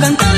Cantando,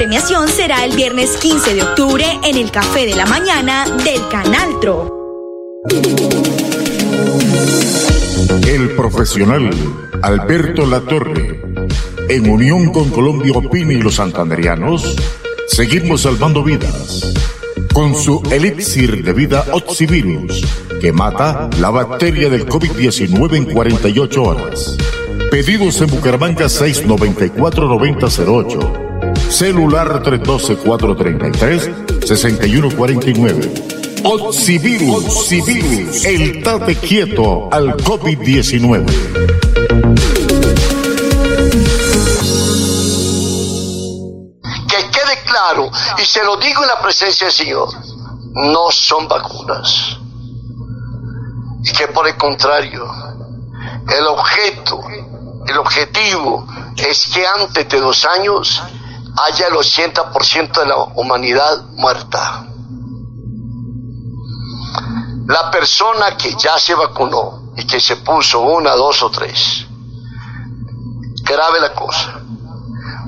premiación será el viernes 15 de octubre en el Café de la Mañana del Canal Tro. El profesional Alberto Latorre, en unión con Colombia Opina y los santanderianos, seguimos salvando vidas con su elixir de vida Oxivirus, que mata la bacteria del COVID-19 en 48 horas. Pedidos en Bucaramanga 694-9008. Celular 312-433-6149. Oxivirus, Oxivirus, el tate quieto al COVID-19. que quede claro, y se lo digo en la presencia del Señor, no son vacunas. Y que por el contrario, el objeto, el objetivo es que antes de dos años haya el 80% de la humanidad muerta. La persona que ya se vacunó y que se puso una, dos o tres, grave la cosa.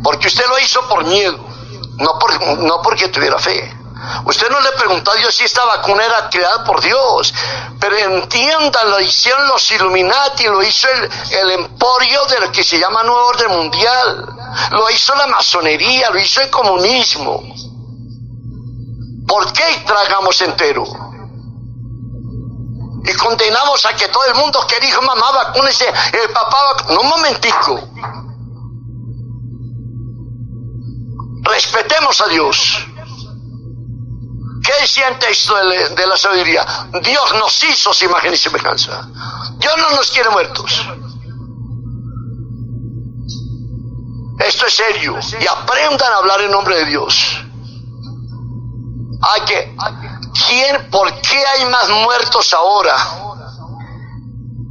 Porque usted lo hizo por miedo, no, por, no porque tuviera fe. Usted no le preguntó a Dios si esta vacuna era creada por Dios. Pero entiendan, lo hicieron los Illuminati, lo hizo el, el emporio de lo que se llama Nuevo Orden Mundial. Lo hizo la masonería, lo hizo el comunismo. ¿Por qué tragamos entero? Y condenamos a que todo el mundo que dijo, mamá, vacúnese, el papá, vac-". no un momentico. respetemos a Dios. ¿Qué decía el texto de, la- sabiduría? Dios nos hizo su imagen y semejanza. Dios no nos quiere muertos. Esto es serio. Y aprendan a hablar en nombre de Dios. Hay que, ¿quién, ¿Por qué hay más muertos ahora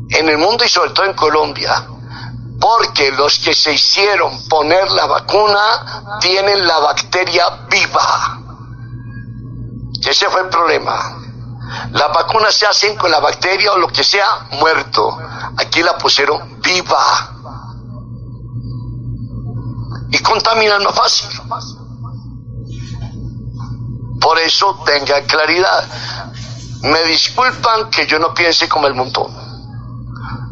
en el mundo y sobre todo en Colombia? Porque los que se hicieron poner la vacuna tienen la bacteria viva. Ese fue el problema. Las vacunas se hacen con la bacteria o lo que sea muerto. Aquí la pusieron viva. Y contaminan más fácil. Por eso tengan claridad. Me disculpan que yo no piense como el montón.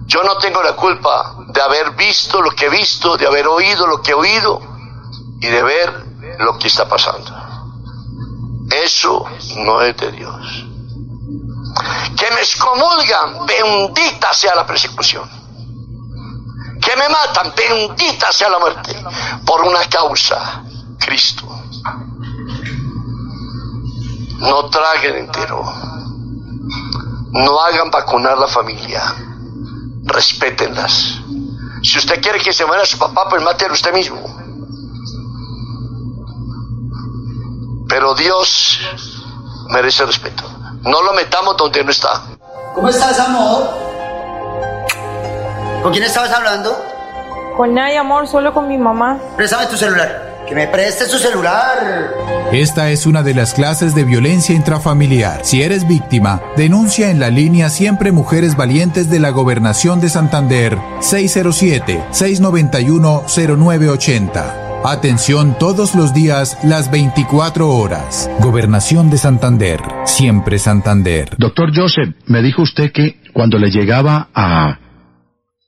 Yo no tengo la culpa de haber visto lo que he visto, de haber oído lo que he oído y de ver lo que está pasando. Eso no es de Dios. Que me excomulgan, bendita sea la persecución. Que me matan, bendita sea la muerte. Por una causa, Cristo. No traguen entero. No hagan vacunar la familia. Respétenlas. Si usted quiere que se muera su papá, pues mátelo usted mismo. Pero Dios merece respeto. No lo metamos donde no está. ¿Cómo estás, amor? ¿Con quién estabas hablando? Con nadie, amor, solo con mi mamá. Préstame tu celular. Que me preste su celular. Esta es una de las clases de violencia intrafamiliar. Si eres víctima, denuncia en la línea Siempre Mujeres Valientes de la Gobernación de Santander 607-691-0980. Atención todos los días, las 24 horas. Gobernación de Santander. Siempre Santander. Doctor Joseph, me dijo usted que cuando le llegaba a,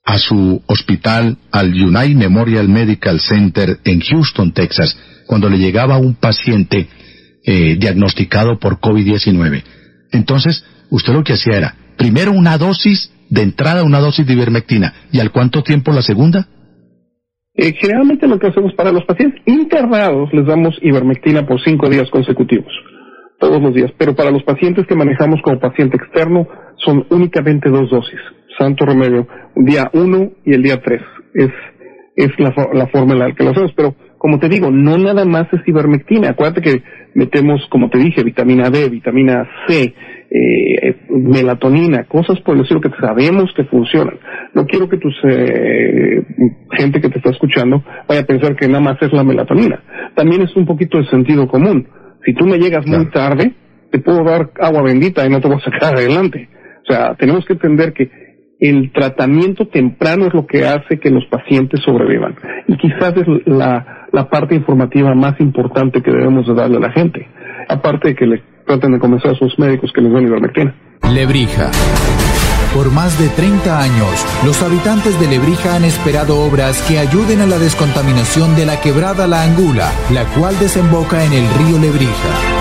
a su hospital, al United Memorial Medical Center en Houston, Texas, cuando le llegaba un paciente eh, diagnosticado por COVID-19, entonces usted lo que hacía era, primero una dosis de entrada, una dosis de ivermectina, y al cuánto tiempo la segunda? Eh, generalmente lo que hacemos para los pacientes internados les damos ivermectina por cinco días consecutivos, todos los días, pero para los pacientes que manejamos como paciente externo son únicamente dos dosis, santo remedio, día uno y el día tres, es, es la, la forma en la que lo hacemos, pero como te digo, no nada más es ivermectina, acuérdate que metemos, como te dije, vitamina D, vitamina C, eh, melatonina, cosas por el estilo que sabemos que funcionan. No quiero que tus eh, gente que te está escuchando vaya a pensar que nada más es la melatonina. También es un poquito de sentido común. Si tú me llegas muy tarde, te puedo dar agua bendita y no te voy a sacar adelante. O sea, tenemos que entender que el tratamiento temprano es lo que hace que los pacientes sobrevivan. Y quizás es la, parte informativa más importante que debemos de darle a la gente. Aparte de que le traten de convencer a sus médicos que les den ivermectina. Lebrija. Por más de 30 años, los habitantes de Lebrija han esperado obras que ayuden a la descontaminación de la quebrada La Angula, la cual desemboca en el río Lebrija.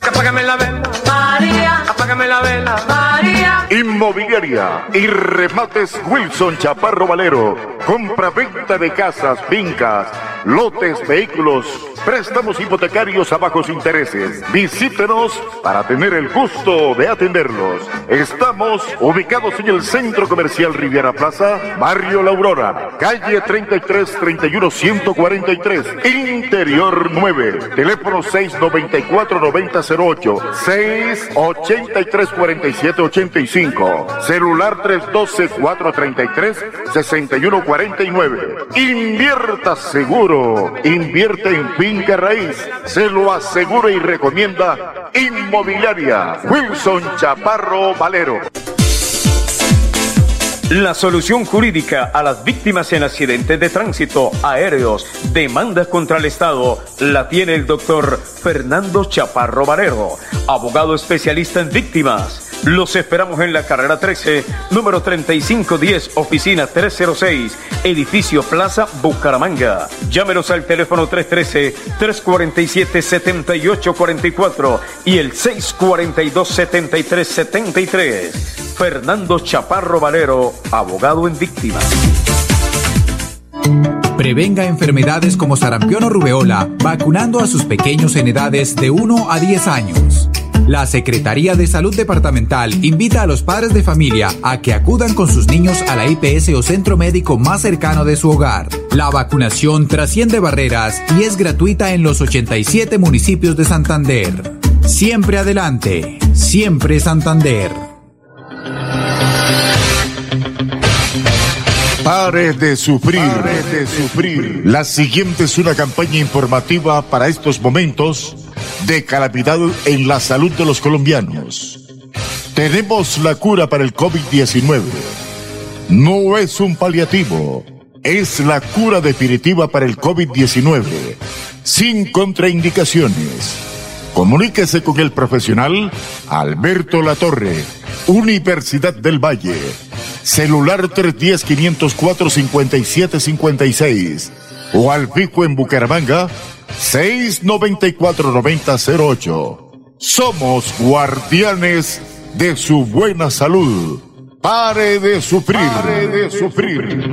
Apágame la vela, María. Apágame la vela, María. Inmobiliaria y remates Wilson Chaparro Valero. Compra-venta de casas, fincas, lotes, vehículos, préstamos hipotecarios a bajos intereses. Visítenos para tener el gusto de atenderlos. Estamos ubicados en el Centro Comercial Riviera Plaza, Barrio La Aurora, calle 33 31 143, Interior 9, teléfono 694 9008, 683 47 85, celular 312 433 6149. Invierta seguro, invierte en finca raíz, se lo asegura y recomienda Inmobiliaria Wilson Chaparro Valero. La solución jurídica a las víctimas en accidentes de tránsito aéreos, demandas contra el Estado, la tiene el doctor Fernando Chaparro Valero, abogado especialista en víctimas. Los esperamos en la carrera 13, número 3510, oficina 306, edificio Plaza Bucaramanga. Llámenos al teléfono 313-347-7844 y el 642-7373. Fernando Chaparro Valero, abogado en víctimas. Prevenga enfermedades como sarampión o rubeola vacunando a sus pequeños en edades de 1 a 10 años. La Secretaría de Salud Departamental invita a los padres de familia a que acudan con sus niños a la IPS o centro médico más cercano de su hogar. La vacunación trasciende barreras y es gratuita en los 87 municipios de Santander. Siempre adelante, siempre Santander. Pare de sufrir, pare de sufrir. La siguiente es una campaña informativa para estos momentos de calamidad en la salud de los colombianos. Tenemos la cura para el COVID-19. No es un paliativo, es la cura definitiva para el COVID-19, sin contraindicaciones. Comuníquese con el profesional Alberto Latorre, Universidad del Valle. Celular 310-504-5756 o al fijo en Bucaramanga 694-9008. Somos guardianes de su buena salud. Pare de sufrir. Pare de sufrir.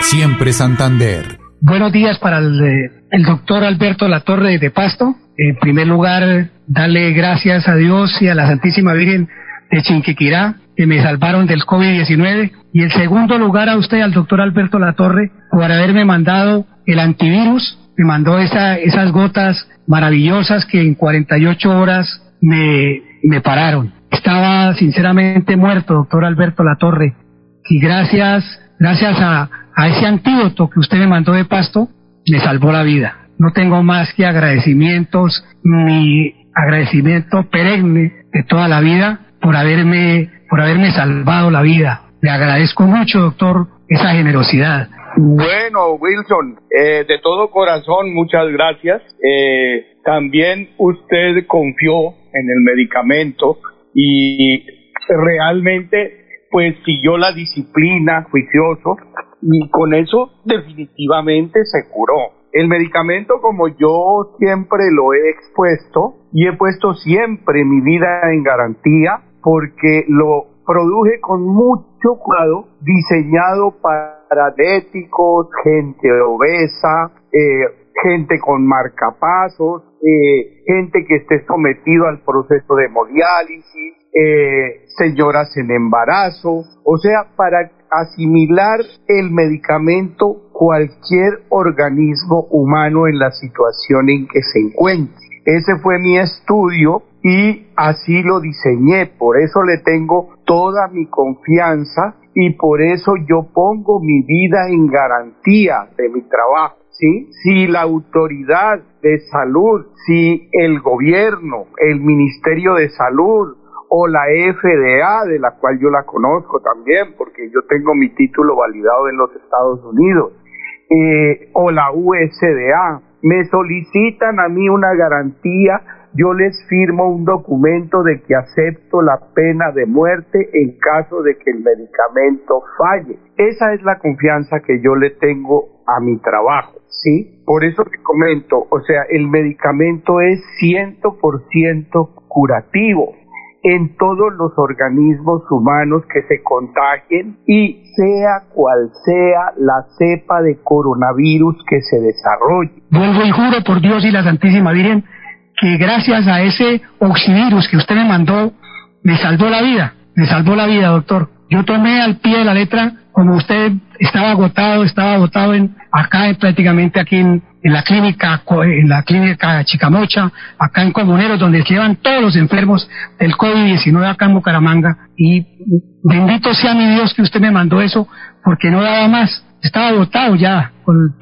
siempre Santander. Buenos días para el, eh, el doctor Alberto Latorre de Pasto. En primer lugar, darle gracias a Dios y a la Santísima Virgen de Chinquiquirá que me salvaron del COVID-19. Y en segundo lugar a usted, al doctor Alberto Latorre, por haberme mandado el antivirus. Me mandó esa, esas gotas maravillosas que en 48 horas me, me pararon. Estaba sinceramente muerto, doctor Alberto Latorre. Y gracias, gracias a, a ese antídoto que usted me mandó de pasto, me salvó la vida. No tengo más que agradecimientos, mi agradecimiento perenne de toda la vida por haberme, por haberme salvado la vida. Le agradezco mucho, doctor, esa generosidad. Bueno, Wilson, eh, de todo corazón, muchas gracias. Eh, también usted confió en el medicamento y realmente pues siguió la disciplina, juicioso, y con eso definitivamente se curó. El medicamento, como yo siempre lo he expuesto y he puesto siempre mi vida en garantía, porque lo produje con mucho cuidado, diseñado para gente obesa, eh, gente con marcapasos, eh, gente que esté sometido al proceso de hemodiálisis, eh, señoras en embarazo, o sea, para asimilar el medicamento cualquier organismo humano en la situación en que se encuentre. Ese fue mi estudio y así lo diseñé, por eso le tengo toda mi confianza y por eso yo pongo mi vida en garantía de mi trabajo. ¿Sí? Si la autoridad de salud, si el gobierno, el Ministerio de Salud, o la FDA, de la cual yo la conozco también, porque yo tengo mi título validado en los Estados Unidos, eh, o la USDA, me solicitan a mí una garantía, yo les firmo un documento de que acepto la pena de muerte en caso de que el medicamento falle. Esa es la confianza que yo le tengo a mi trabajo, ¿sí? Por eso te comento, o sea, el medicamento es 100% curativo en todos los organismos humanos que se contagien y sea cual sea la cepa de coronavirus que se desarrolle. Vuelvo y juro por Dios y la Santísima Virgen que gracias a ese oxivirus que usted me mandó, me salvó la vida, me salvó la vida, doctor. Yo tomé al pie de la letra, como usted estaba agotado, estaba agotado en, acá prácticamente aquí en, en la clínica, en la clínica Chicamocha, acá en Comuneros, donde llevan todos los enfermos del COVID-19 acá en Bucaramanga. Y bendito sea mi Dios que usted me mandó eso, porque no daba más. Estaba agotado ya,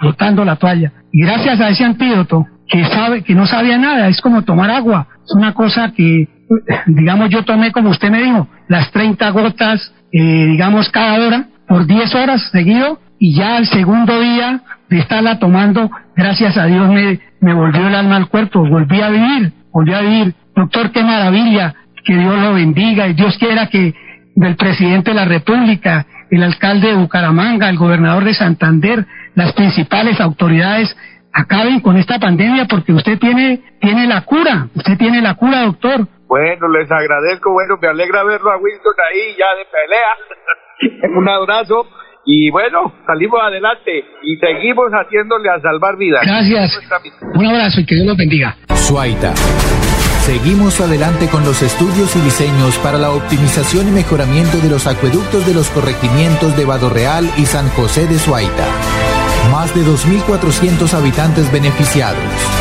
botando la toalla. Y gracias a ese antídoto, que sabe, que no sabía nada, es como tomar agua. Es una cosa que, digamos, yo tomé como usted me dijo, las 30 gotas, eh, digamos, cada hora, por 10 horas seguido, y ya al segundo día de estarla tomando, gracias a Dios me, me volvió el alma al cuerpo, volví a vivir, volví a vivir. Doctor, qué maravilla, que Dios lo bendiga y Dios quiera que del presidente de la República, el alcalde de Bucaramanga, el gobernador de Santander, las principales autoridades acaben con esta pandemia porque usted tiene, tiene la cura, usted tiene la cura, doctor. Bueno, les agradezco, bueno, me alegra verlo a Wilson ahí ya de pelea. Un abrazo y bueno, salimos adelante y seguimos haciéndole a salvar vidas. Gracias. Un abrazo y que Dios los bendiga. Suaita. Seguimos adelante con los estudios y diseños para la optimización y mejoramiento de los acueductos de los corregimientos de Vado Real y San José de Suaita. Más de 2.400 habitantes beneficiados,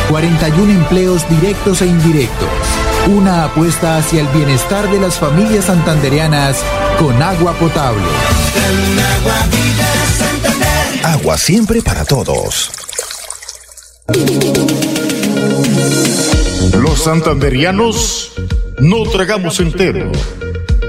41 empleos directos e indirectos. Una apuesta hacia el bienestar de las familias santandereanas con agua potable. Agua siempre para todos. Los santanderianos no tragamos entero.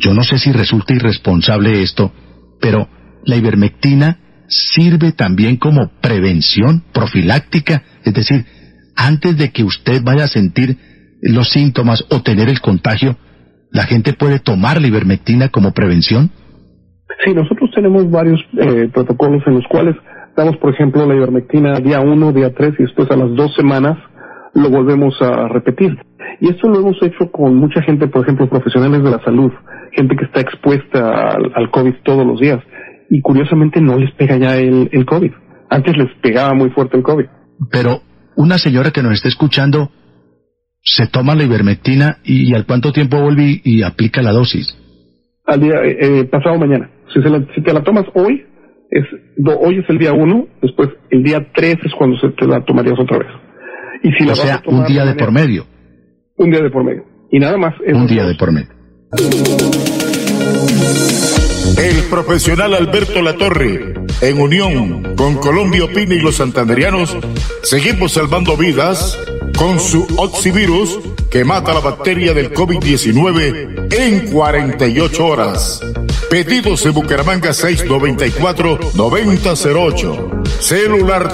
Yo no sé si resulta irresponsable esto, pero la ivermectina sirve también como prevención profiláctica, es decir, antes de que usted vaya a sentir los síntomas o tener el contagio, ¿la gente puede tomar la ivermectina como prevención? Sí, nosotros tenemos varios eh, protocolos en los cuales damos, por ejemplo, la ivermectina día 1, día 3 y después a las dos semanas lo volvemos a repetir. Y esto lo hemos hecho con mucha gente, por ejemplo, profesionales de la salud, gente que está expuesta al, al COVID todos los días y curiosamente no les pega ya el, el COVID. Antes les pegaba muy fuerte el COVID. Pero una señora que nos está escuchando se toma la ivermectina y, al cuánto tiempo vuelve y, aplica la dosis. Al día eh, eh, pasado mañana. Si, se la, si te la tomas hoy, es hoy es el día uno, después el día tres es cuando se te la tomarías otra vez. Y si o sea, un día de por medio. Un día de por medio. Y nada más. Un día de por medio. El profesional Alberto Latorre, en unión con Colombia Opina y los santanderianos, seguimos salvando vidas con su Oxivirus que mata la bacteria del COVID-19 en 48 horas. Pedidos en Bucaramanga 694-9008. Celular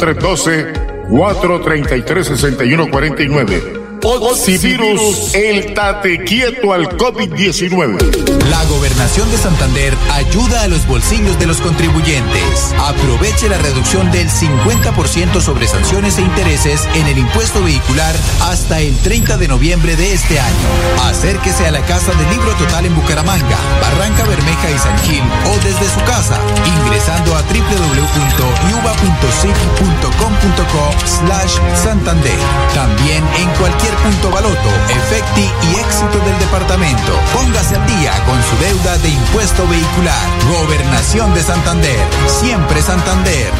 312-433-6149. Oxivirus, el tate quieto al COVID-19. La gobernación de Santander ayuda a los bolsillos de los contribuyentes. Aproveche la reducción del 50% sobre sanciones e intereses en el impuesto vehicular hasta el 30 de noviembre de este año. Acérquese a la Casa del Libro Total en Bucaramanga, Barranca Bermeja y San Gil o desde su casa, ingresando a www.yuba.cic.com.co slash Santander. También en cualquier baloto, efecti y éxito del departamento. Póngase al día con su deuda de impuesto vehicular. Gobernación de Santander. Siempre Santander.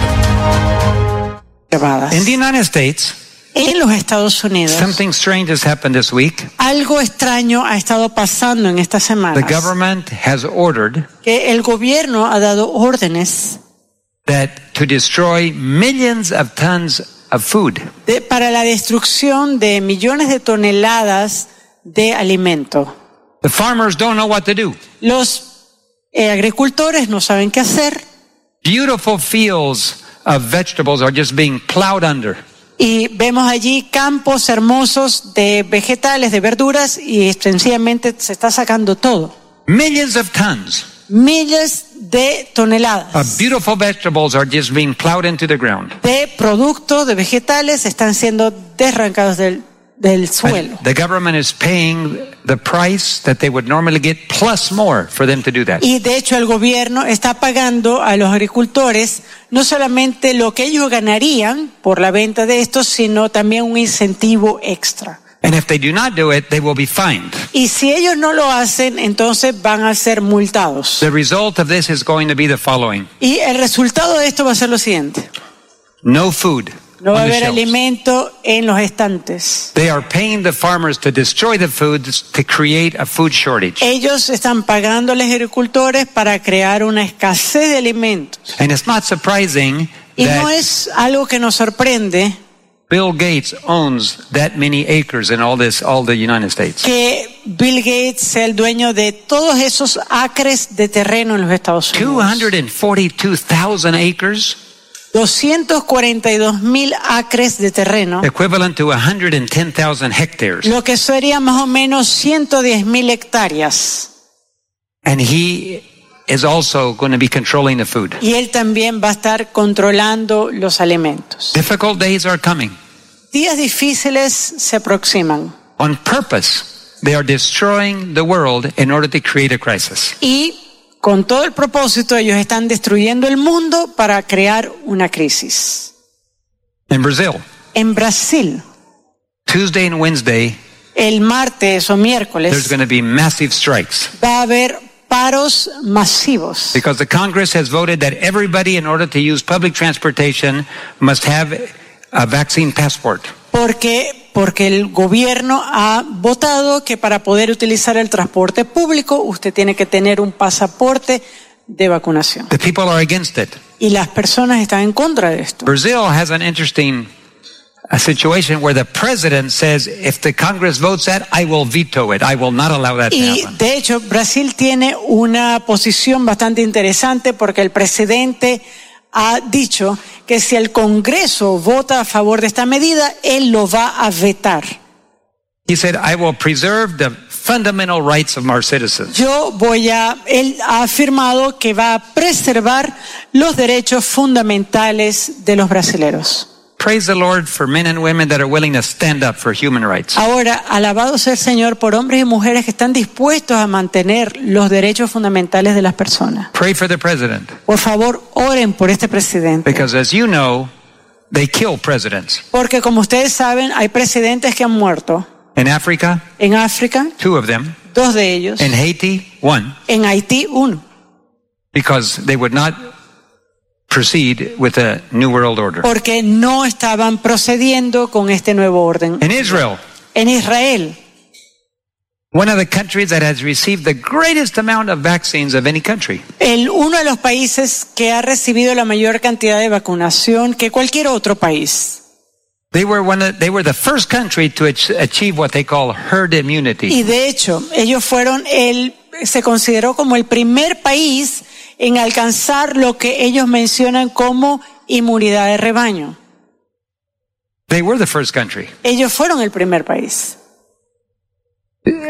In the United States, en los Estados Unidos, something strange has happened this week. algo extraño ha estado pasando en esta semana. The government has ordered que el gobierno ha dado órdenes that to destroy millions of tons food. para la destrucción de millones de toneladas de alimento. The farmers don't know what to do. Los eh, agricultores no saben qué hacer. Beautiful fields of vegetables are just being plowed under. Y vemos allí campos hermosos de vegetales, de verduras y sencillamente se está sacando todo. Millions of tons miles de toneladas of beautiful vegetables are just being plowed into the ground. de productos, de vegetales, están siendo desrancados del, del suelo. The government is paying the price that they would normally get plus more for them to do that. Y de hecho el gobierno está pagando a los agricultores no solamente lo que ellos ganarían por la venta de estos, sino también un incentivo extra. And if they do not do it, they will be fined. Y si ellos no lo hacen, entonces van a ser multados. The result of this is going to be the following. Y el resultado de esto va a ser lo siguiente. No food. No va a haber alimento en los estantes. They are paying the farmers to destroy the foods to create a food shortage. Ellos están pagando a los agricultores para crear una escasez de alimentos. And it's not surprising y no es algo que nos sorprende Bill Gates owns that many acres in all this, all the United States. Que Bill Gates sea el dueño de todos esos acres de terreno en los Estados Unidos. 242,000 acres. 242 mil acres de terreno. Equivalent to 110,000 hectares. Lo que sería más o menos 110 mil hectáreas. And he is also going to be controlling the food. Y él también va a estar controlando los alimentos. Difficult days are coming. Días difíciles se aproximan On purpose, they are destroying the world in order to create a crisis. y con todo el propósito ellos están destruyendo el mundo para crear una crisis. In Brazil, En Brasil, Tuesday and Wednesday, el martes o there's miércoles going to be massive strikes va a haber paros masivos because the Congress has voted that everybody, in order to use public transportation, must have a vaccine passport. porque porque el gobierno ha votado que para poder utilizar el transporte público usted tiene que tener un pasaporte de vacunación The people are against it. y las personas están en contra de esto. Brazil has an interesting a situation where the president says, if the Congress votes that, I will veto it. I will not allow that to Y happen. de hecho, Brasil tiene una posición bastante interesante porque el presidente ha dicho que si el Congreso vota a favor de esta medida, él lo va a vetar. He said, I will preserve the fundamental rights of our citizens. Yo voy a, él ha afirmado que va a preservar los derechos fundamentales de los brasileros. Praise the Lord for men and women that are willing to stand up for human rights. Ahora, alabado sea el Señor por hombres y mujeres que están dispuestos a mantener los derechos fundamentales de las personas. Pray for the president. Por favor, oren por este presidente. Because as you know, they kill presidents. Porque como ustedes saben, hay presidentes que han muerto In Africa, en África, two of them. dos de ellos, In Haiti, one. en Haití, uno, Because they would not proceed with a New World Order. porque no estaban procediendo con este nuevo orden. In Israel, En Israel, one of the countries that has received the greatest amount of vaccines of any country. el, uno de los países que ha recibido la mayor cantidad de vacunación que cualquier otro país. They were one of, they were the first country to ach- achieve what they call herd immunity. Y de hecho, ellos fueron el, se consideró como el primer país en alcanzar lo que ellos mencionan como inmunidad de rebaño. They were the first country. Ellos fueron el primer país.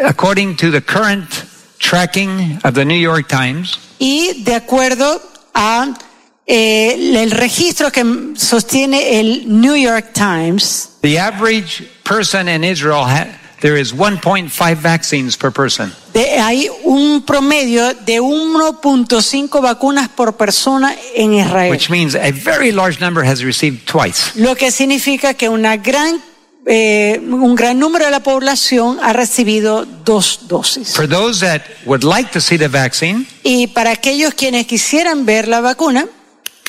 According to the current tracking of the New York Times, Y de acuerdo a eh, el registro que sostiene el New York Times, the average person in Israel there is 1.5 vaccines per person. de- hay un promedio de 1.5 vacunas por persona en Israel. Which means a very large number has received twice. Lo que significa que una gran, eh, un gran número de la población ha recibido dos dosis. For those that would like to see the vaccine, Y para aquellos quienes quisieran ver la vacuna,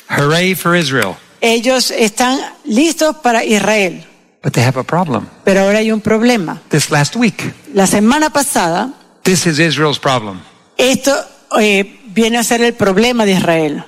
hooray for Israel. ellos están listos para Israel. But they have a problem. Pero ahora hay un problema. This last week, La semana pasada, this is Israel's problem. esto eh, viene a ser el problema de Israel.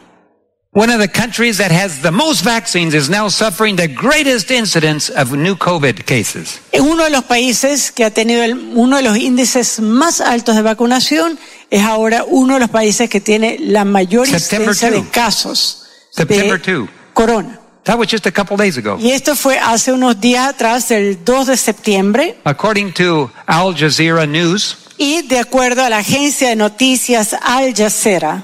One of the countries that has the most vaccines is now suffering the greatest incidence of new COVID cases. Uno de los países que ha tenido el- uno de los índices más altos de vacunación es ahora uno de los países que tiene la mayor September incidencia de 2. casos September de 2. corona. That was just a couple days ago. Y esto fue hace unos días atrás, el 2 de septiembre, According to Al Jazeera News, y de acuerdo a la agencia de noticias Al Jazeera,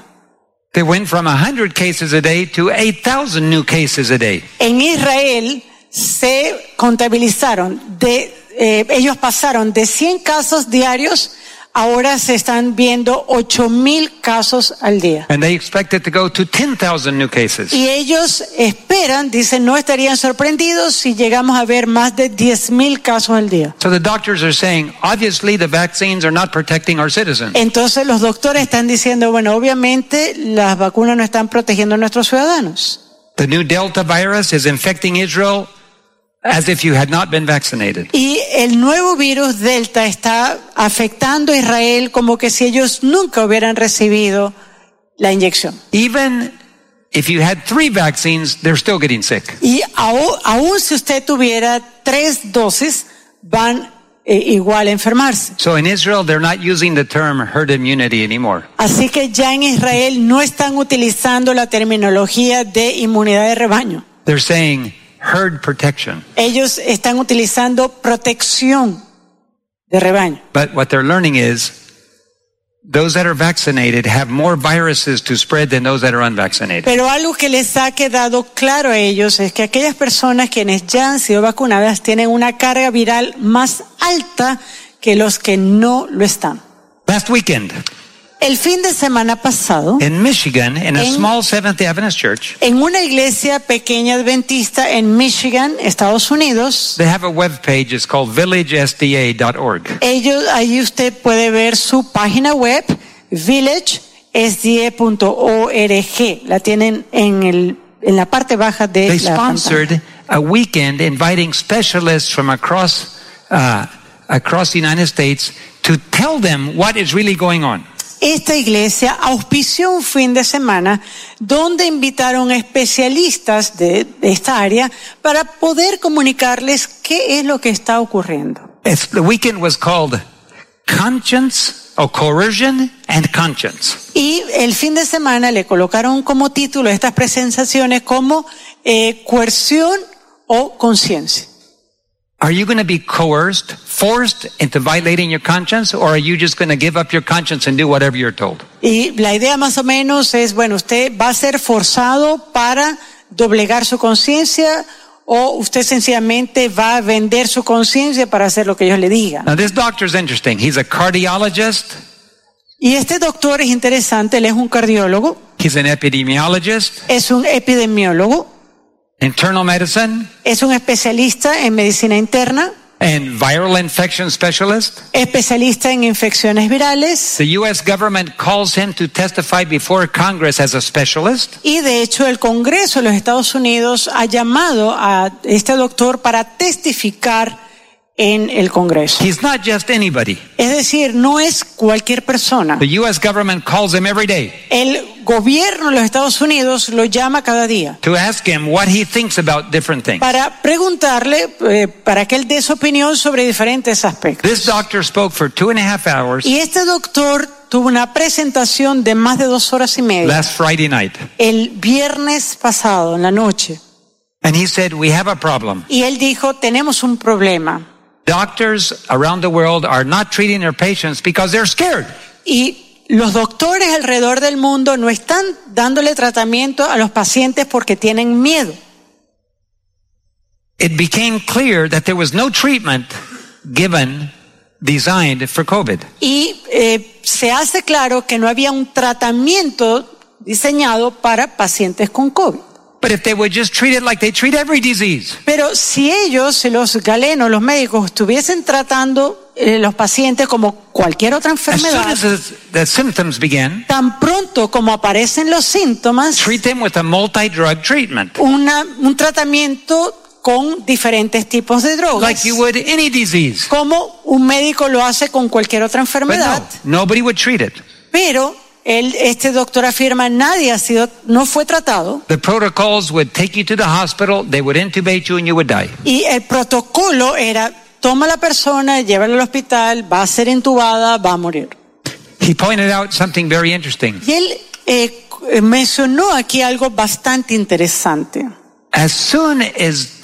they went from 100 cases a day to 8,000 new cases a day. en Israel se contabilizaron de, eh, ellos pasaron de 100 casos diarios, ahora se están viendo 8000 casos al día. And they expect it to go to 10,000 new cases. Y ellos esperan, dicen, no estarían sorprendidos si llegamos a ver más de 10.000 casos al día. So the doctors are saying, obviously the vaccines are not protecting our citizens. Entonces los doctores están diciendo, bueno, obviamente las vacunas no están protegiendo a nuestros ciudadanos. The new Delta virus is infecting Israel as if you had not been vaccinated. Y el nuevo virus Delta está afectando a Israel como que si ellos nunca hubieran recibido la inyección. Even if you had three vaccines, they're still getting sick. Y aún, si usted tuviera tres dosis, van eh, igual a enfermarse. So in Israel, they're not using the term herd immunity anymore. Así que ya en Israel no están utilizando la terminología de inmunidad de rebaño. They're saying herd protection. Ellos están utilizando protección de rebaño. But what they're learning is those that are vaccinated have more viruses to spread than those that are unvaccinated. Pero algo que les ha quedado claro a ellos es que aquellas personas quienes ya han sido vacunadas tienen una carga viral más alta que los que no lo están. Last weekend, El fin de semana pasado, in Michigan, in a En- small Seventh day Adventist church, en una iglesia pequeña adventista en Michigan, Estados Unidos, they have a web page. It's called villagesda.org. ellos, ahí usted puede ver su página web, villagesda.org. La tienen en, el, en la parte baja de They la pantalla. sponsored a weekend inviting specialists from across uh, across the United States to tell them what is really going on. Esta iglesia auspició un fin de semana donde invitaron a especialistas de, de esta área para poder comunicarles qué es lo que está ocurriendo. It's, the weekend was called Conscience or Coercion and Conscience. Y el fin de semana le colocaron como título estas presentaciones como eh, coerción o conciencia. Are you going to be coerced, forced into violating your conscience, or are you just going to give up your conscience and do whatever you're told? Y la idea más o menos es, bueno, usted va a ser forzado para doblegar su conciencia o usted sencillamente va a vender su conciencia para hacer lo que ellos le digan. Now, this doctor is interesting. He's a cardiologist, Y este doctor es interesante, él es un cardiólogo, he's an epidemiologist, es un epidemiólogo, internal medicine, es un especialista en medicina interna, and viral infection specialist. especialista en infecciones virales The U.S. government calls him to testify before Congress as a specialist. y de hecho el Congreso de los Estados Unidos ha llamado a este doctor para testificar en el Congreso. He's not just anybody. Es decir, no es cualquier persona. The U.S. government calls him every day El gobierno de los Estados Unidos lo llama cada día to ask him what he thinks about different things. para preguntarle, eh, para que él dé su opinión sobre diferentes aspectos. This doctor spoke for two and a half hours Y este doctor tuvo una presentación de más de dos horas y media last Friday night. el viernes pasado, en la noche. And he said, We have a problem. Y él dijo, tenemos un problema. Doctors around the world are not treating their patients because they're scared. Y los doctores alrededor del mundo no están dándole tratamiento a los pacientes porque tienen miedo. It became clear that there was no treatment given designed for COVID. Y eh, se hace claro que no había un tratamiento diseñado para pacientes con COVID. But if they would just treat it like they treat every disease, Pero si ellos, los galenos, los médicos, estuviesen tratando eh, los pacientes como cualquier otra as soon enfermedad, as the, the symptoms begin, tan pronto como aparecen los síntomas, treat them with a multi-drug treatment, una, un tratamiento con diferentes tipos de drogas, like you would any disease. como un médico lo hace con cualquier otra But enfermedad. no, nobody would treat it. Pero él, este doctor afirma nadie ha sido, no fue tratado The protocols would take you to the hospital, they would intubate you, and you would die. y el protocolo era toma a la persona, llévala al hospital, va a ser intubada, va a morir. He pointed out something very interesting. Y él eh, mencionó aquí algo bastante interesante. As soon as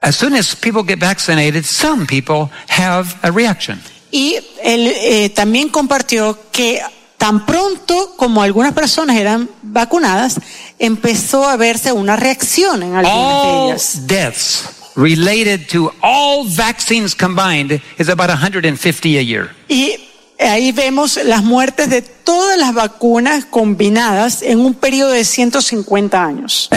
as soon as people get vaccinated, some people have a reaction. Y él eh, también compartió que tan pronto como algunas personas eran vacunadas, empezó a verse una reacción en algunas de All ellas. deaths related to all vaccines combined is about 150 a year. Y ahí vemos las muertes de todas las vacunas combinadas en un periodo de 150 años.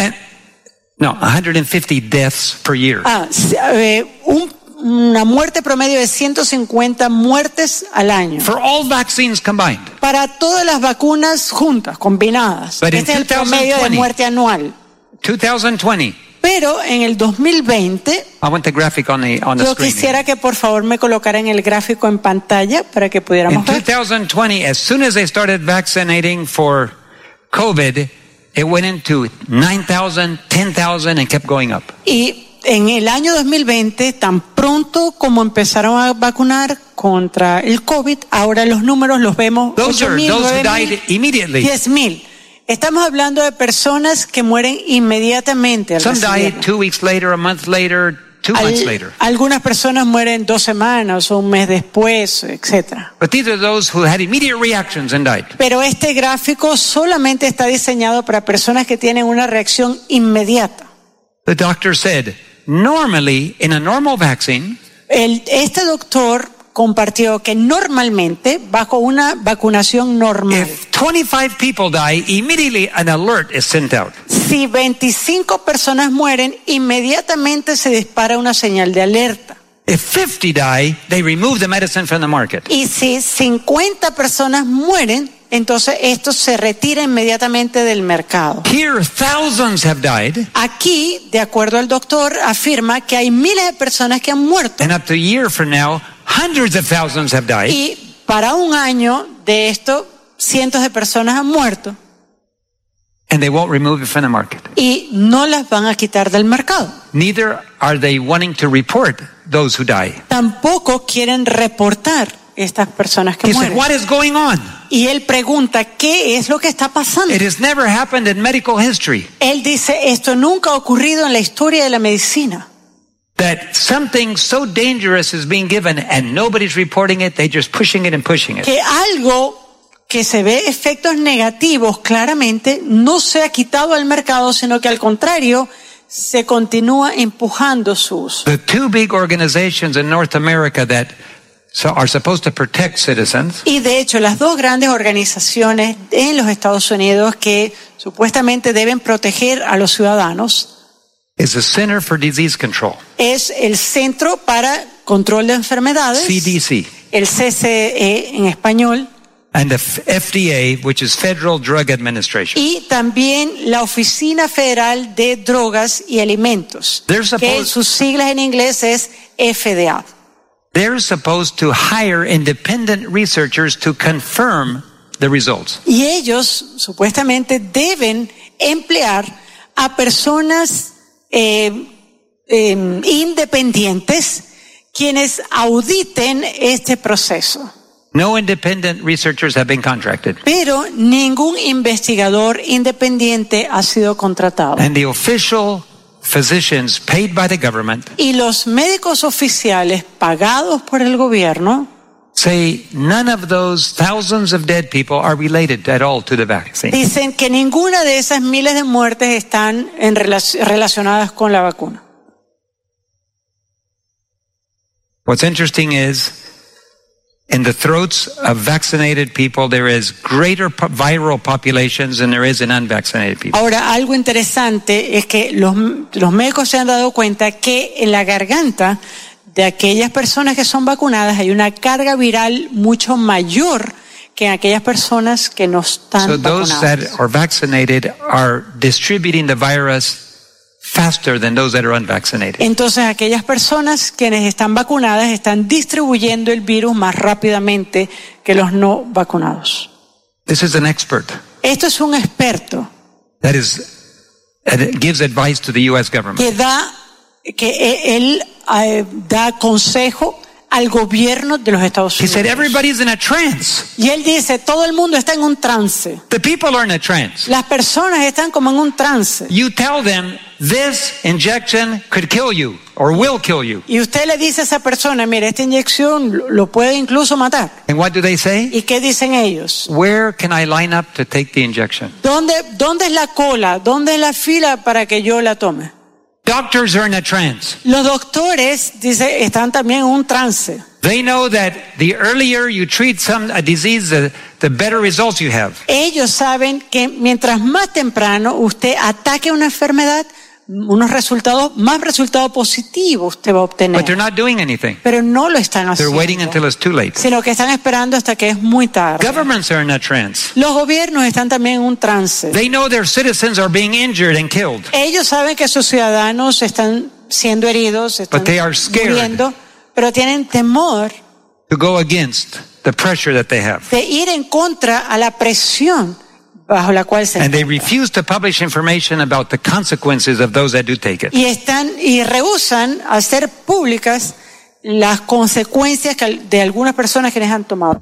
No, 150 deaths per year. Ah, eh, un- una muerte promedio de 150 muertes al año. For all vaccines combined. Para todas las vacunas juntas, combinadas. But in este es el promedio de 2020, muerte anual. 2020. Pero en el 2020, I want the graphic on the on the yo quisiera que por favor me colocaran el gráfico en pantalla para que In pudiéramos ver. 2020, as soon as they started vaccinating for COVID, it went into 9,000, 10,000, and kept going up. Y en el año 2020, tan pronto como empezaron a vacunar contra el COVID, ahora los números los vemos Those are 8.000, those who 9.000, died immediately. 10.000. Estamos hablando de personas que mueren inmediatamente al Some died two weeks later, a month later, two Al- months later. algunas personas mueren dos semanas o un mes después, etcétera. But these are those who had immediate reactions and died. Pero este gráfico solamente está diseñado para personas que tienen una reacción inmediata. The doctor said, normally, in a normal vaccine, El- este doctor compartió que normalmente, bajo una vacunación normal, if 25 people die, immediately an alert is sent out. si 25 personas mueren, inmediatamente se dispara una señal de alerta. If 50 die, they remove the medicine from the market. Y si 50 personas mueren, entonces esto se retira inmediatamente del mercado. Here, thousands have died, Aquí, de acuerdo al doctor, afirma que hay miles de personas que han muerto. and up to a year from now, hundreds of thousands have died. Y para un año de esto, cientos de personas han muerto and they won't remove it from the market. y no las van a quitar del mercado. Neither are they wanting to report those who die. Tampoco quieren reportar estas personas que He said, mueren. What is going on? Y él pregunta, ¿qué es lo que está pasando? It has never happened in medical history Él dice, esto nunca ha ocurrido en la historia de la medicina. that something so dangerous is being given and nobody's reporting it. They're just pushing it and pushing it. Que algo que se ve efectos negativos claramente no se ha quitado al mercado, sino que al contrario se continúa empujando su uso. The two big organizations in North America that so are supposed to protect citizens Y de hecho, las dos grandes organizaciones en los Estados Unidos que supuestamente deben proteger a los ciudadanos is the Center for Disease Control, es el Centro para Control de Enfermedades, CDC, el CCE en español, and the FDA, which is Federal Drug Administration. y también la Oficina Federal de Drogas y Alimentos, que sus siglas en inglés es FDA. They're supposed to hire independent researchers to confirm the results. Y ellos supuestamente deben emplear a personas eh, eh, independientes quienes auditen este proceso. No independent researchers have been contracted. Pero ningún investigador independiente ha sido contratado. And the official physicians paid by the government Y los médicos oficiales pagados por el gobierno say none of those thousands of dead people are related at all to the vaccine. dicen que ninguna de esas miles de muertes están en relac- relacionadas con la vacuna. What's interesting is in the throats of vaccinated people, there is greater po- viral populations than there is in unvaccinated people. Ahora, algo interesante es que los, los médicos se han dado cuenta que en la garganta de aquellas personas que son vacunadas hay una carga viral mucho mayor que en aquellas personas que no están So those that vacunadas. are vaccinated are distributing the virus faster than those that are unvaccinated. Entonces, aquellas personas quienes están vacunadas están distribuyendo el virus más rápidamente que los no vacunados. This is an expert Esto es un experto that is gives advice to the U.S. government. que da, que e- él eh, da consejo al gobierno de los Estados He Unidos. said everybody's in a trance. Y él dice, todo el mundo está en un trance. The people are in a trance. Las personas están como en un trance. You tell them this injection could kill you or will kill you. Y usted le dice a esa persona, mira, esta inyección lo- puede incluso matar. And what do they say? ¿Y qué dicen ellos? Where can I line up to take the injection? ¿Dónde, ¿Dónde es la cola? ¿Dónde es la fila para que yo la tome? Doctors are in a trance. Los doctores, dice, están también en un trance. They know that the earlier you treat some a disease, the, the better results you have. Ellos saben que mientras más temprano usted ataque una enfermedad, unos resultados, más resultados positivos usted va a obtener. But they're not doing anything. Pero no lo están They're haciendo. waiting until it's too late. Sino que están esperando hasta que es muy tarde. Governments are in a trance. Los gobiernos están también en un trance. They know their citizens are being injured and killed. Ellos saben que sus ciudadanos están siendo heridos, están But they are scared. muriendo, pero tienen temor to go against the pressure that they have. de ir en contra a la presión bajo la cual se And they refuse to publish information about the consequences of those that do take it. y están y rehusan hacer públicas las consecuencias de algunas personas que les han tomado.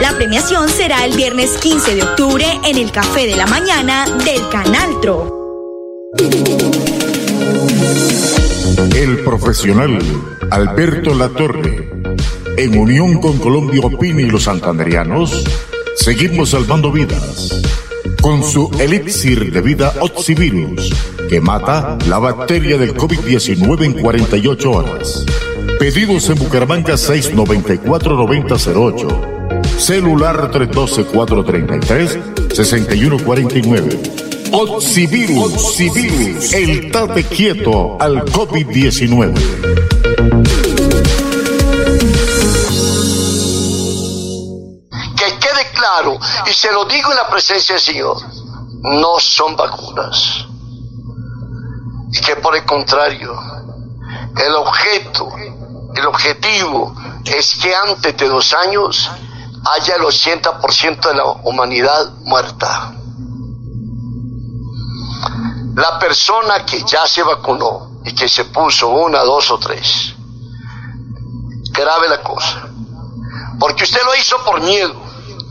La premiación será el viernes 15 de octubre en el Café de la Mañana del Canal Tro. El profesional Alberto Latorre, en unión con Colombia Opina y los santanderianos, seguimos salvando vidas con su elixir de vida Oxivirus, que mata la bacteria del COVID-19 en 48 horas. Pedidos en Bucaramanga 694-9008 Celular 312-433-6149. Oxivirus, Oxivirus, el tate quieto al COVID-19. Que quede claro, y se lo digo en la presencia del Señor, no son vacunas. Y que por el contrario, el objeto, el objetivo es que antes de dos años haya el 80% de la humanidad muerta. La persona que ya se vacunó y que se puso una, dos o tres, grave la cosa. Porque usted lo hizo por miedo,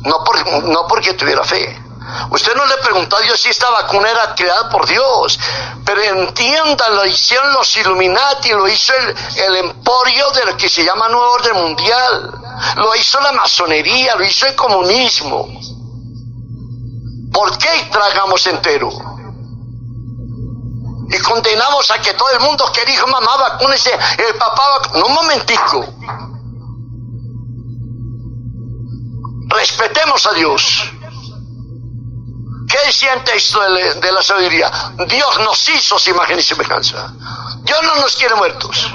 no, por, no porque tuviera fe. Usted no le preguntó a Dios si esta vacuna era creada por Dios, pero entiendan, lo hicieron los Illuminati, lo hizo el, el emporio de lo que se llama Nuevo Orden Mundial, lo hizo la masonería, lo hizo el comunismo. ¿Por qué tragamos entero? Y condenamos a que todo el mundo que dijo, mamá, vacúnese, el papá, vacúnese. un momentico. Respetemos a Dios. ¿Qué decía el texto de, la sabiduría? Dios nos hizo su imagen y semejanza. Dios no nos quiere muertos.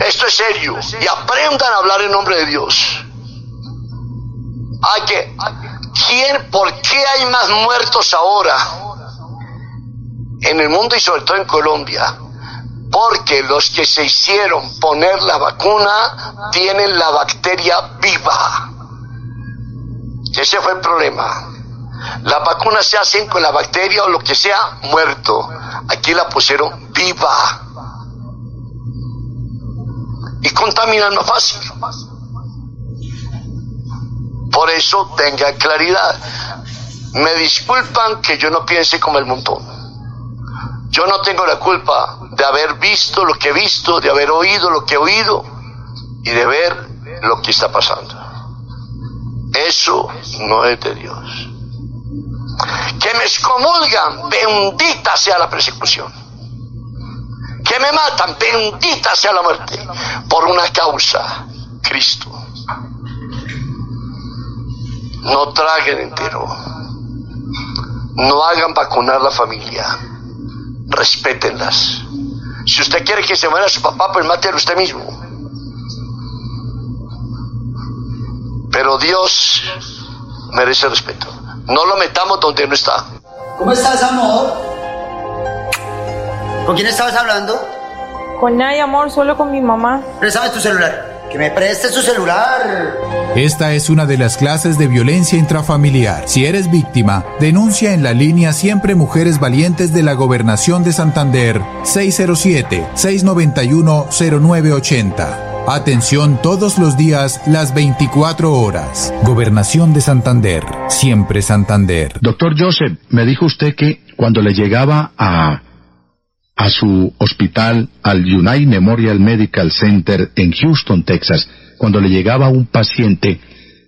Esto es serio. Y aprendan a hablar en nombre de Dios. Hay que, ¿quién, ¿por qué hay más muertos ahora en el mundo y sobre todo en Colombia? Porque los que se hicieron poner la vacuna tienen la bacteria viva. Ese fue el problema. Las vacunas se hacen con la bacteria o lo que sea muerto. Aquí la pusieron viva. Y contaminan más fácil. Por eso tenga claridad. Me disculpan que yo no piense como el montón. Yo no tengo la culpa de haber visto lo que he visto, de haber oído lo que he oído y de ver lo que está pasando. Eso no es de Dios. Que me excomulgan, bendita sea la persecución. Que me matan, bendita sea la muerte, por una causa, Cristo. No traguen entero. No hagan vacunar la familia. Respétenlas. Si usted quiere que se muera su papá, pues mátelo usted mismo. Pero Dios merece respeto. No lo metamos donde no está. ¿Cómo estás, amor? ¿Con quién estabas hablando? Con nadie, amor, solo con mi mamá. Préstame tu celular. Que me prestes tu celular. Esta es una de las clases de violencia intrafamiliar. Si eres víctima, denuncia en la línea Siempre Mujeres Valientes de la Gobernación de Santander 607-691-0980. Atención todos los días, las 24 horas. Gobernación de Santander, siempre Santander. Doctor Joseph, me dijo usted que cuando le llegaba a, a su hospital, al United Memorial Medical Center en Houston, Texas, cuando le llegaba un paciente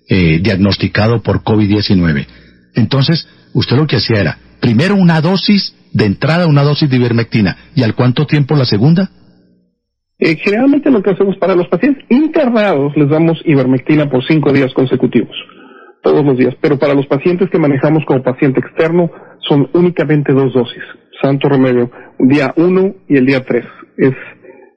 eh, diagnosticado por COVID-19, entonces usted lo que hacía era, primero una dosis de entrada, una dosis de ivermectina, y al cuánto tiempo la segunda? Eh, generalmente lo que hacemos para los pacientes internados les damos ivermectina por cinco días consecutivos, todos los días, pero para los pacientes que manejamos como paciente externo son únicamente dos dosis, santo remedio, día uno y el día tres, es,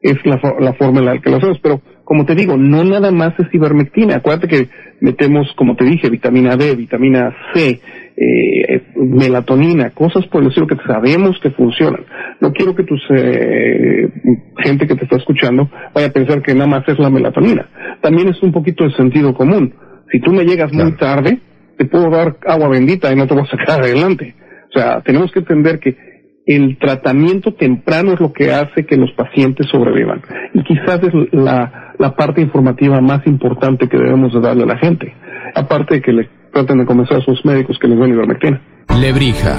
es la, la forma en la que lo hacemos, pero como te digo, no nada más es ivermectina. Acuérdate que metemos, como te dije, vitamina D, vitamina C, eh, melatonina, cosas por el estilo que sabemos que funcionan. No quiero que tus eh, gente que te está escuchando vaya a pensar que nada más es la melatonina. También es un poquito de sentido común. Si tú me llegas muy tarde, te puedo dar agua bendita y no te voy a sacar adelante. O sea, tenemos que entender que el tratamiento temprano es lo que hace que los pacientes sobrevivan. Y quizás es la, la parte informativa más importante que debemos de darle a la gente. Aparte de que le traten de convencer a sus médicos que les den ivermectina. Lebrija.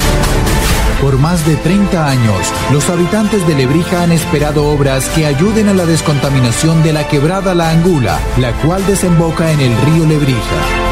Por más de 30 años, los habitantes de Lebrija han esperado obras que ayuden a la descontaminación de la quebrada La Angula, la cual desemboca en el río Lebrija.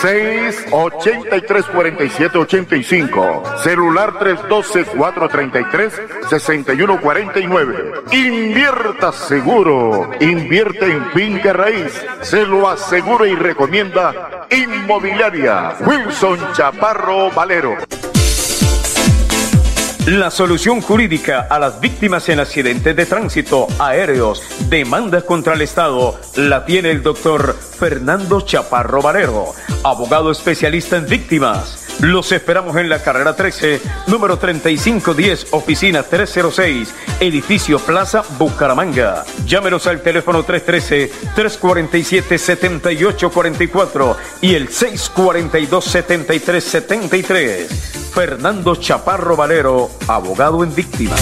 683 47 85, celular 312 433 6149. Invierta seguro, invierte en finca raíz, se lo asegura y recomienda Inmobiliaria Wilson Chaparro Valero. La solución jurídica a las víctimas en accidentes de tránsito, aéreos, demandas contra el Estado, la tiene el doctor Fernando Chaparro Valero, abogado especialista en víctimas. Los esperamos en la carrera 13, número 3510, oficina 306, edificio Plaza Bucaramanga. Llámenos al teléfono 313-347-7844 y el 642-7373. Fernando Chaparro Valero, abogado en víctimas.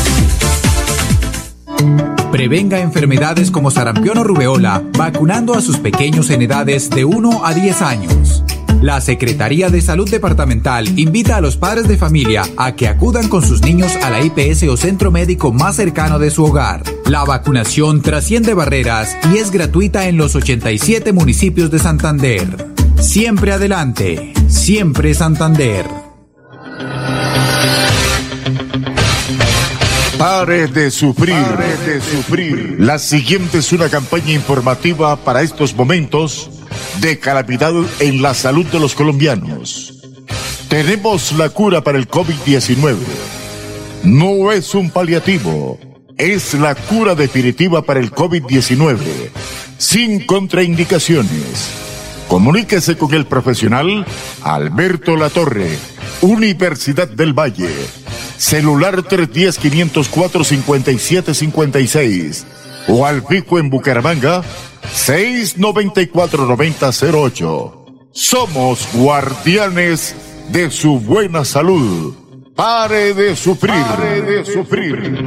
Prevenga enfermedades como sarampión o rubeola vacunando a sus pequeños en edades de 1 a 10 años. La Secretaría de Salud Departamental invita a los padres de familia a que acudan con sus niños a la IPS o centro médico más cercano de su hogar. La vacunación trasciende barreras y es gratuita en los 87 municipios de Santander. Siempre adelante, siempre Santander. Pare de sufrir, pare de sufrir. La siguiente es una campaña informativa para estos momentos de calamidad en la salud de los colombianos. Tenemos la cura para el COVID-19. No es un paliativo, es la cura definitiva para el COVID-19, sin contraindicaciones. Comuníquese con el profesional Alberto Latorre, Universidad del Valle. Celular 310-504-5756 o al pico en Bucaramanga 694-9008. Somos guardianes de su buena salud. Pare de sufrir. Pare de sufrir.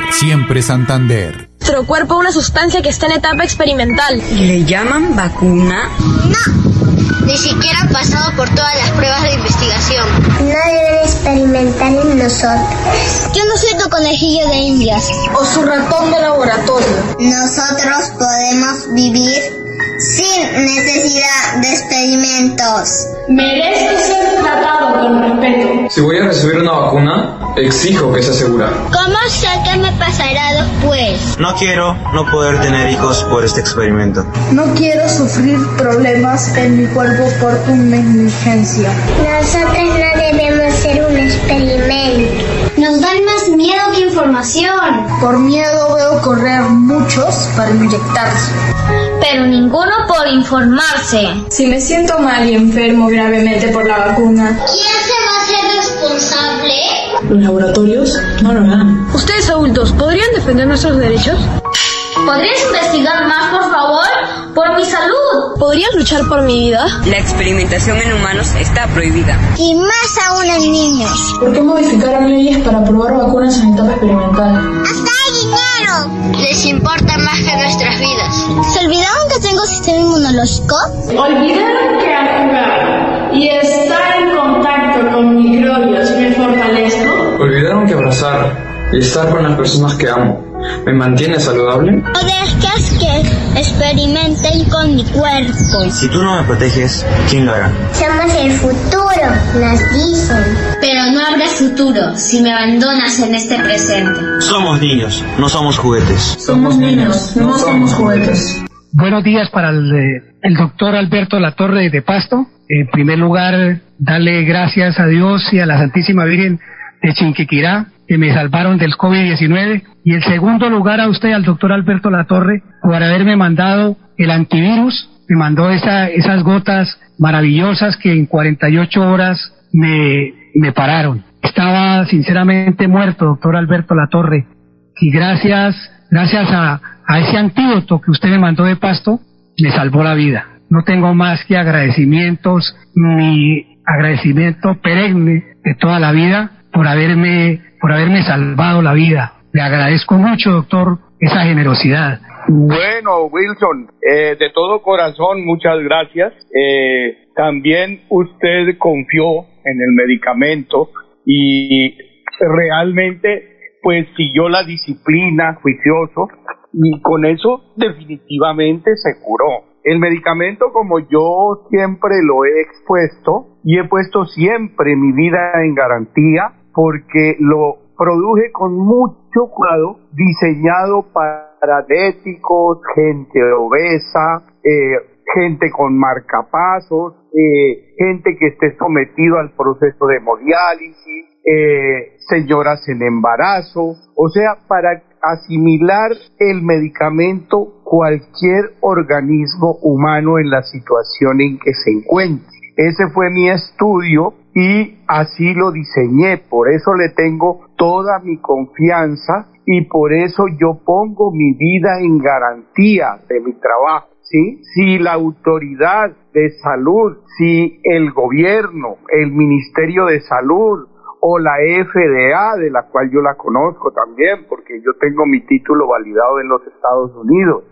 siempre Santander. Nuestro cuerpo una sustancia que está en etapa experimental. ¿Le llaman vacuna? No, ni siquiera ha pasado por todas las pruebas de investigación. No deben experimentar en nosotros. Yo no soy tu conejillo de indias. O su ratón de laboratorio. Nosotros podemos vivir sin necesidad de experimentos. Merezco ser tratado con respeto. Si voy a recibir una vacuna, exijo que sea segura. ¿Cómo sé qué me pasará después? No quiero no poder tener hijos por este experimento. No quiero sufrir problemas en mi cuerpo por tu negligencia. Nosotros no debemos ser un experimento. Nos dan más miedo que información. Por miedo veo correr muchos para inyectarse. Pero ninguno por informarse. Si me siento mal y enfermo gravemente por la vacuna. ¿Quién se va a hacer responsable? ¿Los laboratorios? No lo harán. Ustedes adultos, ¿podrían defender nuestros derechos? ¿Podrías investigar más, por favor? Por mi salud. ¿Podrías luchar por mi vida? La experimentación en humanos está prohibida. Y más aún en niños. ¿Por qué modificaron leyes para probar vacunas en etapa experimental? ¡Hasta Les importa más que nuestras vidas. ¿Se olvidaron que tengo sistema inmunológico? Olvidaron que al jugar y estar en contacto con microbios me fortalezco. Olvidaron que abrazar y estar con las personas que amo me mantiene saludable. No dejes que experimenten con mi cuerpo. Si tú no me proteges, ¿quién lo hará? Somos el futuro, nos dicen. Pero no habrá futuro si me abandonas en este presente. Somos niños, no somos juguetes. Somos niños, no somos juguetes. Buenos días para el, eh, el doctor Alberto Latorre de Pasto. En primer lugar, darle gracias a Dios y a la Santísima Virgen de Chinquiquirá que me salvaron del COVID-19. Y en segundo lugar a usted, al doctor Alberto Latorre, por haberme mandado el antivirus. Me mandó esa, esas gotas maravillosas que en 48 horas me, me pararon. Estaba sinceramente muerto, doctor Alberto Latorre. Y gracias, gracias a, a ese antídoto que usted me mandó de pasto, me salvó la vida. No tengo más que agradecimientos, mi agradecimiento perenne de toda la vida por haberme, por haberme salvado la vida. Le agradezco mucho, doctor, esa generosidad. Bueno, Wilson, eh, de todo corazón, muchas gracias. Eh, también usted confió en el medicamento y realmente pues siguió la disciplina, juicioso, y con eso definitivamente se curó. El medicamento, como yo siempre lo he expuesto y he puesto siempre mi vida en garantía, porque lo produje con mucho cuidado, diseñado para diabéticos, gente obesa, eh, gente con marcapasos, eh, gente que esté sometido al proceso de hemodiálisis, eh, señoras en embarazo, o sea, para asimilar el medicamento cualquier organismo humano en la situación en que se encuentre. Ese fue mi estudio y así lo diseñé, por eso le tengo toda mi confianza y por eso yo pongo mi vida en garantía de mi trabajo. ¿Sí? Si la autoridad de salud, si el gobierno, el Ministerio de Salud o la FDA, de la cual yo la conozco también, porque yo tengo mi título validado en los Estados Unidos,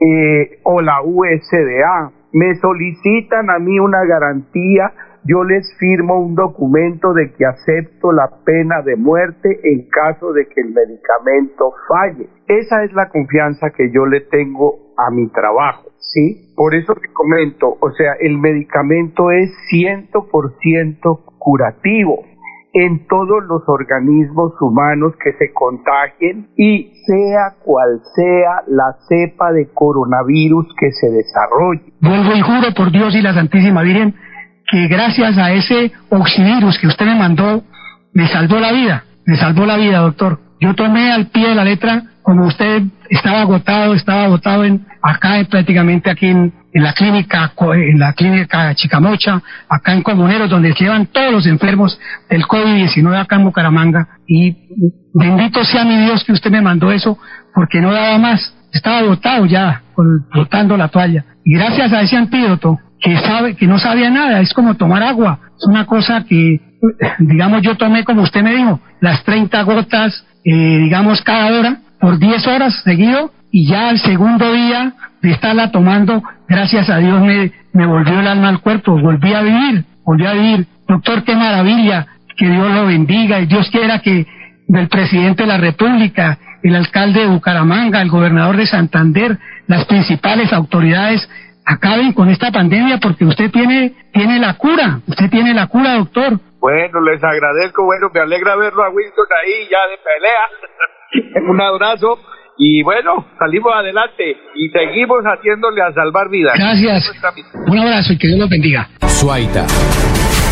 eh, o la USDA, me solicitan a mí una garantía, yo les firmo un documento de que acepto la pena de muerte en caso de que el medicamento falle. Esa es la confianza que yo le tengo a mi trabajo, ¿sí? Por eso te comento, o sea, el medicamento es 100% curativo en todos los organismos humanos que se contagien y sea cual sea la cepa de coronavirus que se desarrolle. Vuelvo y juro por Dios y la Santísima Virgen que gracias a ese oxivirus que usted me mandó, me salvó la vida, me salvó la vida, doctor. Yo tomé al pie de la letra, como usted estaba agotado, estaba agotado en, acá en, prácticamente aquí en, la clínica, en la clínica Chicamocha, acá en Comuneros, donde llevan todos los enfermos del COVID-19 acá en Bucaramanga. Y bendito sea mi Dios que usted me mandó eso, porque no daba más. Estaba agotado ya, botando la toalla. Y gracias a ese antídoto, que sabe, que no sabía nada, es como tomar agua. Es una cosa que, digamos, yo tomé como usted me dijo, las 30 gotas, eh, digamos, cada hora, por 10 horas seguido, y ya al segundo día de estarla tomando, gracias a Dios me, me volvió el alma al cuerpo, volví a vivir, volví a vivir. Doctor, qué maravilla, que Dios lo bendiga y Dios quiera que del presidente de la República, el alcalde de Bucaramanga, el gobernador de Santander, las principales autoridades acaben con esta pandemia porque usted tiene, tiene la cura, usted tiene la cura, doctor. Bueno, les agradezco, bueno, me alegra verlo a Wilson ahí ya de pelea. Un abrazo y bueno, salimos adelante y seguimos haciéndole a salvar vidas. Gracias. Un abrazo y que Dios los bendiga. Suaita.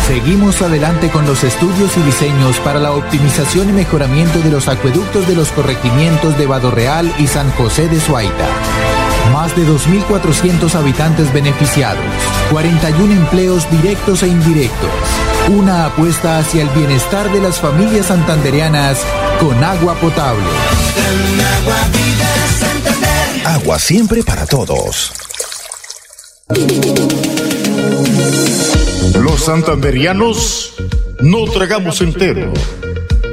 Seguimos adelante con los estudios y diseños para la optimización y mejoramiento de los acueductos de los corregimientos de Vado Real y San José de Suaita. Más de 2.400 habitantes beneficiados, 41 empleos directos e indirectos, una apuesta hacia el bienestar de las familias santandereanas con agua potable. Agua siempre para todos. Los santanderianos no tragamos entero.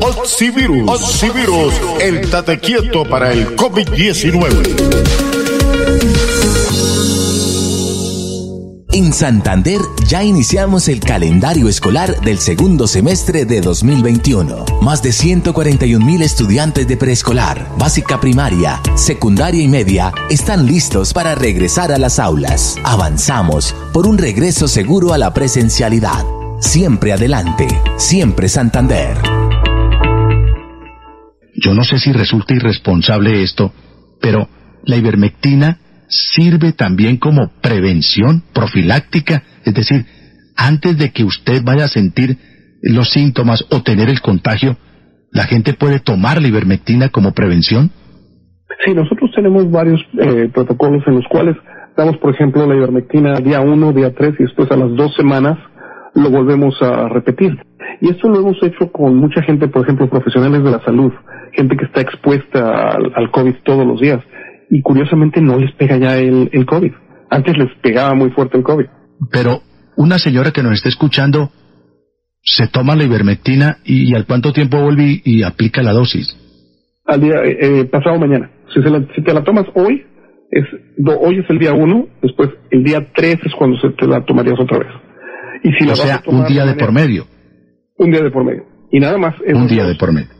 Oxivirus. Oxivirus, el tate quieto para el COVID-19. En Santander ya iniciamos el calendario escolar del segundo semestre de 2021. Más de 141 mil estudiantes de preescolar, básica primaria, secundaria y media están listos para regresar a las aulas. Avanzamos por un regreso seguro a la presencialidad. Siempre adelante, siempre Santander. Yo no sé si resulta irresponsable esto, pero la ivermectina sirve también como prevención profiláctica, es decir, antes de que usted vaya a sentir los síntomas o tener el contagio, ¿la gente puede tomar la ivermectina como prevención? Sí, nosotros tenemos varios eh, protocolos en los cuales damos, por ejemplo, la ivermectina día 1, día 3 y después a las dos semanas lo volvemos a repetir. Y esto lo hemos hecho con mucha gente, por ejemplo, profesionales de la salud, gente que está expuesta al, al COVID todos los días. Y curiosamente no les pega ya el, el COVID. Antes les pegaba muy fuerte el COVID. Pero una señora que nos está escuchando se toma la ivermectina y, al cuánto tiempo vuelve y, y aplica la dosis. Al día eh, pasado mañana. Si, se la, si, te la tomas hoy, es do, hoy es el día uno, después el día tres es cuando se te la tomarías otra vez. Y si o sea, un día de por medio. Un día de por medio. Y nada más. Un día de por medio.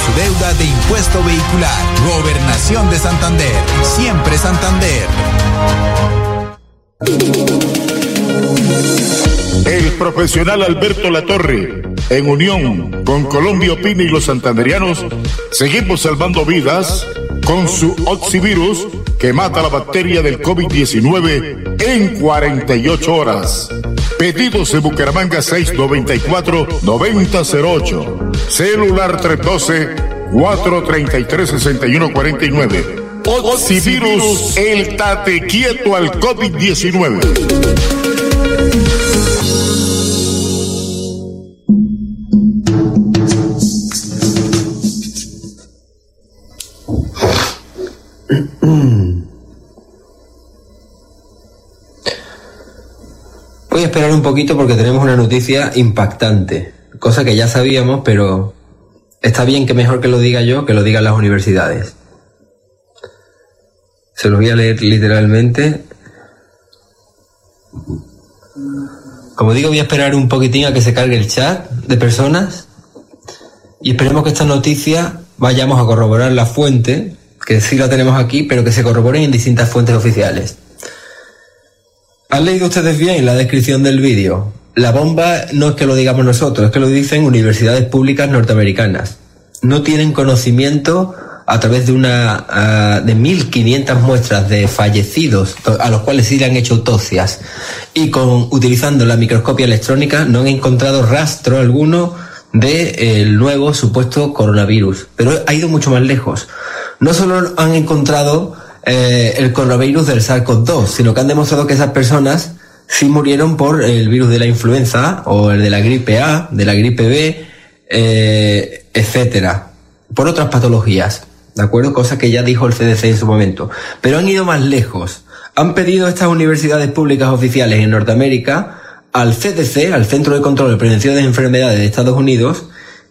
su deuda de impuesto vehicular. Gobernación de Santander. Siempre Santander. El profesional Alberto Latorre, en unión con Colombia Opina y los santanderianos, seguimos salvando vidas con su Oxivirus que mata la bacteria del COVID-19 en 48 horas. Pedidos en Bucaramanga 694-9008. Celular 312-433-6149. Oxivirus, el tate quieto al COVID-19. Esperar un poquito porque tenemos una noticia impactante, cosa que ya sabíamos, pero está bien que mejor que lo diga yo que lo digan las universidades. Se lo voy a leer literalmente. Como digo, voy a esperar un poquitín a que se cargue el chat de personas y esperemos que esta noticia vayamos a corroborar la fuente, que sí la tenemos aquí, pero que se corroboren en distintas fuentes oficiales. ¿Han leído ustedes bien la descripción del vídeo? La bomba no es que lo digamos nosotros, es que lo dicen universidades públicas norteamericanas. No tienen conocimiento a través de una de 1500 muestras de fallecidos a los cuales sí le han hecho autopsias y utilizando la microscopia electrónica no han encontrado rastro alguno del nuevo supuesto coronavirus, pero ha ido mucho más lejos. No solo han encontrado eh, el coronavirus del SARS-CoV-2, sino que han demostrado que esas personas sí murieron por el virus de la influenza o el de la gripe A, de la gripe B, eh, etcétera, por otras patologías, ¿de acuerdo? Cosa que ya dijo el CDC en su momento. Pero han ido más lejos. Han pedido estas universidades públicas oficiales en Norteamérica al CDC, al Centro de Control y Prevención de Enfermedades de Estados Unidos,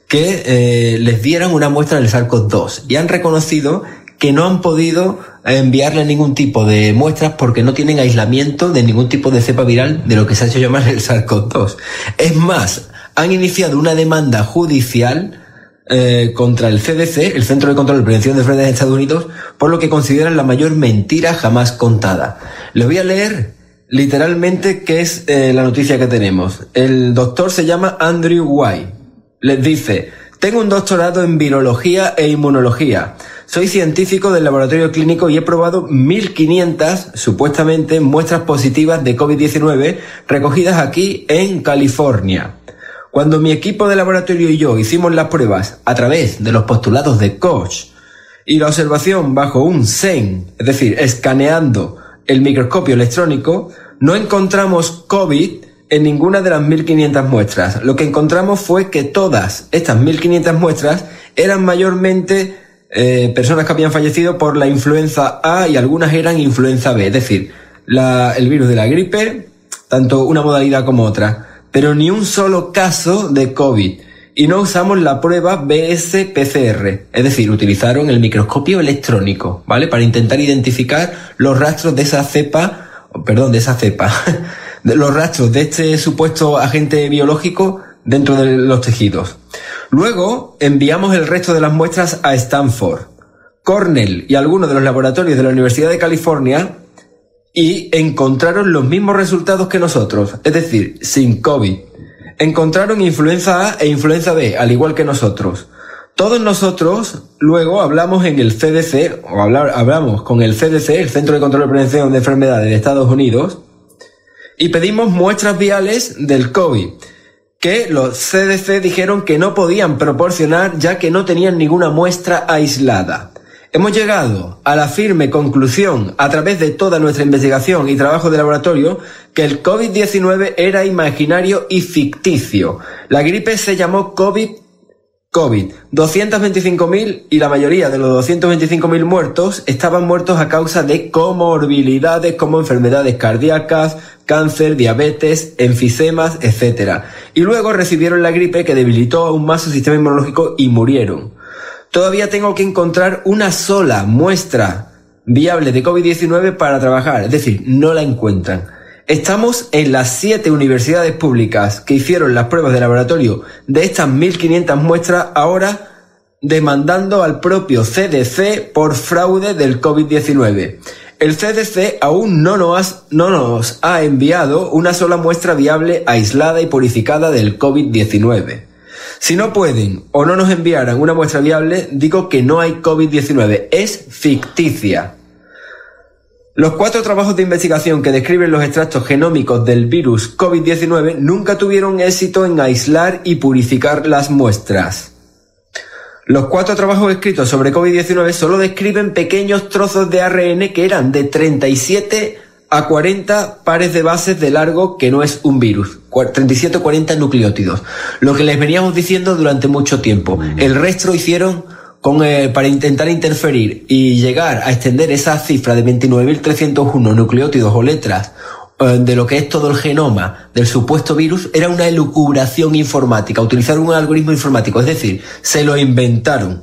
que eh, les dieran una muestra del SARS-CoV-2 y han reconocido que no han podido enviarle ningún tipo de muestras porque no tienen aislamiento de ningún tipo de cepa viral de lo que se ha hecho llamar el SARS-CoV-2. Es más, han iniciado una demanda judicial eh, contra el CDC, el Centro de Control y Prevención de Enfermedades de Estados Unidos, por lo que consideran la mayor mentira jamás contada. Les voy a leer literalmente qué es eh, la noticia que tenemos. El doctor se llama Andrew White. Les dice, tengo un doctorado en virología e inmunología. Soy científico del laboratorio clínico y he probado 1.500, supuestamente, muestras positivas de COVID-19 recogidas aquí en California. Cuando mi equipo de laboratorio y yo hicimos las pruebas a través de los postulados de Koch y la observación bajo un SEN, es decir, escaneando el microscopio electrónico, no encontramos COVID en ninguna de las 1500 muestras. Lo que encontramos fue que todas estas 1500 muestras eran mayormente eh, personas que habían fallecido por la influenza A y algunas eran influenza B, es decir, el virus de la gripe, tanto una modalidad como otra, pero ni un solo caso de COVID. Y no usamos la prueba BS-PCR, es decir, utilizaron el microscopio electrónico, ¿vale? Para intentar identificar los rastros de esa cepa, perdón, de esa cepa, los rastros de este supuesto agente biológico dentro de los tejidos. Luego enviamos el resto de las muestras a Stanford, Cornell y algunos de los laboratorios de la Universidad de California y encontraron los mismos resultados que nosotros, es decir, sin COVID. Encontraron influenza A e influenza B, al igual que nosotros. Todos nosotros luego hablamos en el CDC, o hablamos con el CDC, el Centro de Control y Prevención de Enfermedades de Estados Unidos, y pedimos muestras viales del COVID que los CDC dijeron que no podían proporcionar ya que no tenían ninguna muestra aislada. Hemos llegado a la firme conclusión, a través de toda nuestra investigación y trabajo de laboratorio, que el COVID-19 era imaginario y ficticio. La gripe se llamó COVID COVID. 225.000 y la mayoría de los 225.000 muertos estaban muertos a causa de comorbilidades como enfermedades cardíacas, cáncer, diabetes, enfisemas, etc. Y luego recibieron la gripe que debilitó aún más su sistema inmunológico y murieron. Todavía tengo que encontrar una sola muestra viable de COVID-19 para trabajar, es decir, no la encuentran. Estamos en las siete universidades públicas que hicieron las pruebas de laboratorio de estas 1.500 muestras ahora demandando al propio CDC por fraude del COVID-19. El CDC aún no nos, no nos ha enviado una sola muestra viable, aislada y purificada del COVID-19. Si no pueden o no nos enviaran una muestra viable, digo que no hay COVID-19, es ficticia. Los cuatro trabajos de investigación que describen los extractos genómicos del virus COVID-19 nunca tuvieron éxito en aislar y purificar las muestras. Los cuatro trabajos escritos sobre COVID-19 solo describen pequeños trozos de ARN que eran de 37 a 40 pares de bases de largo que no es un virus. 37 o 40 nucleótidos. Lo que les veníamos diciendo durante mucho tiempo. El resto hicieron con, eh, para intentar interferir y llegar a extender esa cifra de 29.301 nucleótidos o letras eh, de lo que es todo el genoma del supuesto virus era una elucubración informática, utilizar un algoritmo informático, es decir, se lo inventaron.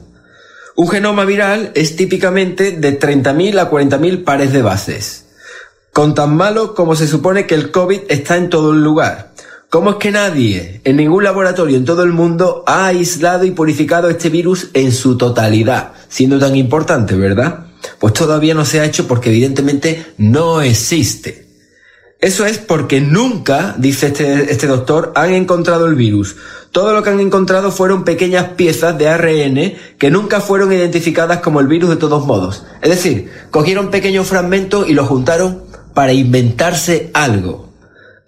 Un genoma viral es típicamente de 30.000 a 40.000 pares de bases. Con tan malo como se supone que el COVID está en todo el lugar. ¿Cómo es que nadie, en ningún laboratorio en todo el mundo, ha aislado y purificado este virus en su totalidad, siendo tan importante, verdad? Pues todavía no se ha hecho porque evidentemente no existe. Eso es porque nunca, dice este, este doctor, han encontrado el virus. Todo lo que han encontrado fueron pequeñas piezas de ARN que nunca fueron identificadas como el virus de todos modos. Es decir, cogieron pequeños fragmentos y los juntaron para inventarse algo.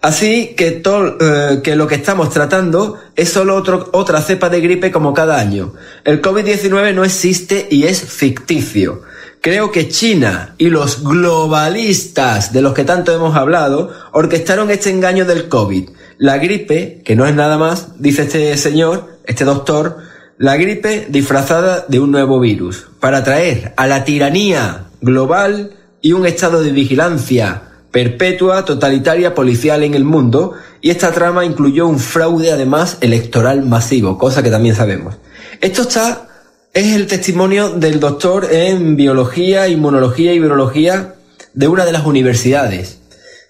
Así que, todo, eh, que lo que estamos tratando es solo otro, otra cepa de gripe como cada año. El COVID-19 no existe y es ficticio. Creo que China y los globalistas de los que tanto hemos hablado orquestaron este engaño del COVID. La gripe, que no es nada más, dice este señor, este doctor, la gripe disfrazada de un nuevo virus, para traer a la tiranía global y un estado de vigilancia perpetua, totalitaria, policial en el mundo, y esta trama incluyó un fraude además electoral masivo, cosa que también sabemos. Esto está, es el testimonio del doctor en biología, inmunología y virología de una de las universidades,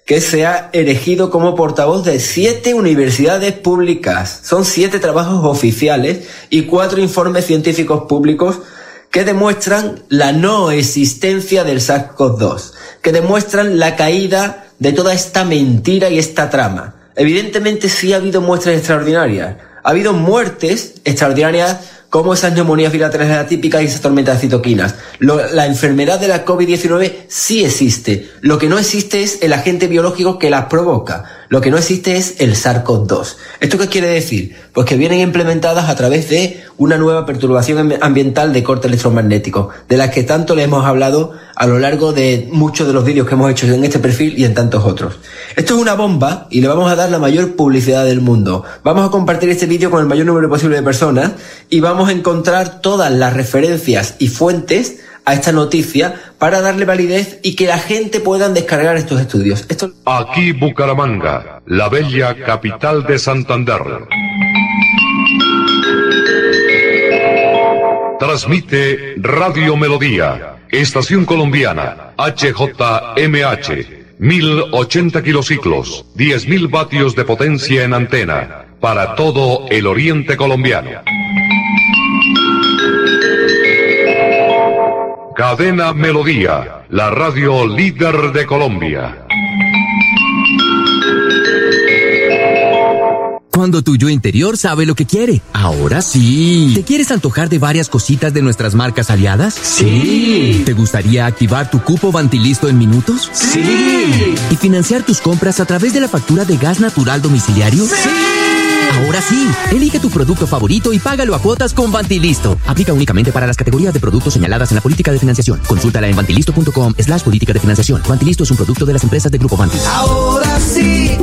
que se ha erigido como portavoz de siete universidades públicas. Son siete trabajos oficiales y cuatro informes científicos públicos que demuestran la no existencia del SARS-CoV-2, que demuestran la caída de toda esta mentira y esta trama. Evidentemente sí ha habido muestras extraordinarias. Ha habido muertes extraordinarias como esas neumonías bilaterales atípicas y esas tormentas de citoquinas. la enfermedad de la COVID-19 sí existe. Lo que no existe es el agente biológico que las provoca. Lo que no existe es el SARS-CoV-2. ¿Esto qué quiere decir? Pues que vienen implementadas a través de una nueva perturbación ambiental de corte electromagnético, de las que tanto le hemos hablado a lo largo de muchos de los vídeos que hemos hecho en este perfil y en tantos otros. Esto es una bomba y le vamos a dar la mayor publicidad del mundo. Vamos a compartir este vídeo con el mayor número posible de personas y vamos a encontrar todas las referencias y fuentes a esta noticia para darle validez y que la gente pueda descargar estos estudios. Aquí Bucaramanga, la bella capital de Santander. Transmite Radio Melodía, Estación Colombiana, HJMH, 1080 kilociclos, 10.000 vatios de potencia en antena, para todo el oriente colombiano. Cadena Melodía, la radio líder de Colombia. Cuando tu yo interior sabe lo que quiere. Ahora sí. ¿Te quieres antojar de varias cositas de nuestras marcas aliadas? Sí. ¿Te gustaría activar tu cupo Vantilisto en minutos? Sí. ¿Y financiar tus compras a través de la factura de gas natural domiciliario? Sí. Ahora sí, elige tu producto favorito y págalo a cuotas con Vantilisto. Aplica únicamente para las categorías de productos señaladas en la política de financiación. Consúltala en vantilisto.com slash política de financiación. Vantilisto es un producto de las empresas de Grupo Vanti. Ahora sí,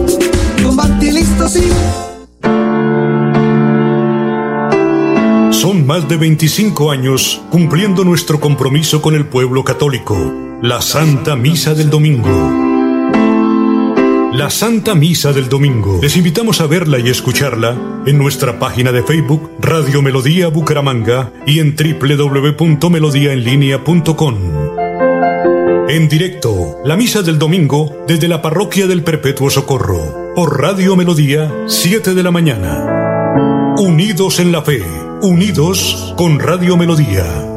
con Vantilisto sí. Son más de 25 años cumpliendo nuestro compromiso con el pueblo católico, la Santa Misa del Domingo. La Santa Misa del Domingo. Les invitamos a verla y escucharla en nuestra página de Facebook Radio Melodía Bucaramanga y en www.melodiaenlinea.com. En directo, la Misa del Domingo desde la Parroquia del Perpetuo Socorro, por Radio Melodía, 7 de la mañana. Unidos en la fe, unidos con Radio Melodía.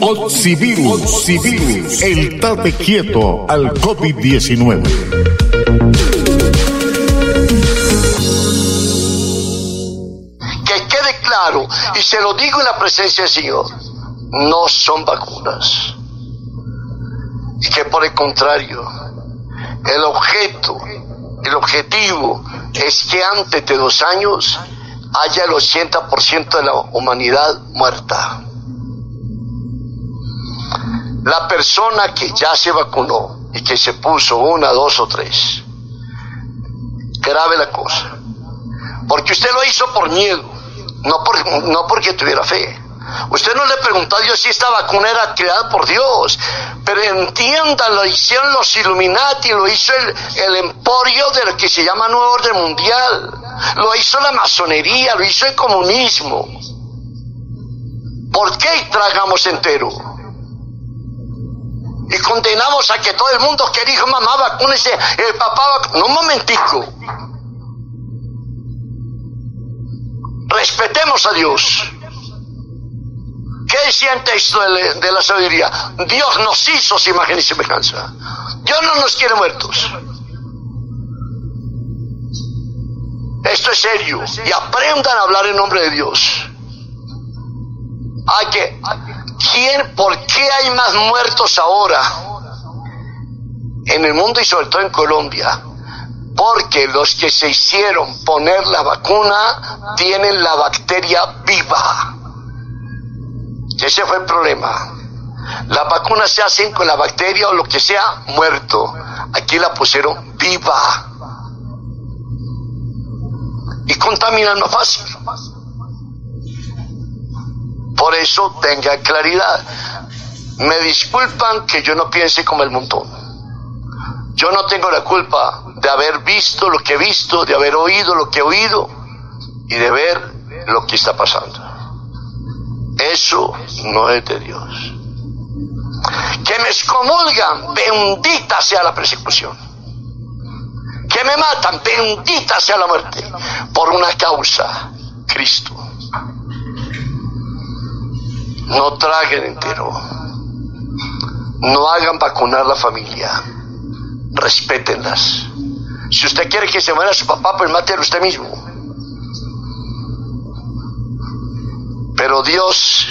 Oxivirus, Oxivirus, el tate quieto al COVID-19. Que quede claro, y se lo digo en la presencia del Señor, no son vacunas. Y que por el contrario, el objeto, el objetivo es que antes de dos años haya el 80% de la humanidad muerta. La persona que ya se vacunó y que se puso una, dos o tres, grave la cosa. Porque usted lo hizo por miedo, no, por, no porque tuviera fe. Usted no le preguntó a Dios si esta vacuna era creada por Dios, pero entiendan, lo hicieron los Illuminati, lo hizo el, el emporio de lo que se llama Nuevo Orden Mundial, lo hizo la masonería, lo hizo el comunismo. ¿Por qué tragamos entero? Y condenamos a que todo el mundo que dijo mamá vacúnese, el papá. No, un momentico. Respetemos a Dios. ¿Qué decía el texto de, de la sabiduría? Dios nos hizo su imagen y semejanza. Dios no nos quiere muertos. Esto es serio. Y aprendan a hablar en nombre de Dios. Hay que. ¿Quién, ¿Por qué hay más muertos ahora en el mundo y sobre todo en Colombia? Porque los que se hicieron poner la vacuna tienen la bacteria viva. Ese fue el problema. Las vacunas se hacen con la bacteria o lo que sea muerto. Aquí la pusieron viva. Y contaminan más fácil. Por eso tenga claridad. Me disculpan que yo no piense como el montón. Yo no tengo la culpa de haber visto lo que he visto, de haber oído lo que he oído y de ver lo que está pasando. Eso no es de Dios. Que me excomulgan, bendita sea la persecución. Que me matan, bendita sea la muerte. Por una causa, Cristo. No traguen entero. No hagan vacunar la familia. Respétenlas. Si usted quiere que se muera su papá, pues mátelo usted mismo. Pero Dios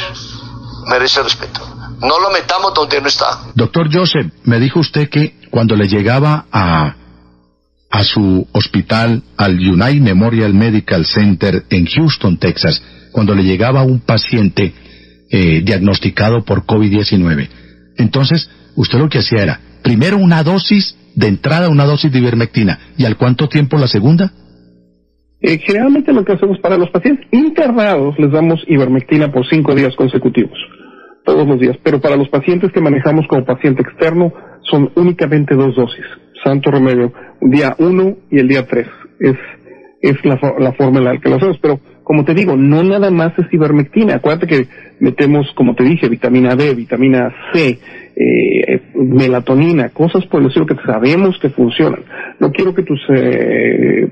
merece respeto. No lo metamos donde no está. Doctor Joseph, me dijo usted que cuando le llegaba a, a su hospital, al United Memorial Medical Center en Houston, Texas, cuando le llegaba un paciente eh, diagnosticado por COVID-19, entonces usted lo que hacía era, primero una dosis de entrada, una dosis de ivermectina, y al cuánto tiempo la segunda? Eh, generalmente lo que hacemos para los pacientes internados les damos ivermectina por cinco días consecutivos, todos los días. Pero para los pacientes que manejamos como paciente externo son únicamente dos dosis. Santo remedio, día uno y el día tres. Es, es la, la forma en la que lo hacemos. Pero como te digo, no nada más es ivermectina. Acuérdate que metemos, como te dije, vitamina D, vitamina C, eh, melatonina, cosas por el estilo que sabemos que funcionan. No quiero que tus eh,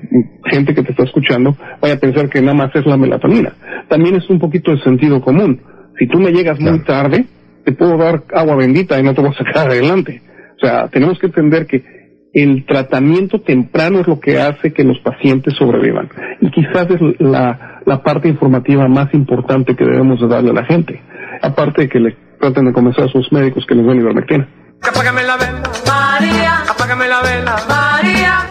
gente que te está escuchando vaya a pensar que nada más es la melatonina. También es un poquito de sentido común. Si tú me llegas muy tarde, te puedo dar agua bendita y no te voy a sacar adelante. O sea, tenemos que entender que el tratamiento temprano es lo que hace que los pacientes sobrevivan. Y quizás es la, la parte informativa más importante que debemos de darle a la gente. Aparte de que le traten de convencer a sus médicos que les den ivermectina. Apágame la vela, María. Apágame la vela, María.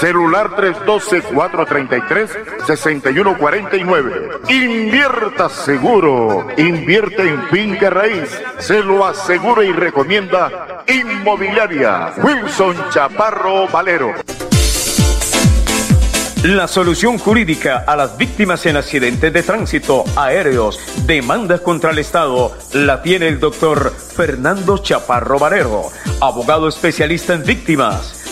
celular 312 433 6149. Invierta seguro. Invierte en finca raíz. Se lo asegura y recomienda Inmobiliaria Wilson Chaparro Valero. La solución jurídica a las víctimas en accidentes de tránsito, aéreos, demandas contra el Estado, la tiene el doctor Fernando Chaparro Valero, abogado especialista en víctimas.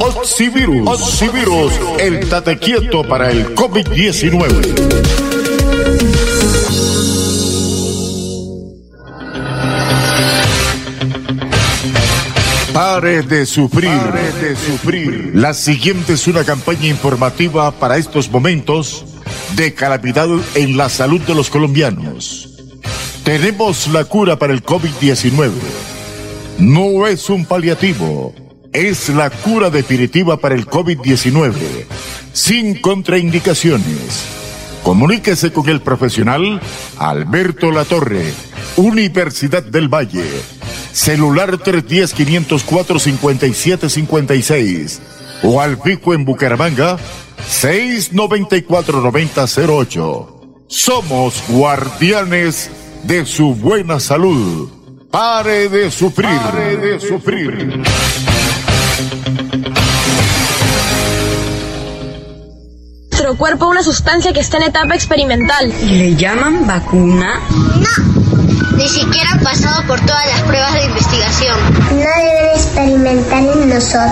Oxivirus. Oxivirus, el tate quieto para el COVID-19. Pare de sufrir. Pare de sufrir. La siguiente es una campaña informativa para estos momentos de calamidad en la salud de los colombianos. Tenemos la cura para el COVID-19. No es un paliativo, es la cura definitiva para el COVID-19, sin contraindicaciones. Comuníquese con el profesional Alberto Latorre, Universidad del Valle. Celular 310-504-5756 o al pico en Bucaramanga 694-9008. Somos guardianes de su buena salud. Pare de sufrir. Pare de sufrir. Nuestro cuerpo una sustancia que está en etapa experimental. ¿Y le llaman vacuna? No, ni siquiera han pasado por todas las pruebas de investigación. No deben experimentar en nosotros.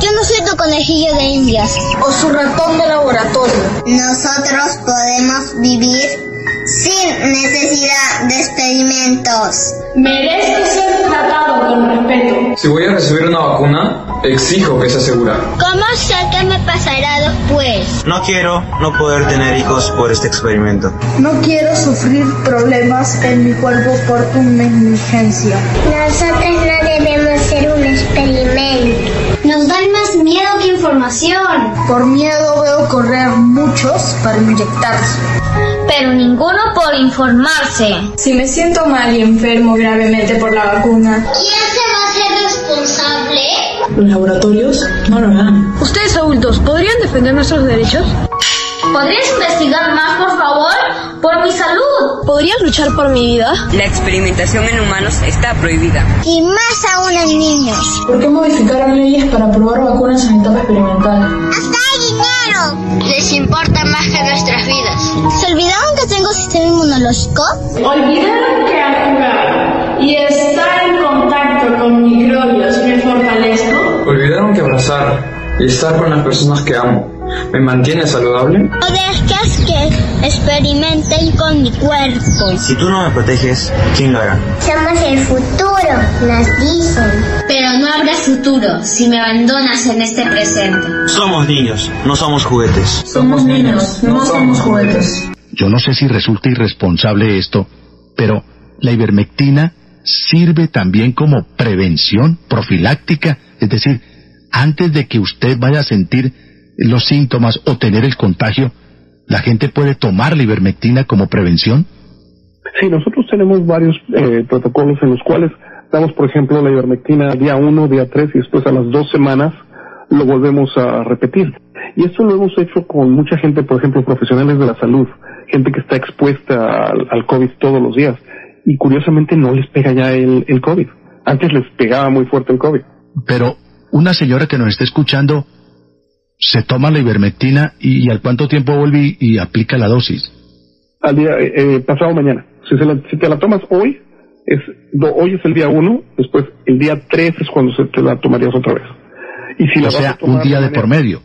Yo no soy tu conejillo de indias. O su ratón de laboratorio. Nosotros podemos vivir sin necesidad de experimentos. Merezco ser tratado con respeto. Si voy a recibir una vacuna, exijo que sea segura. ¿Cómo sé qué me pasará después? No quiero no poder tener hijos por este experimento. No quiero sufrir problemas en mi cuerpo por tu negligencia. Nosotros no debemos ser un experimento. Nos dan más miedo que información. Por miedo veo correr muchos para inyectarse. Pero ninguno por informarse. Si me siento mal y enfermo gravemente por la vacuna. ¿Quién se va a hacer responsable? Los laboratorios no lo harán. Ustedes adultos, ¿podrían defender nuestros derechos? ¿Podrías investigar más, por favor? Por mi salud. ¿Podrías luchar por mi vida? La experimentación en humanos está prohibida. Y más aún en niños. ¿Por qué modificaron leyes para probar vacunas en etapa experimental? ¡Hasta Les importa más que nuestras vidas. ¿Se olvidaron que tengo sistema inmunológico? Olvidaron que al jugar y estar en contacto con microbios me fortalezco. Olvidaron que abrazar y estar con las personas que amo me mantiene saludable. No dejes que experimenten con mi cuerpo. Si tú no me proteges, ¿quién lo hará? Somos el futuro, nos dicen. Habrá futuro si me abandonas en este presente. Somos niños, no somos juguetes. Somos niños, no somos juguetes. Yo no sé si resulta irresponsable esto, pero la ivermectina sirve también como prevención profiláctica, es decir, antes de que usted vaya a sentir los síntomas o tener el contagio, ¿la gente puede tomar la ivermectina como prevención? Sí, nosotros tenemos varios eh, protocolos en los cuales damos, por ejemplo, la ivermectina día 1, día 3 y después a las dos semanas lo volvemos a repetir. Y esto lo hemos hecho con mucha gente, por ejemplo, profesionales de la salud, gente que está expuesta al, al COVID todos los días. Y curiosamente no les pega ya el, el COVID. Antes les pegaba muy fuerte el COVID. Pero una señora que nos está escuchando se toma la ivermectina y, y al cuánto tiempo vuelve y, y aplica la dosis. Al día, eh, eh, pasado mañana. Si, se la, si te la tomas hoy, es, do, hoy es el día 1, después el día 3 es cuando se te la tomarías otra vez. Y si o sea, un día de, por medio.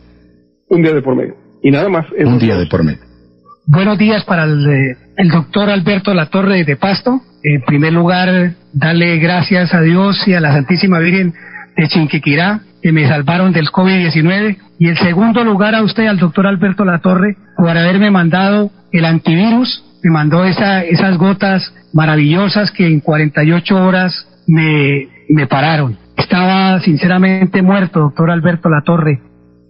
Un día de por medio. Y nada más. Un día de por medio. Buenos días para el, eh, el doctor Alberto Latorre de Pasto. En primer lugar, darle gracias a Dios y a la Santísima Virgen de Chinquiquirá que me salvaron del COVID-19. Y en segundo lugar a usted, al doctor Alberto Latorre, por haberme mandado el antivirus. Me mandó esa, esas gotas maravillosas que en 48 horas me, me pararon. Estaba sinceramente muerto, doctor Alberto Latorre.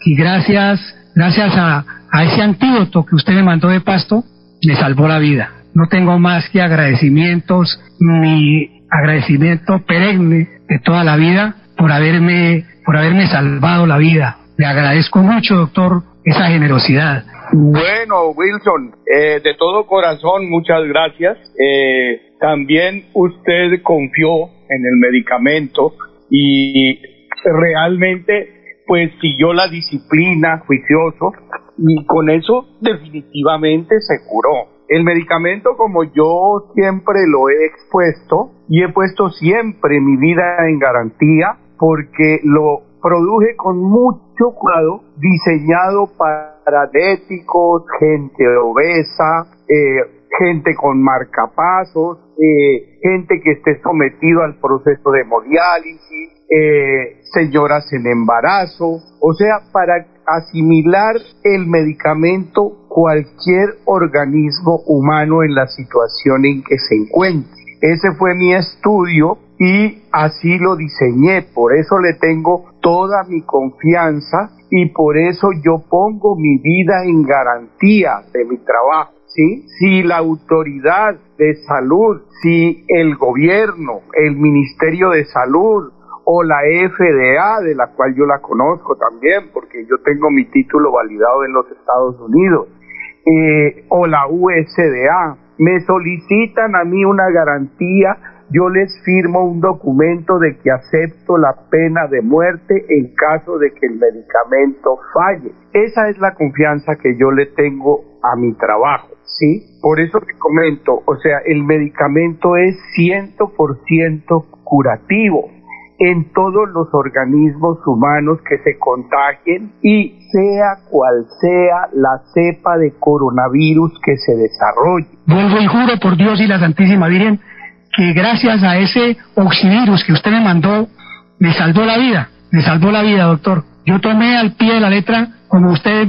Y gracias, gracias a, a ese antídoto que usted me mandó de pasto, me salvó la vida. No tengo más que agradecimientos, mi agradecimiento perenne de toda la vida por haberme, por haberme salvado la vida. Le agradezco mucho, doctor, esa generosidad. Bueno, Wilson, eh, de todo corazón, muchas gracias. Eh, también usted confió en el medicamento y realmente pues siguió la disciplina juicioso y con eso definitivamente se curó. El medicamento, como yo siempre lo he expuesto y he puesto siempre mi vida en garantía, porque lo produje con mucho cuidado, diseñado para diabéticos, gente obesa, eh, gente con marcapasos, eh, gente que esté sometido al proceso de hemodiálisis, eh, señoras en embarazo, o sea, para asimilar el medicamento cualquier organismo humano en la situación en que se encuentre. Ese fue mi estudio y así lo diseñé, por eso le tengo toda mi confianza y por eso yo pongo mi vida en garantía de mi trabajo. ¿Sí? Si la autoridad de salud, si el gobierno, el Ministerio de Salud o la FDA, de la cual yo la conozco también, porque yo tengo mi título validado en los Estados Unidos, eh, o la USDA, me solicitan a mí una garantía yo les firmo un documento de que acepto la pena de muerte en caso de que el medicamento falle. Esa es la confianza que yo le tengo a mi trabajo, ¿sí? Por eso te comento, o sea, el medicamento es 100% curativo en todos los organismos humanos que se contagien y sea cual sea la cepa de coronavirus que se desarrolle. Vuelvo y juro por Dios y la Santísima Virgen que gracias a ese oxivirus que usted me mandó, me salvó la vida, me salvó la vida, doctor. Yo tomé al pie de la letra, como usted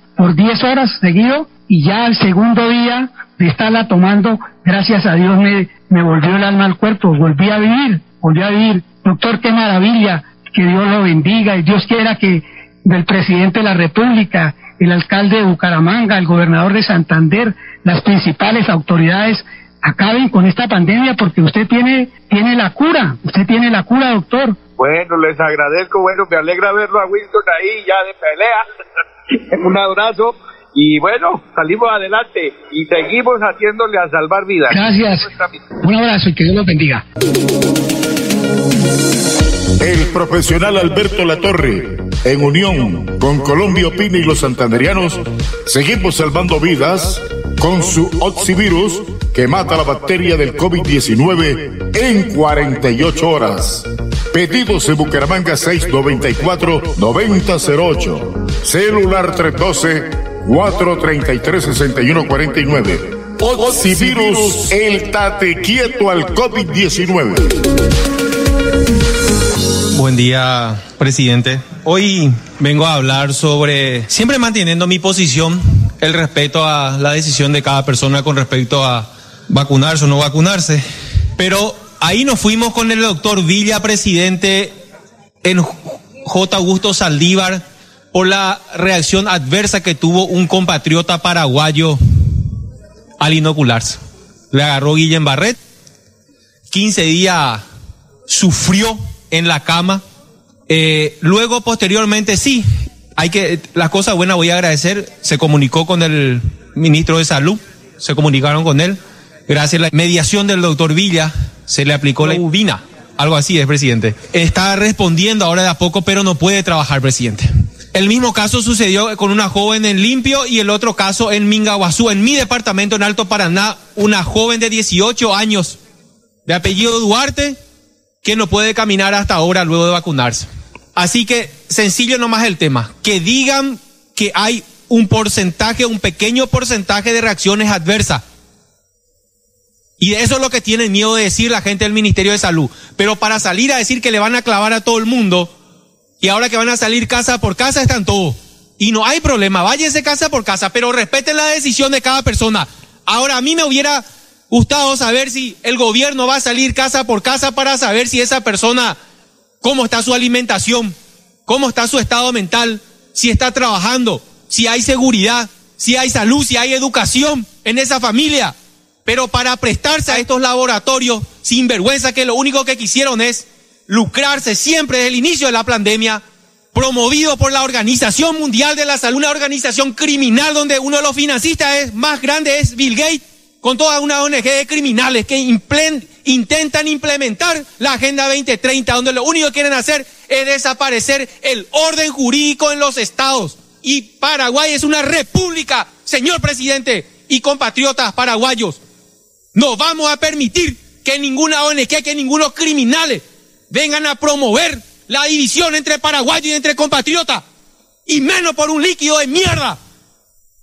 por 10 horas seguido y ya al segundo día de estarla tomando, gracias a Dios me, me volvió el alma al cuerpo, volví a vivir, volví a vivir. Doctor, qué maravilla, que Dios lo bendiga y Dios quiera que del presidente de la República, el alcalde de Bucaramanga, el gobernador de Santander, las principales autoridades acaben con esta pandemia porque usted tiene, tiene la cura, usted tiene la cura, doctor. Bueno, les agradezco, bueno, me alegra verlo a Winston ahí ya de pelea. Un abrazo y bueno, salimos adelante y seguimos haciéndole a salvar vidas. Gracias. Un abrazo y que Dios los bendiga. El profesional Alberto Latorre, en unión con Colombia Opina y los santanderianos, seguimos salvando vidas con su Oxivirus que mata la bacteria del COVID-19 en 48 horas. Pedidos en Bucaramanga 694-9008. Celular 312-433-6149. Oxivirus, el tate quieto al COVID-19. Buen día, presidente. Hoy vengo a hablar sobre, siempre manteniendo mi posición, el respeto a la decisión de cada persona con respecto a vacunarse o no vacunarse. Pero ahí nos fuimos con el doctor Villa, presidente en J. Augusto Saldívar, por la reacción adversa que tuvo un compatriota paraguayo al inocularse. Le agarró Guillem Barret, 15 días sufrió en la cama. Eh, luego, posteriormente, sí, hay que, las cosas buenas voy a agradecer, se comunicó con el ministro de Salud, se comunicaron con él, gracias a la mediación del doctor Villa, se le aplicó la ubina, algo así es, presidente. Está respondiendo ahora de a poco, pero no puede trabajar, presidente. El mismo caso sucedió con una joven en Limpio y el otro caso en Mingaguazú, en mi departamento en Alto Paraná, una joven de 18 años, de apellido Duarte, que no puede caminar hasta ahora luego de vacunarse. Así que sencillo nomás el tema, que digan que hay un porcentaje, un pequeño porcentaje de reacciones adversas. Y eso es lo que tienen miedo de decir la gente del Ministerio de Salud. Pero para salir a decir que le van a clavar a todo el mundo, y ahora que van a salir casa por casa están todos. Y no hay problema, váyanse casa por casa, pero respeten la decisión de cada persona. Ahora, a mí me hubiera gustado saber si el gobierno va a salir casa por casa para saber si esa persona, cómo está su alimentación, cómo está su estado mental, si está trabajando, si hay seguridad, si hay salud, si hay educación en esa familia. Pero para prestarse a estos laboratorios sin vergüenza que lo único que quisieron es lucrarse siempre desde el inicio de la pandemia, promovido por la Organización Mundial de la Salud, una organización criminal donde uno de los financistas es, más grandes es Bill Gates, con toda una ONG de criminales que intentan implementar la Agenda 2030, donde lo único que quieren hacer es desaparecer el orden jurídico en los estados. Y Paraguay es una república, señor presidente y compatriotas paraguayos. No vamos a permitir que ninguna ONG, que ningunos criminales vengan a promover la división entre paraguayos y entre compatriotas. Y menos por un líquido de mierda.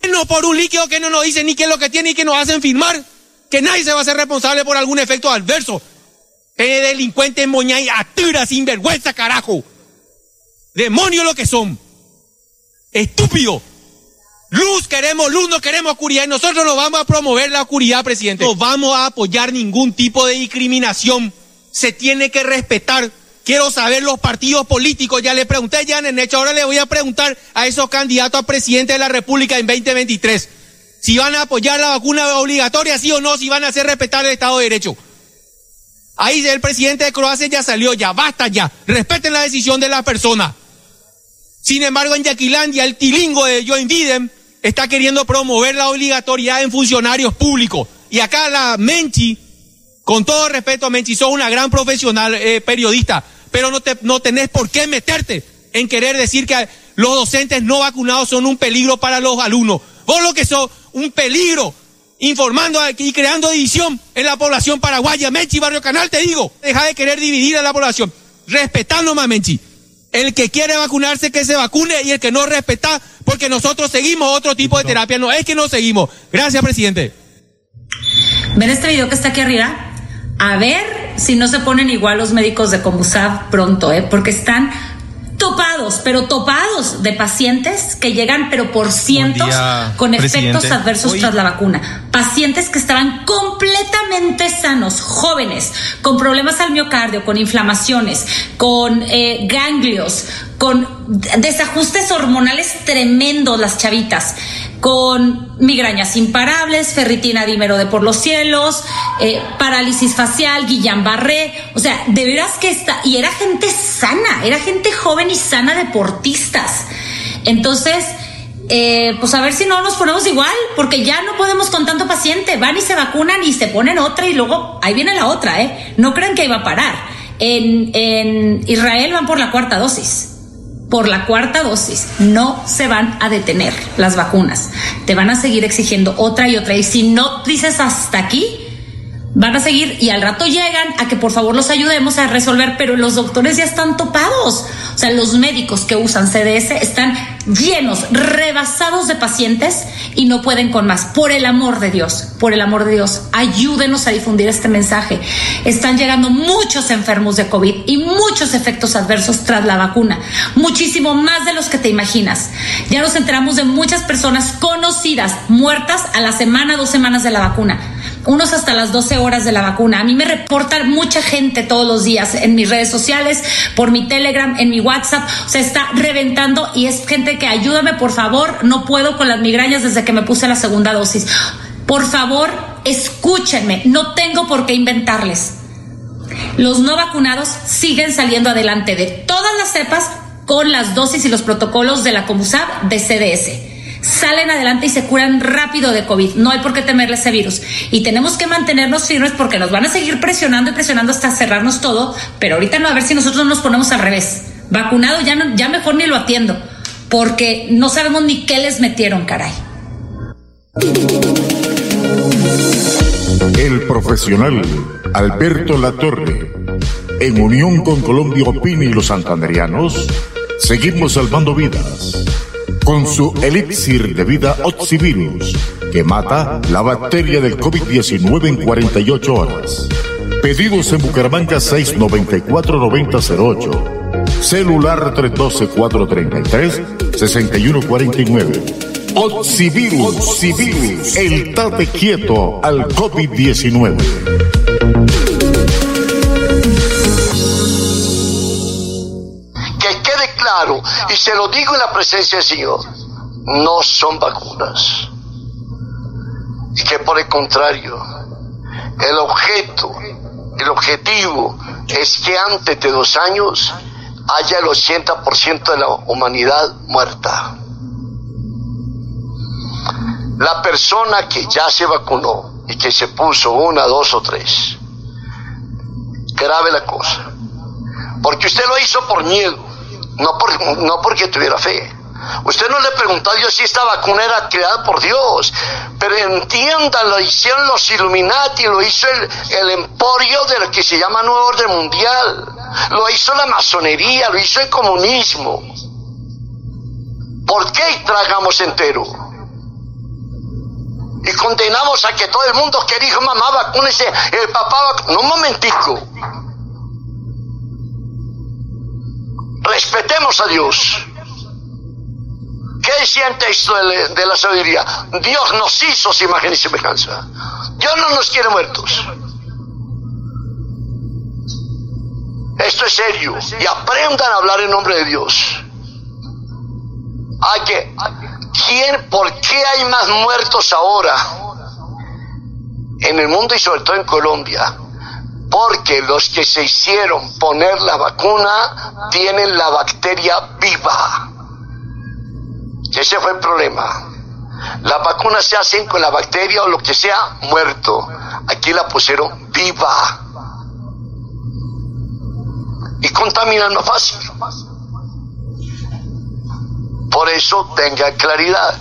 Menos por un líquido que no nos dice ni qué es lo que tiene y que nos hacen firmar. Que nadie se va a hacer responsable por algún efecto adverso. Eh, delincuentes moña y atura sin vergüenza, carajo. Demonios lo que son. Estúpido. Luz queremos, luz no queremos oscuridad y nosotros no vamos a promover la oscuridad, presidente. No vamos a apoyar ningún tipo de discriminación se tiene que respetar. Quiero saber los partidos políticos. Ya le pregunté ya en hecho, ahora le voy a preguntar a esos candidatos a presidente de la República en 2023. Si van a apoyar la vacuna obligatoria, sí o no, si van a hacer respetar el Estado de Derecho. Ahí el presidente de Croacia ya salió, ya basta ya. Respeten la decisión de la persona. Sin embargo, en Yaquilandia, el tilingo de Joe Biden está queriendo promover la obligatoriedad en funcionarios públicos. Y acá la Menchi, con todo respeto, Menchi, sos una gran profesional eh, periodista, pero no, te, no tenés por qué meterte en querer decir que los docentes no vacunados son un peligro para los alumnos. Vos lo que sos, un peligro, informando y creando división en la población paraguaya. Menchi, Barrio Canal, te digo, deja de querer dividir a la población. Respetando más, Menchi. El que quiere vacunarse, que se vacune, y el que no respeta, porque nosotros seguimos otro tipo de terapia. No es que no seguimos. Gracias, presidente. ¿Ven este video que está aquí arriba? A ver si no se ponen igual los médicos de Comusab pronto, ¿eh? porque están topados, pero topados de pacientes que llegan, pero por cientos, con efectos adversos tras la vacuna. Pacientes que estaban completamente sanos, jóvenes, con problemas al miocardio, con inflamaciones, con eh, ganglios, con desajustes hormonales tremendos las chavitas con migrañas imparables, ferritina dímero de por los cielos, eh, parálisis facial, Guillain-Barré, o sea, de veras que está, y era gente sana, era gente joven y sana, deportistas. Entonces, eh, pues a ver si no nos ponemos igual, porque ya no podemos con tanto paciente, van y se vacunan y se ponen otra y luego ahí viene la otra, ¿eh? No crean que iba a parar. En, en Israel van por la cuarta dosis por la cuarta dosis, no se van a detener las vacunas. Te van a seguir exigiendo otra y otra. Y si no dices hasta aquí, van a seguir y al rato llegan a que por favor los ayudemos a resolver, pero los doctores ya están topados. O sea, los médicos que usan CDS están llenos, rebasados de pacientes y no pueden con más. Por el amor de Dios, por el amor de Dios, ayúdenos a difundir este mensaje. Están llegando muchos enfermos de COVID y muchos efectos adversos tras la vacuna, muchísimo más de los que te imaginas. Ya nos enteramos de muchas personas conocidas muertas a la semana, dos semanas de la vacuna unos hasta las 12 horas de la vacuna. A mí me reportan mucha gente todos los días en mis redes sociales, por mi Telegram, en mi WhatsApp. Se está reventando y es gente que ayúdame, por favor. No puedo con las migrañas desde que me puse la segunda dosis. Por favor, escúchenme. No tengo por qué inventarles. Los no vacunados siguen saliendo adelante de todas las cepas con las dosis y los protocolos de la Comusab de CDS. Salen adelante y se curan rápido de COVID. No hay por qué temerle ese virus. Y tenemos que mantenernos firmes porque nos van a seguir presionando y presionando hasta cerrarnos todo. Pero ahorita no, a ver si nosotros nos ponemos al revés. Vacunado ya, no, ya mejor ni lo atiendo. Porque no sabemos ni qué les metieron, caray. El profesional Alberto Latorre, en unión con Colombia Opini y los santanderianos, seguimos salvando vidas con su elixir de vida Oxivirus, que mata la bacteria del COVID-19 en 48 horas. Pedidos en Bucaramanga 694-9008. Celular 312-433-6149. Oxivirus, Oxivirus, el tate quieto al COVID-19. Y se lo digo en la presencia del Señor, no son vacunas. Y que por el contrario, el objeto, el objetivo es que antes de dos años haya el 80% de la humanidad muerta. La persona que ya se vacunó y que se puso una, dos o tres, grave la cosa. Porque usted lo hizo por miedo, no, por, no porque tuviera fe. Usted no le preguntó a Dios si esta vacuna era creada por Dios, pero entiendan, lo hicieron los Illuminati, lo hizo el, el emporio de lo que se llama Nuevo Orden Mundial, lo hizo la masonería, lo hizo el comunismo. ¿Por qué tragamos entero? y condenamos a que todo el mundo que dijo mamá vacúnese, el papá No, un momentico. Respetemos a Dios. ¿Qué decía el texto de, la sabiduría? Dios nos hizo su imagen y semejanza. Dios no nos quiere muertos. Esto es serio. Y aprendan a hablar en nombre de Dios. Hay que ¿Quién, ¿Por qué hay más muertos ahora en el mundo y sobre todo en Colombia? Porque los que se hicieron poner la vacuna tienen la bacteria viva. Ese fue el problema. Las vacunas se hacen con la bacteria o lo que sea muerto. Aquí la pusieron viva. Y contaminan más fácil. Por eso tenga claridad.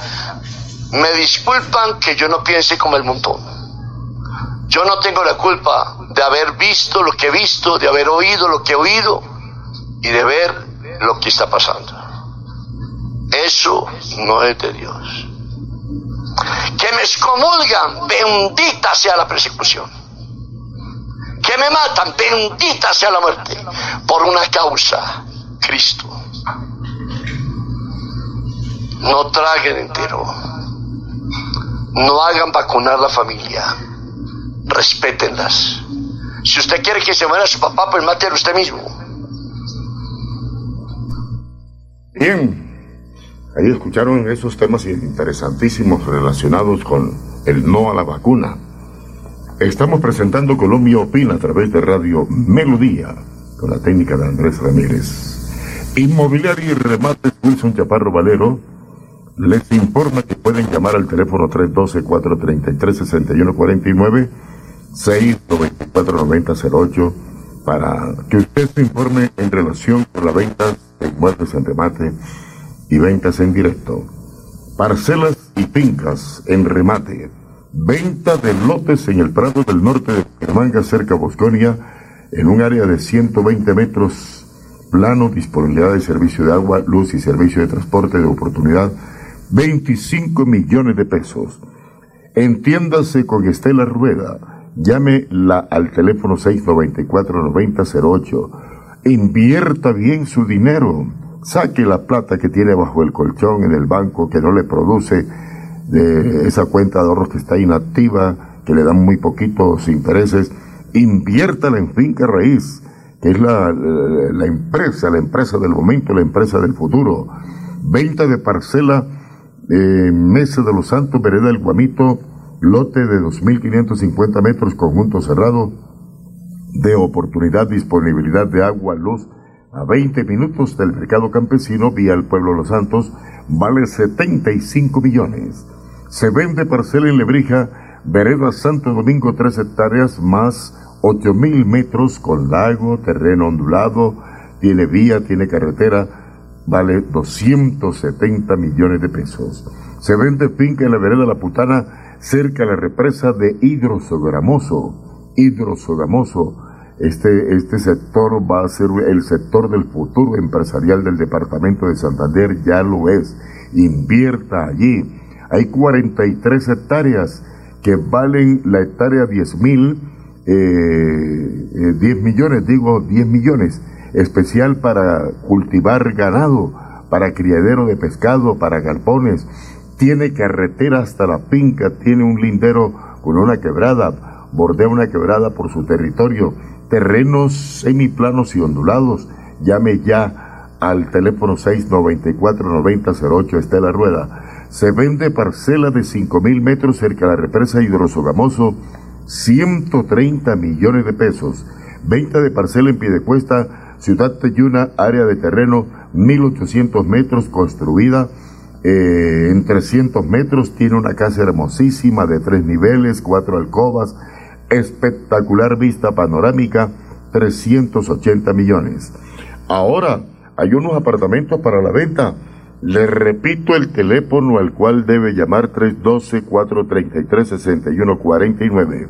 Me disculpan que yo no piense como el montón. Yo no tengo la culpa de haber visto lo que he visto, de haber oído lo que he oído y de ver lo que está pasando. Eso no es de Dios. Que me excomulgan, bendita sea la persecución. Que me matan, bendita sea la muerte, por una causa, Cristo. No traguen entero. No hagan vacunar la familia. Respétenlas. Si usted quiere que se muera su papá, pues mátelo usted mismo. Bien. Ahí escucharon esos temas interesantísimos relacionados con el no a la vacuna. Estamos presentando Colombia Opina a través de Radio Melodía, con la técnica de Andrés Ramírez. Inmobiliaria y remates Wilson Chaparro Valero les informa que pueden llamar al teléfono 312-433-6149, 694-9008, para que usted se informe en relación con la venta de inmuebles en remate y ventas en directo. Parcelas y fincas en remate. Venta de lotes en el Prado del Norte de Germanga, cerca de Bosconia, en un área de 120 metros plano, disponibilidad de servicio de agua, luz y servicio de transporte de oportunidad 25 millones de pesos. Entiéndase con Estela Rueda. Llame la, al teléfono 694-9008. Invierta bien su dinero. Saque la plata que tiene bajo el colchón en el banco que no le produce esa cuenta de ahorros que está inactiva, que le dan muy poquitos intereses. Inviértala en finca raíz, que es la empresa, la empresa del momento, la empresa del futuro. Venta de parcela eh, Mesa de los Santos, Vereda del Guamito, lote de 2.550 metros, conjunto cerrado, de oportunidad, disponibilidad de agua, luz, a 20 minutos del mercado campesino vía el pueblo Los Santos, vale 75 millones. Se vende parcela en Lebrija, vereda Santo Domingo 3 hectáreas más 8 mil metros con lago, terreno ondulado, tiene vía, tiene carretera, vale 270 millones de pesos. Se vende finca en la vereda La Putana, cerca de la represa de Hidrosogramoso. Hidrosogramoso. Este, este sector va a ser el sector del futuro empresarial del departamento de Santander, ya lo es. Invierta allí. Hay 43 hectáreas que valen la hectárea 10 mil, eh, 10 eh, millones, digo 10 millones especial para cultivar ganado, para criadero de pescado, para galpones. Tiene carretera hasta la finca, tiene un lindero con una quebrada, bordea una quebrada por su territorio, terrenos semiplanos y ondulados. Llame ya al teléfono 694-9008 Estela Rueda. Se vende parcela de 5.000 metros cerca de la represa Hidrosogamoso, 130 millones de pesos. Venta de parcela en pie de cuesta Ciudad Teyuna, área de terreno 1800 metros construida eh, en 300 metros, tiene una casa hermosísima de tres niveles, cuatro alcobas, espectacular vista panorámica, 380 millones. Ahora hay unos apartamentos para la venta. Le repito el teléfono al cual debe llamar 312-433-6149.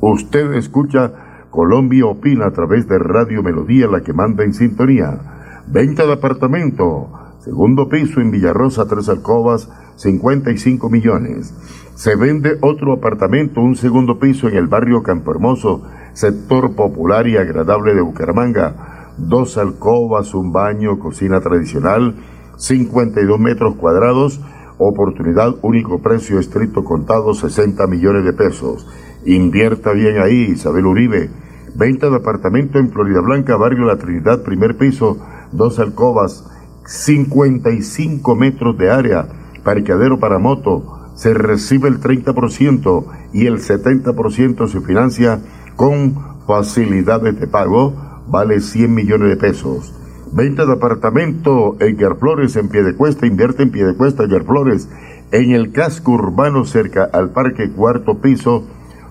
Usted escucha Colombia opina a través de Radio Melodía, la que manda en sintonía. Venta de apartamento, segundo piso en Villarrosa, tres alcobas, 55 millones. Se vende otro apartamento, un segundo piso en el barrio Campo Hermoso, sector popular y agradable de Bucaramanga. Dos alcobas, un baño, cocina tradicional, 52 metros cuadrados, oportunidad único precio estricto contado, 60 millones de pesos. Invierta bien ahí, Isabel Uribe. Venta de apartamento en Florida Blanca, barrio La Trinidad, primer piso, dos alcobas, 55 metros de área, parqueadero para moto. Se recibe el 30% y el 70% se financia con facilidades de pago, vale 100 millones de pesos. Venta de apartamento en Flores en pie de cuesta, invierte en pie de cuesta Flores, en el casco urbano cerca al parque cuarto piso,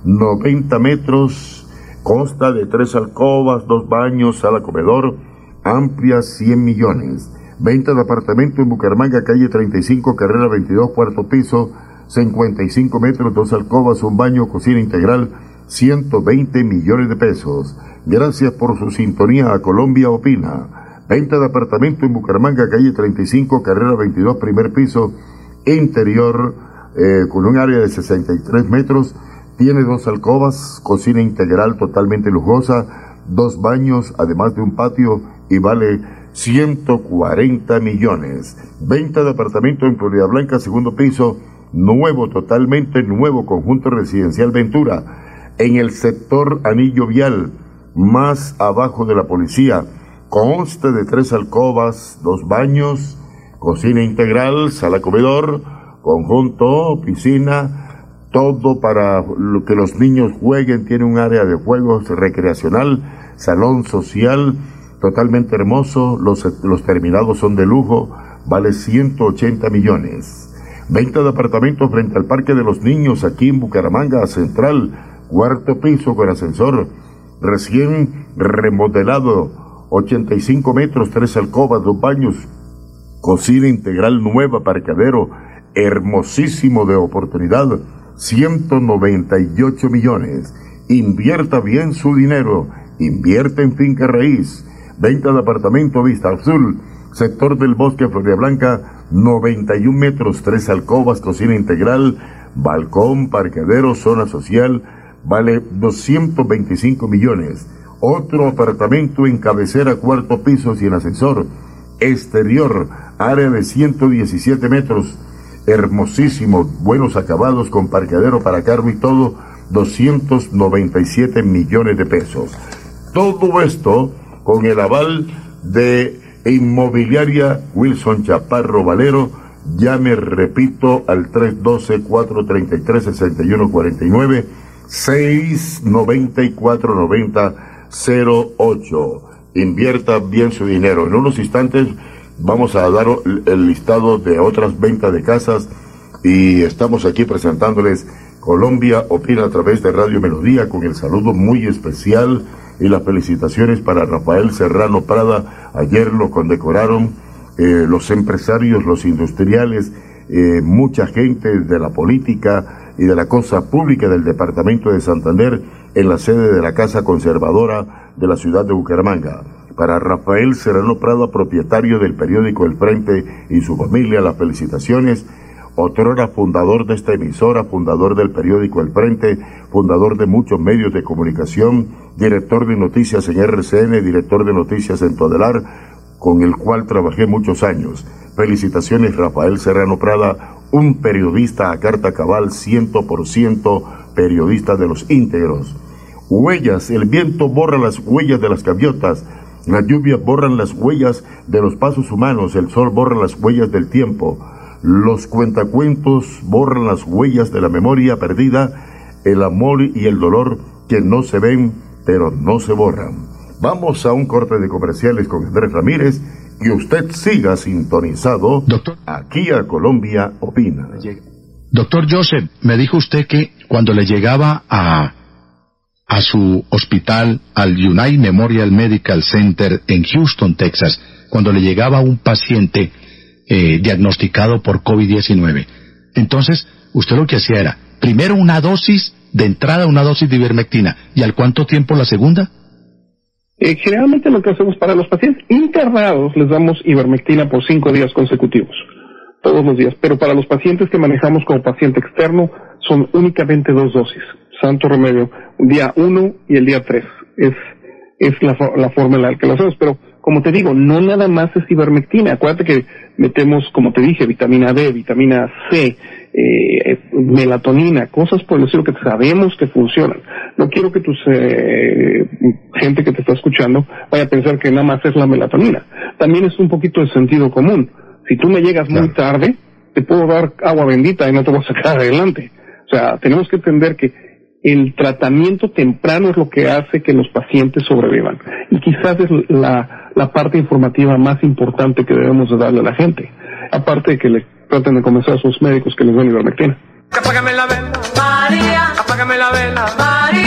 90 metros, consta de tres alcobas, dos baños, sala comedor, amplia 100 millones. Venta de apartamento en Bucaramanga, calle 35, carrera 22, cuarto piso, 55 metros, dos alcobas, un baño, cocina integral, 120 millones de pesos. Gracias por su sintonía a Colombia Opina. Venta de apartamento en Bucaramanga, calle 35, carrera 22, primer piso, interior, eh, con un área de 63 metros, tiene dos alcobas, cocina integral totalmente lujosa, dos baños, además de un patio y vale 140 millones. Venta de apartamento en Florida Blanca, segundo piso, nuevo, totalmente nuevo conjunto residencial Ventura, en el sector Anillo Vial, más abajo de la policía. Consta de tres alcobas, dos baños, cocina integral, sala comedor, conjunto, piscina, todo para que los niños jueguen, tiene un área de juegos recreacional, salón social, totalmente hermoso, los, los terminados son de lujo, vale 180 millones. Venta de apartamentos frente al Parque de los Niños aquí en Bucaramanga Central, cuarto piso con ascensor, recién remodelado, 85 metros, tres alcobas, dos baños, cocina integral nueva, parqueadero, hermosísimo de oportunidad, 198 millones. Invierta bien su dinero. Invierte en finca raíz. Venta de apartamento Vista Azul. Sector del Bosque Florida Blanca. 91 metros, tres alcobas, cocina integral, balcón, parqueadero, zona social. Vale 225 millones. Otro apartamento en cabecera, cuarto piso sin ascensor. Exterior, área de 117 metros hermosísimo, buenos acabados con parqueadero para carro y todo, 297 millones de pesos. Todo esto con el aval de Inmobiliaria Wilson Chaparro Valero. Ya me repito al 312-433-6149, 694-9008. invierta bien su dinero. En unos instantes vamos a dar el listado de otras ventas de casas y estamos aquí presentándoles Colombia Opina a través de Radio Melodía con el saludo muy especial y las felicitaciones para Rafael Serrano Prada. Ayer lo condecoraron eh, los empresarios, los industriales, eh, mucha gente de la política y de la cosa pública del departamento de Santander en la sede de la Casa Conservadora de la ciudad de Bucaramanga. Para Rafael Serrano Prada, propietario del periódico El Frente y su familia, las felicitaciones otrora fundador de esta emisora, fundador del periódico El Frente, fundador de muchos medios de comunicación, director de noticias en RCN, director de noticias en Todelar, con el cual trabajé muchos años. Felicitaciones Rafael Serrano Prada, un periodista a carta cabal, ciento por ciento periodista de los íntegros. Huellas, el viento borra las huellas de las gaviotas, las lluvias borran las huellas de los pasos humanos, el sol borra las huellas del tiempo. Los cuentacuentos borran las huellas de la memoria perdida, el amor y el dolor que no se ven, pero no se borran. Vamos a un corte de comerciales con Andrés Ramírez y usted siga sintonizado. Doctor. Aquí a Colombia opina. Doctor Joseph, me dijo usted que cuando le llegaba a, a su hospital, al United Memorial Medical Center en Houston, Texas, cuando le llegaba un paciente eh, diagnosticado por COVID-19. Entonces, usted lo que hacía era, primero una dosis de entrada, una dosis de ivermectina, y al cuánto tiempo la segunda? Eh, generalmente lo que hacemos para los pacientes internados les damos ivermectina por cinco días consecutivos, todos los días, pero para los pacientes que manejamos como paciente externo son únicamente dos dosis, santo remedio, día uno y el día tres. Es, es la, la forma en la que lo hacemos, pero como te digo, no nada más es ivermectina. Acuérdate que metemos, como te dije, vitamina D, vitamina C, eh, melatonina, cosas por el estilo que sabemos que funcionan. No quiero que tu eh, gente que te está escuchando vaya a pensar que nada más es la melatonina. También es un poquito de sentido común. Si tú me llegas muy tarde, te puedo dar agua bendita y no te voy a sacar adelante. O sea, tenemos que entender que el tratamiento temprano es lo que hace que los pacientes sobrevivan. Y quizás es la, la parte informativa más importante que debemos de darle a la gente. Aparte de que le traten de convencer a sus médicos que les den ivermectina. Apágame la vela, María. Apágame la vela, María.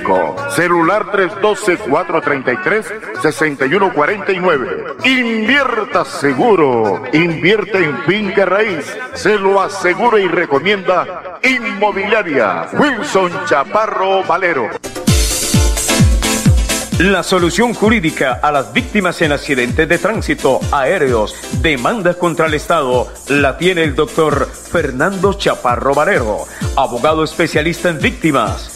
683 47 85, celular 312 433 6149. Invierta seguro, invierte en finca raíz, se lo asegura y recomienda Inmobiliaria Wilson Chaparro Valero. La solución jurídica a las víctimas en accidentes de tránsito, aéreos, demandas contra el Estado, la tiene el doctor Fernando Chaparro Valero, abogado especialista en víctimas.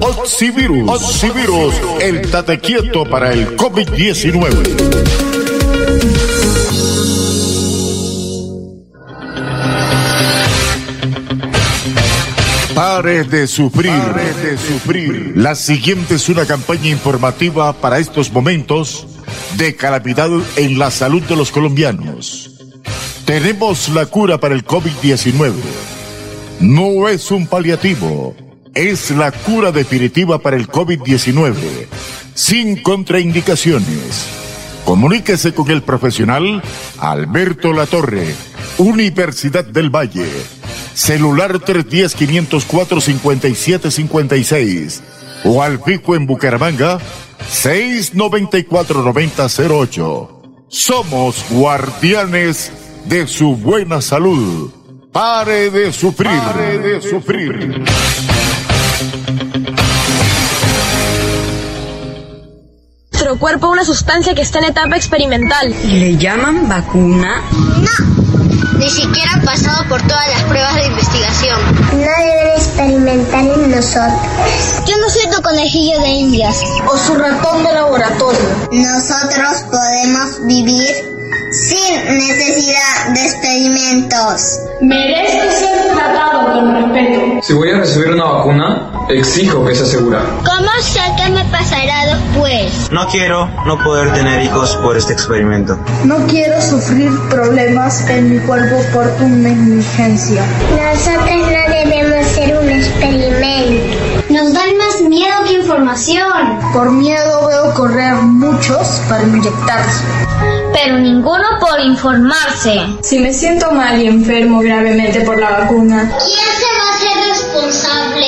Oxivirus. Oxivirus, el tate quieto para el COVID-19. Pare de sufrir. Pare de sufrir. La siguiente es una campaña informativa para estos momentos de calamidad en la salud de los colombianos. Tenemos la cura para el COVID-19. no es un paliativo, es la cura definitiva para el COVID-19, sin contraindicaciones. Comuníquese con el profesional Alberto Latorre, Universidad del Valle. Celular 310-504-5756 o al pico en Bucaramanga 694-9008. Somos guardianes de su buena salud. Pare de sufrir. Pare de sufrir. Nuestro cuerpo una sustancia que está en etapa experimental. ¿Y le llaman vacuna? No, ni siquiera ha pasado por todas las pruebas de investigación. No deben experimentar en nosotros. Yo no soy tu conejillo de indias. O su ratón de laboratorio. Nosotros podemos vivir sin necesidad de experimentos. Merezco ser tratado con respeto. Si voy a recibir una vacuna, exijo que sea segura. ¿Cómo sé qué me pasará después? No quiero no poder tener hijos por este experimento. No quiero sufrir problemas en mi cuerpo por tu negligencia. Nosotros no debemos ser un experimento. Información. Por miedo veo correr muchos para inyectarse. Pero ninguno por informarse. Si me siento mal y enfermo gravemente por la vacuna, ¿Quién se va a hacer responsable?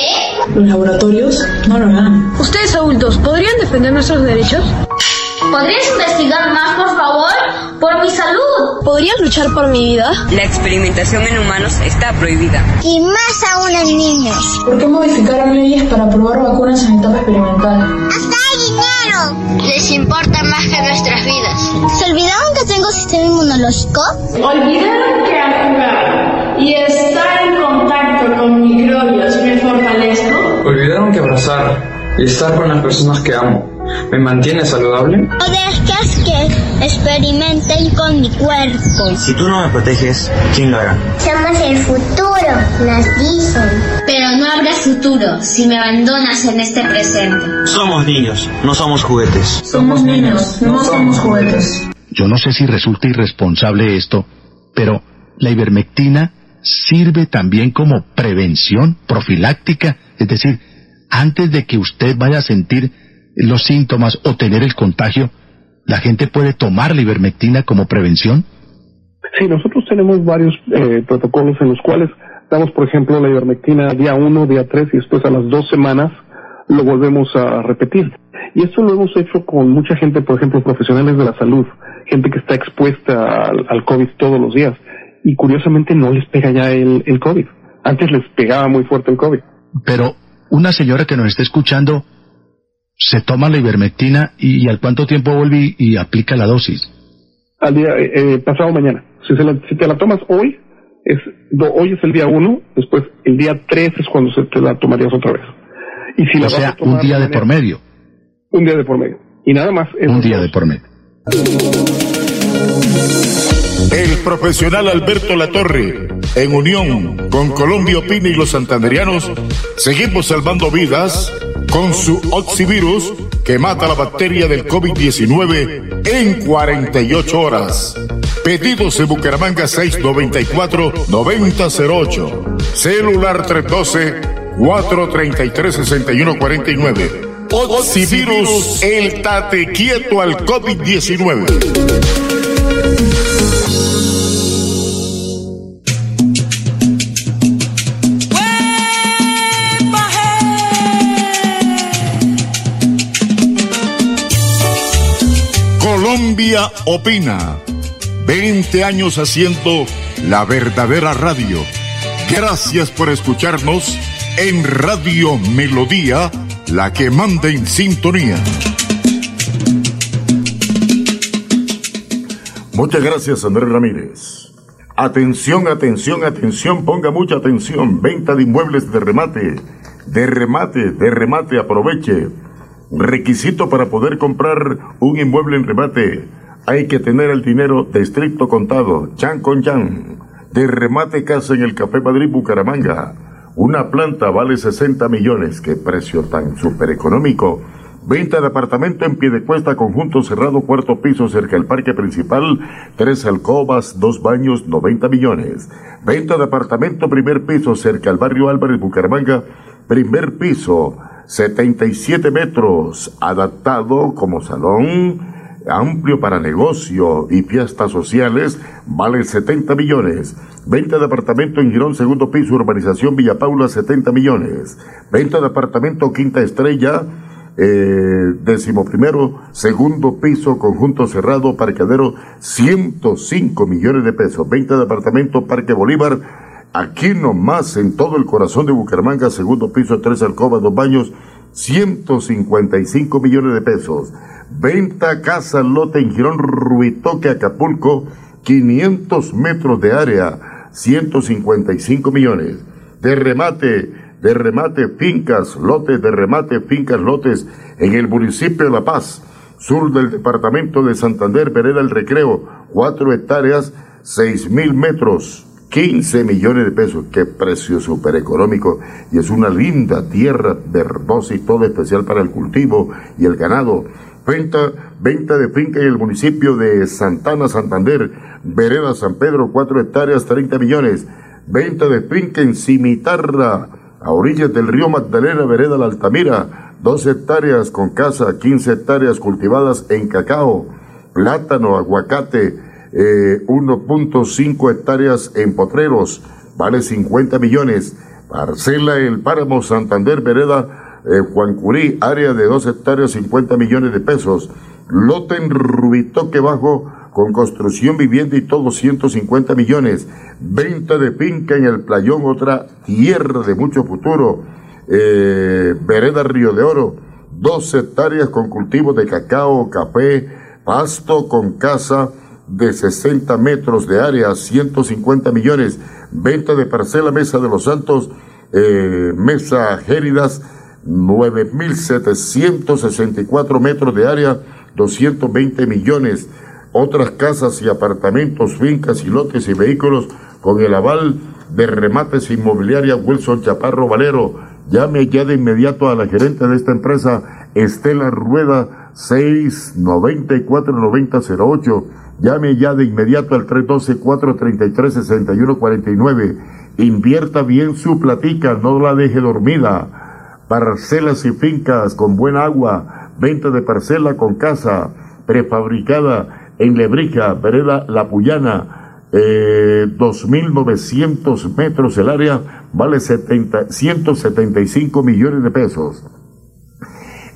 los laboratorios no lo harán. Ustedes adultos, ¿podrían defender nuestros derechos? ¿Podrías investigar más, por favor? Por mi salud. ¿Podrían luchar por mi vida? La experimentación en humanos está prohibida. Y más aún en niños. ¿Por qué modificaron leyes para probar vacunas en etapa experimental? ¡Hasta hay dinero! Les importa más que nuestras vidas. ¿Se olvidaron que tengo sistema inmunológico? Olvidaron que al jugar y estar en contacto con microbios me fortalezco. Olvidaron que abrazar y estar con las personas que amo me mantiene saludable. No dejes que experimenten con mi cuerpo. Si tú no me proteges, ¿quién lo hará? Somos el futuro, nos dicen. Pero no habrá futuro si me abandonas en este presente. Somos niños, no somos juguetes. Somos niños, no somos juguetes. Yo no sé si resulta irresponsable esto, pero la ivermectina sirve también como prevención profiláctica, es decir, antes de que usted vaya a sentir los síntomas o tener el contagio, la gente puede tomar la ivermectina como prevención. Sí, nosotros tenemos varios eh, protocolos en los cuales damos, por ejemplo, la ivermectina día 1, día 3 y después a las dos semanas lo volvemos a repetir. Y esto lo hemos hecho con mucha gente, por ejemplo, profesionales de la salud, gente que está expuesta al, al COVID todos los días. Y curiosamente no les pega ya el, el COVID. Antes les pegaba muy fuerte el COVID. Pero una señora que nos está escuchando se toma la ivermectina y, y al cuánto tiempo vuelve y, y aplica la dosis. Al día, eh, eh, pasado mañana. Si, se la- si te la tomas hoy, es, do- hoy es el día 1, después el día 3 es cuando se te la tomarías otra vez. Y si la o vas sea, a tomar un día de mañana- por medio. Un día de por medio. Y nada más. Un día de por medio. El profesional Alberto Latorre, en unión con Colombia Opina y los santanderianos, seguimos salvando vidas con su Oxivirus que mata la bacteria del COVID-19 en 48 horas. Pedidos en Bucaramanga 694-9008. Celular 312-433-6149. Oxivirus, el tate quieto al COVID-19. Opina. 20 años haciendo la verdadera radio. Gracias por escucharnos en Radio Melodía, la que manda en sintonía. Muchas gracias, Andrés Ramírez. Atención, atención, atención, ponga mucha atención. Venta de inmuebles de remate. De remate, de remate, aproveche. Requisito para poder comprar un inmueble en remate. Hay que tener el dinero de estricto contado, chan con chan. De remate casa en el Café Madrid Bucaramanga. Una planta vale 60 millones. Qué precio tan súper económico. Venta de apartamento en pie de cuesta, conjunto cerrado, cuarto piso cerca del parque principal, tres alcobas, dos baños, 90 millones. Venta de apartamento primer piso cerca al barrio Álvarez Bucaramanga, primer piso, 77 metros, adaptado como salón, amplio para negocio y fiestas sociales, vale 70 millones. Venta de apartamento en Girón, segundo piso, urbanización Villa Paula, 70 millones. Venta de apartamento Quinta Estrella, eh, primero, segundo piso, conjunto cerrado, parqueadero, 105 millones de pesos. Venta de apartamento Parque Bolívar, aquí nomás, en todo el corazón de Bucaramanga, segundo piso, tres alcobas, dos baños, 155 millones de pesos. Venta casa lote en Girón Ruitoque, Acapulco, 500 metros de área, 155 millones. De remate, de remate fincas, lotes de remate fincas, lotes en el municipio de La Paz, sur del departamento de Santander, Vereda el Recreo, cuatro hectáreas, seis mil metros, 15 millones de pesos. Qué precio súper económico. Y es una linda tierra verdosa y todo especial para el cultivo y el ganado. Venta, venta de finca en el municipio de Santana, Santander, Vereda San Pedro, cuatro hectáreas, 30 millones. Venta de finca en Cimitarra, a orillas del río Magdalena, vereda La Altamira, dos hectáreas con casa, 15 hectáreas cultivadas en cacao, plátano, aguacate, 1.5 eh, hectáreas en potreros, vale 50 millones. Parcela El Páramo Santander, vereda eh, área de 2 hectáreas, 50 millones de pesos. Lote en Rubitoque Bajo, con construcción, vivienda y todo 150 millones. Venta de finca en el playón, otra tierra de mucho futuro. Eh, vereda Río de Oro, dos hectáreas con cultivos de cacao, café, pasto con casa de 60 metros de área, 150 millones. Venta de parcela Mesa de los Santos, eh, Mesa Géridas, 9.764 metros de área, 220 millones otras casas y apartamentos, fincas y lotes y vehículos con el aval de remates inmobiliaria Wilson Chaparro Valero. Llame ya de inmediato a la gerente de esta empresa, Estela Rueda, 694-9008. Llame ya de inmediato al 312-433-6149. Invierta bien su platica, no la deje dormida. Parcelas y fincas con buen agua, venta de parcela con casa prefabricada en Lebrija, Vereda La Puyana, eh, 2.900 metros el área, vale 70, 175 millones de pesos.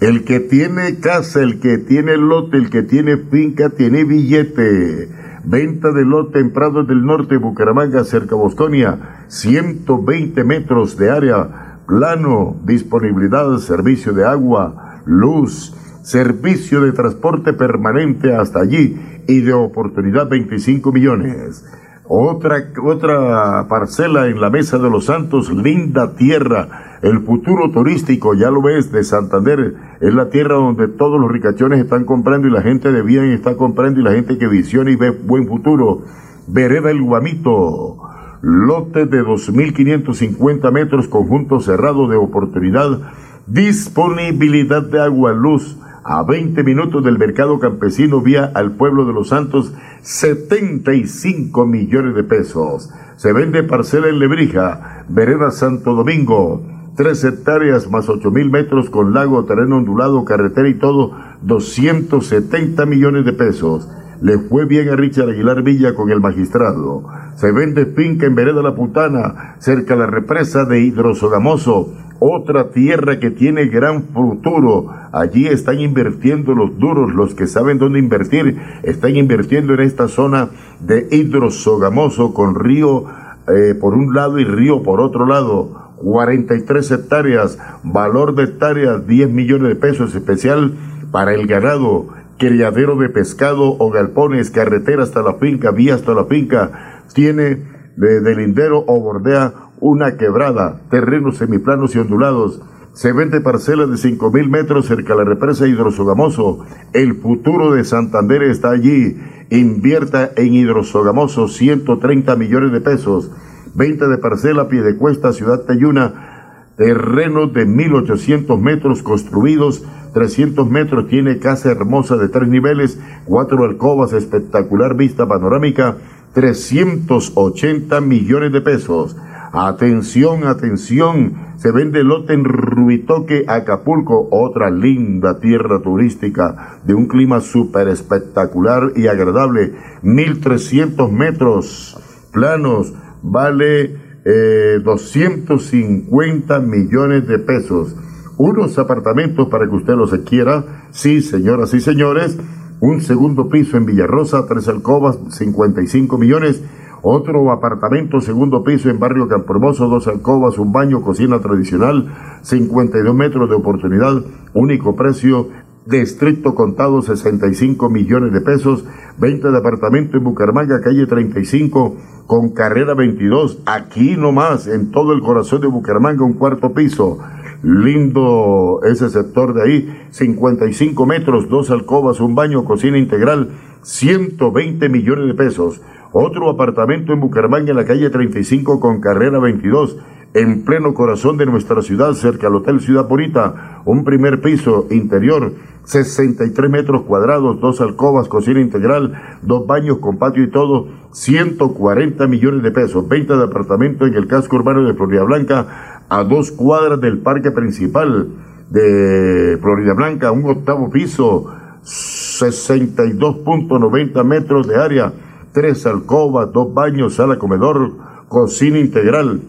El que tiene casa, el que tiene lote, el que tiene finca, tiene billete. Venta de lote en Prados del Norte, Bucaramanga, cerca Bosconia, 120 metros de área, plano, disponibilidad, servicio de agua, luz, servicio de transporte permanente hasta allí y de oportunidad 25 millones. Otra, otra parcela en la Mesa de los Santos, linda tierra. El futuro turístico, ya lo ves, de Santander, es la tierra donde todos los ricachones están comprando y la gente de bien está comprando y la gente que visiona y ve buen futuro. Vereda El Guamito, lote de 2.550 metros, conjunto cerrado de oportunidad, disponibilidad de agua, luz, a 20 minutos del mercado campesino vía al pueblo de los Santos 75 millones de pesos. Se vende parcela en Lebrija, vereda Santo Domingo, 3 hectáreas más 8 mil metros con lago, terreno ondulado, carretera y todo, 270 millones de pesos. Le fue bien a Richard Aguilar Villa con el magistrado. Se vende finca en Vereda La Putana, cerca de la represa de Hidrosogamoso, otra tierra que tiene gran futuro. Allí están invirtiendo los duros, los que saben dónde invertir, están invirtiendo en esta zona de hidrosogamoso con río eh, por un lado y río por otro lado. 43 hectáreas, valor de hectáreas 10 millones de pesos, especial para el ganado, criadero de pescado o galpones, carretera hasta la finca, vía hasta la finca, tiene de, o bordea una quebrada, terrenos semiplanos y ondulados. Se vende parcelas de cinco mil metros cerca de la represa Hidrosogamoso. El futuro de Santander está allí. Invierta en Hidrosogamoso 130 millones de pesos. Venta de parcela pie de cuesta Ciudad Tayuna. Terrenos de 1800 metros construidos 300 metros, tiene casa hermosa de tres niveles, cuatro alcobas, espectacular vista panorámica, 380 millones de pesos. Atención, atención, se vende lote en Rubitoque, Acapulco, otra linda tierra turística de un clima súper espectacular y agradable. 1300 metros planos, vale eh, 250 millones de pesos. Unos apartamentos para que usted los adquiera, sí, señoras y señores. Un segundo piso en Villarrosa, tres alcobas, 55 millones otro apartamento, segundo piso en barrio Campohermoso, dos alcobas, un baño, cocina tradicional, 52 metros de oportunidad, único precio, Distrito Contado 65 millones de pesos, venta de apartamento en Bucaramanga, calle 35, con carrera 22, aquí nomás, en todo el corazón de Bucaramanga, un cuarto piso. Lindo ese sector de ahí, 55 metros, dos alcobas, un baño, cocina integral, 120 millones de pesos. Otro apartamento en Bucaramanga en la calle 35 con carrera 22, en pleno corazón de nuestra ciudad, cerca al Hotel Ciudad Bonita. Un primer piso interior, 63 metros cuadrados, dos alcobas, cocina integral, dos baños con patio y todo, 140 millones de pesos. Venta de apartamento en el casco urbano de Florida Blanca, a dos cuadras del parque principal de Florida Blanca, un octavo piso, 62.90 metros de área tres alcobas, dos baños, sala comedor, cocina integral,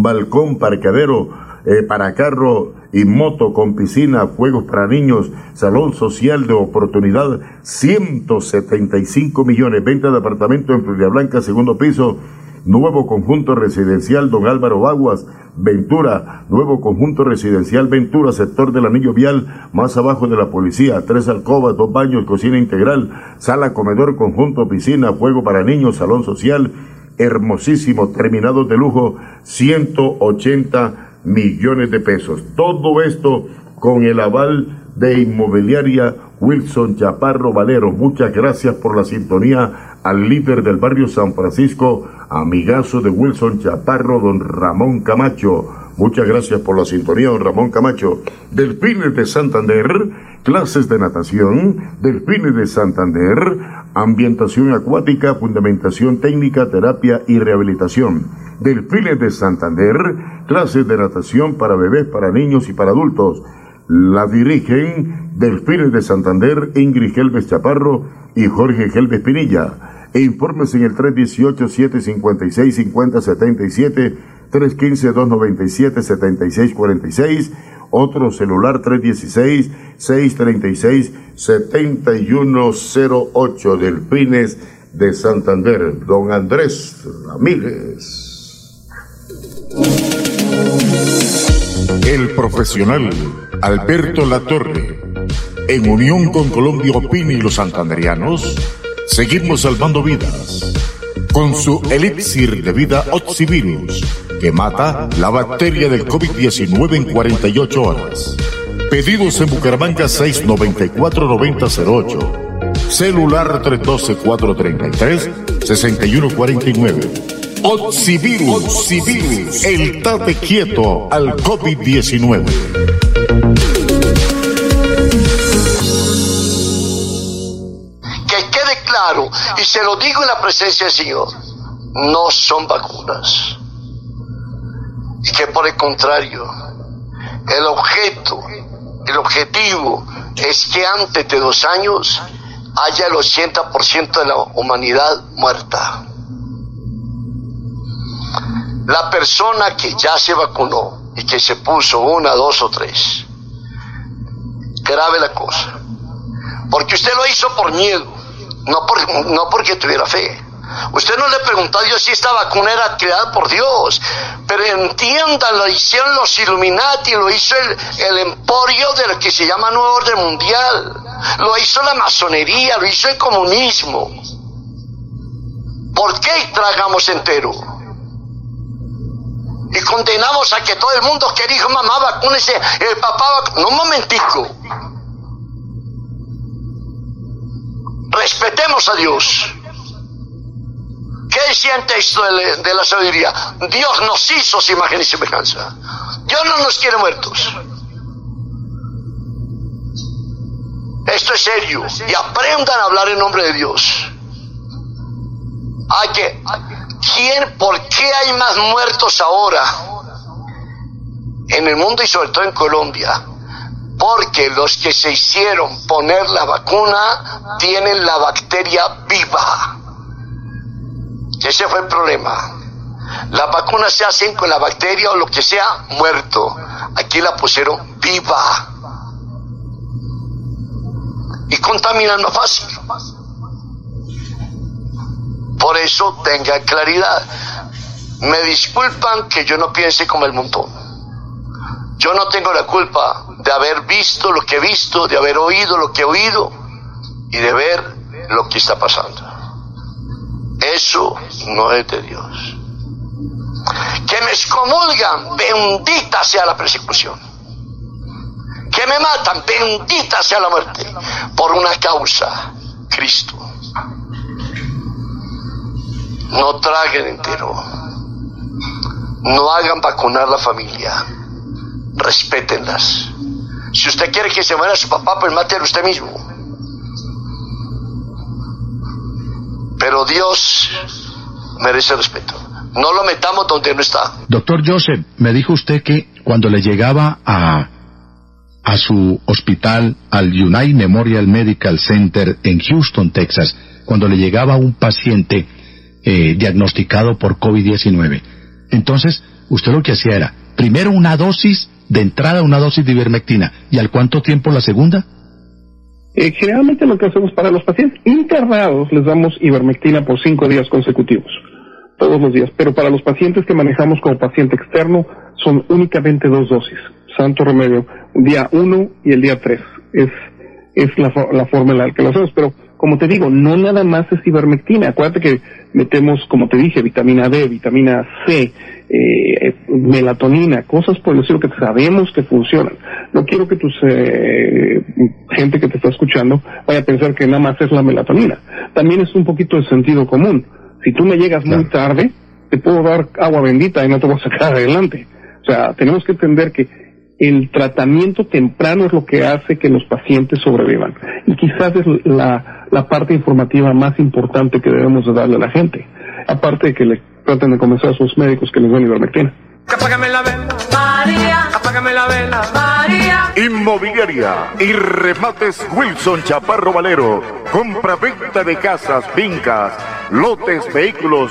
balcón, parqueadero, eh, para carro y moto con piscina, juegos para niños, salón social de oportunidad, 175 millones, venta de apartamento en Florida Blanca, segundo piso, nuevo conjunto residencial Don Álvaro Baguas, Ventura, nuevo conjunto residencial Ventura, sector del anillo vial, más abajo de la policía, tres alcobas, dos baños, cocina integral, sala, comedor, conjunto, piscina, juego para niños, salón social, hermosísimo, terminado de lujo, 180 millones de pesos. Todo esto con el aval de inmobiliaria Wilson Chaparro Valero. Muchas gracias por la sintonía al líder del barrio San Francisco, amigazo de Wilson Chaparro, don Ramón Camacho. Muchas gracias por la sintonía, don Ramón Camacho. Delfines de Santander, clases de natación, Delfines de Santander, ambientación acuática, fundamentación técnica, terapia y rehabilitación. Delfines de Santander, clases de natación para bebés, para niños y para adultos. La dirigen Delfines de Santander, Ingrid Gelbes Chaparro y Jorge Gelbes Pinilla. E informes en el 318-756-5077, 315-297-7646, otro celular 316-636-7108, Delfines de Santander. Don Andrés Ramírez. El profesional Alberto Latorre, en unión con Colombia Opini y los santanderianos, seguimos salvando vidas con su elixir de vida Oxivirus, que mata la bacteria del COVID-19 en 48 horas. Pedidos en Bucaramanga 694-9008. Celular 312-433-6149. Oxivirus, Oxivirus, el tate quieto al COVID-19. Que quede claro, y se lo digo en la presencia del Señor, no son vacunas. Y que por el contrario, el objeto, el objetivo es que antes de dos años haya el 80% de la humanidad muerta. La persona que ya se vacunó y que se puso una, dos o tres, grave la cosa. Porque usted lo hizo por miedo, no, por, no porque tuviera fe. Usted no le preguntó a Dios si esta vacuna era creada por Dios, pero entiendan, lo hicieron los Illuminati, lo hizo el, el emporio de lo que se llama Nuevo Orden Mundial, lo hizo la masonería, lo hizo el comunismo. ¿Por qué tragamos entero? Y condenamos a que todo el mundo que dijo, mamá, vacúnese, el papá, vac-". no un momentico. Respetemos a Dios. ¿Qué de, la- de la sabiduría? Dios nos hizo su imagen y semejanza. Dios no nos quiere muertos. Esto es serio y aprendan a hablar en nombre de Dios. Hay que, ¿quién, ¿por qué hay más muertos ahora en el mundo y sobre todo en Colombia? Porque los que se hicieron poner la vacuna tienen la bacteria viva. Ese fue el problema. Las vacunas se hacen con la bacteria o lo que sea muerto. Aquí la pusieron viva. Y contaminan más fácil. Por eso tenga claridad. Me disculpan que yo no piense como el montón. Yo no tengo la culpa de haber visto lo que he visto, de haber oído lo que he oído y de ver lo que está pasando. Eso no es de Dios. Que me excomulgan, bendita sea la persecución. Que me matan, bendita sea la muerte, por una causa, Cristo. No traguen entero. No hagan vacunar la familia. Respétenlas. Si usted quiere que se muera su papá, pues mátelo usted mismo. Pero Dios merece respeto. No lo metamos donde no está. Doctor Joseph, me dijo usted que cuando le llegaba a, a su hospital, al United Memorial Medical Center en Houston, Texas, cuando le llegaba un paciente eh, diagnosticado por COVID-19, entonces usted lo que hacía era, primero una dosis de entrada, una dosis de ivermectina, y al cuánto tiempo la segunda? Eh, generalmente lo que hacemos para los pacientes internados les damos ivermectina por cinco días consecutivos, todos los días, pero para los pacientes que manejamos como paciente externo son únicamente dos dosis, santo remedio, día uno y el día tres, es, es la, la forma en la que lo hacemos, pero como te digo, no nada más es ivermectina, acuérdate que metemos, como te dije, vitamina D, vitamina C, eh, melatonina, cosas por decirlo que sabemos que funcionan. No quiero que tus eh, gente que te está escuchando vaya a pensar que nada más es la melatonina. También es un poquito de sentido común. Si tú me llegas muy tarde, te puedo dar agua bendita y no te voy a sacar adelante. O sea, tenemos que entender que el tratamiento temprano es lo que hace que los pacientes sobrevivan. Y quizás es la, la parte informativa más importante que debemos de darle a la gente. Aparte de que le traten de convencer a sus médicos que les den ivermectina. Apágame la vela, María. Apágame la vela, María. Inmobiliaria y remates Wilson Chaparro Valero. Compra-venta de casas, fincas, lotes, vehículos,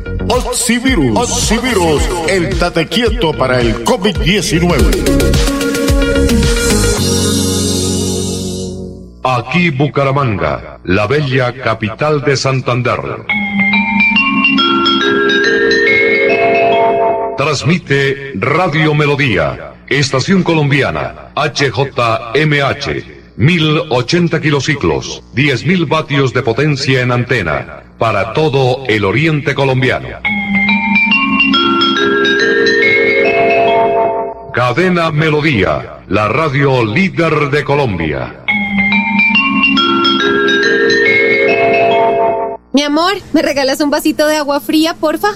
Oxivirus. Oxivirus, el tate quieto para el COVID-19. Aquí Bucaramanga, la bella capital de Santander. Transmite Radio Melodía, Estación Colombiana, HJMH. 1080 kilociclos, 10.000 vatios de potencia en antena, para todo el oriente colombiano. Cadena Melodía, la radio líder de Colombia. Mi amor, ¿me regalas un vasito de agua fría, porfa?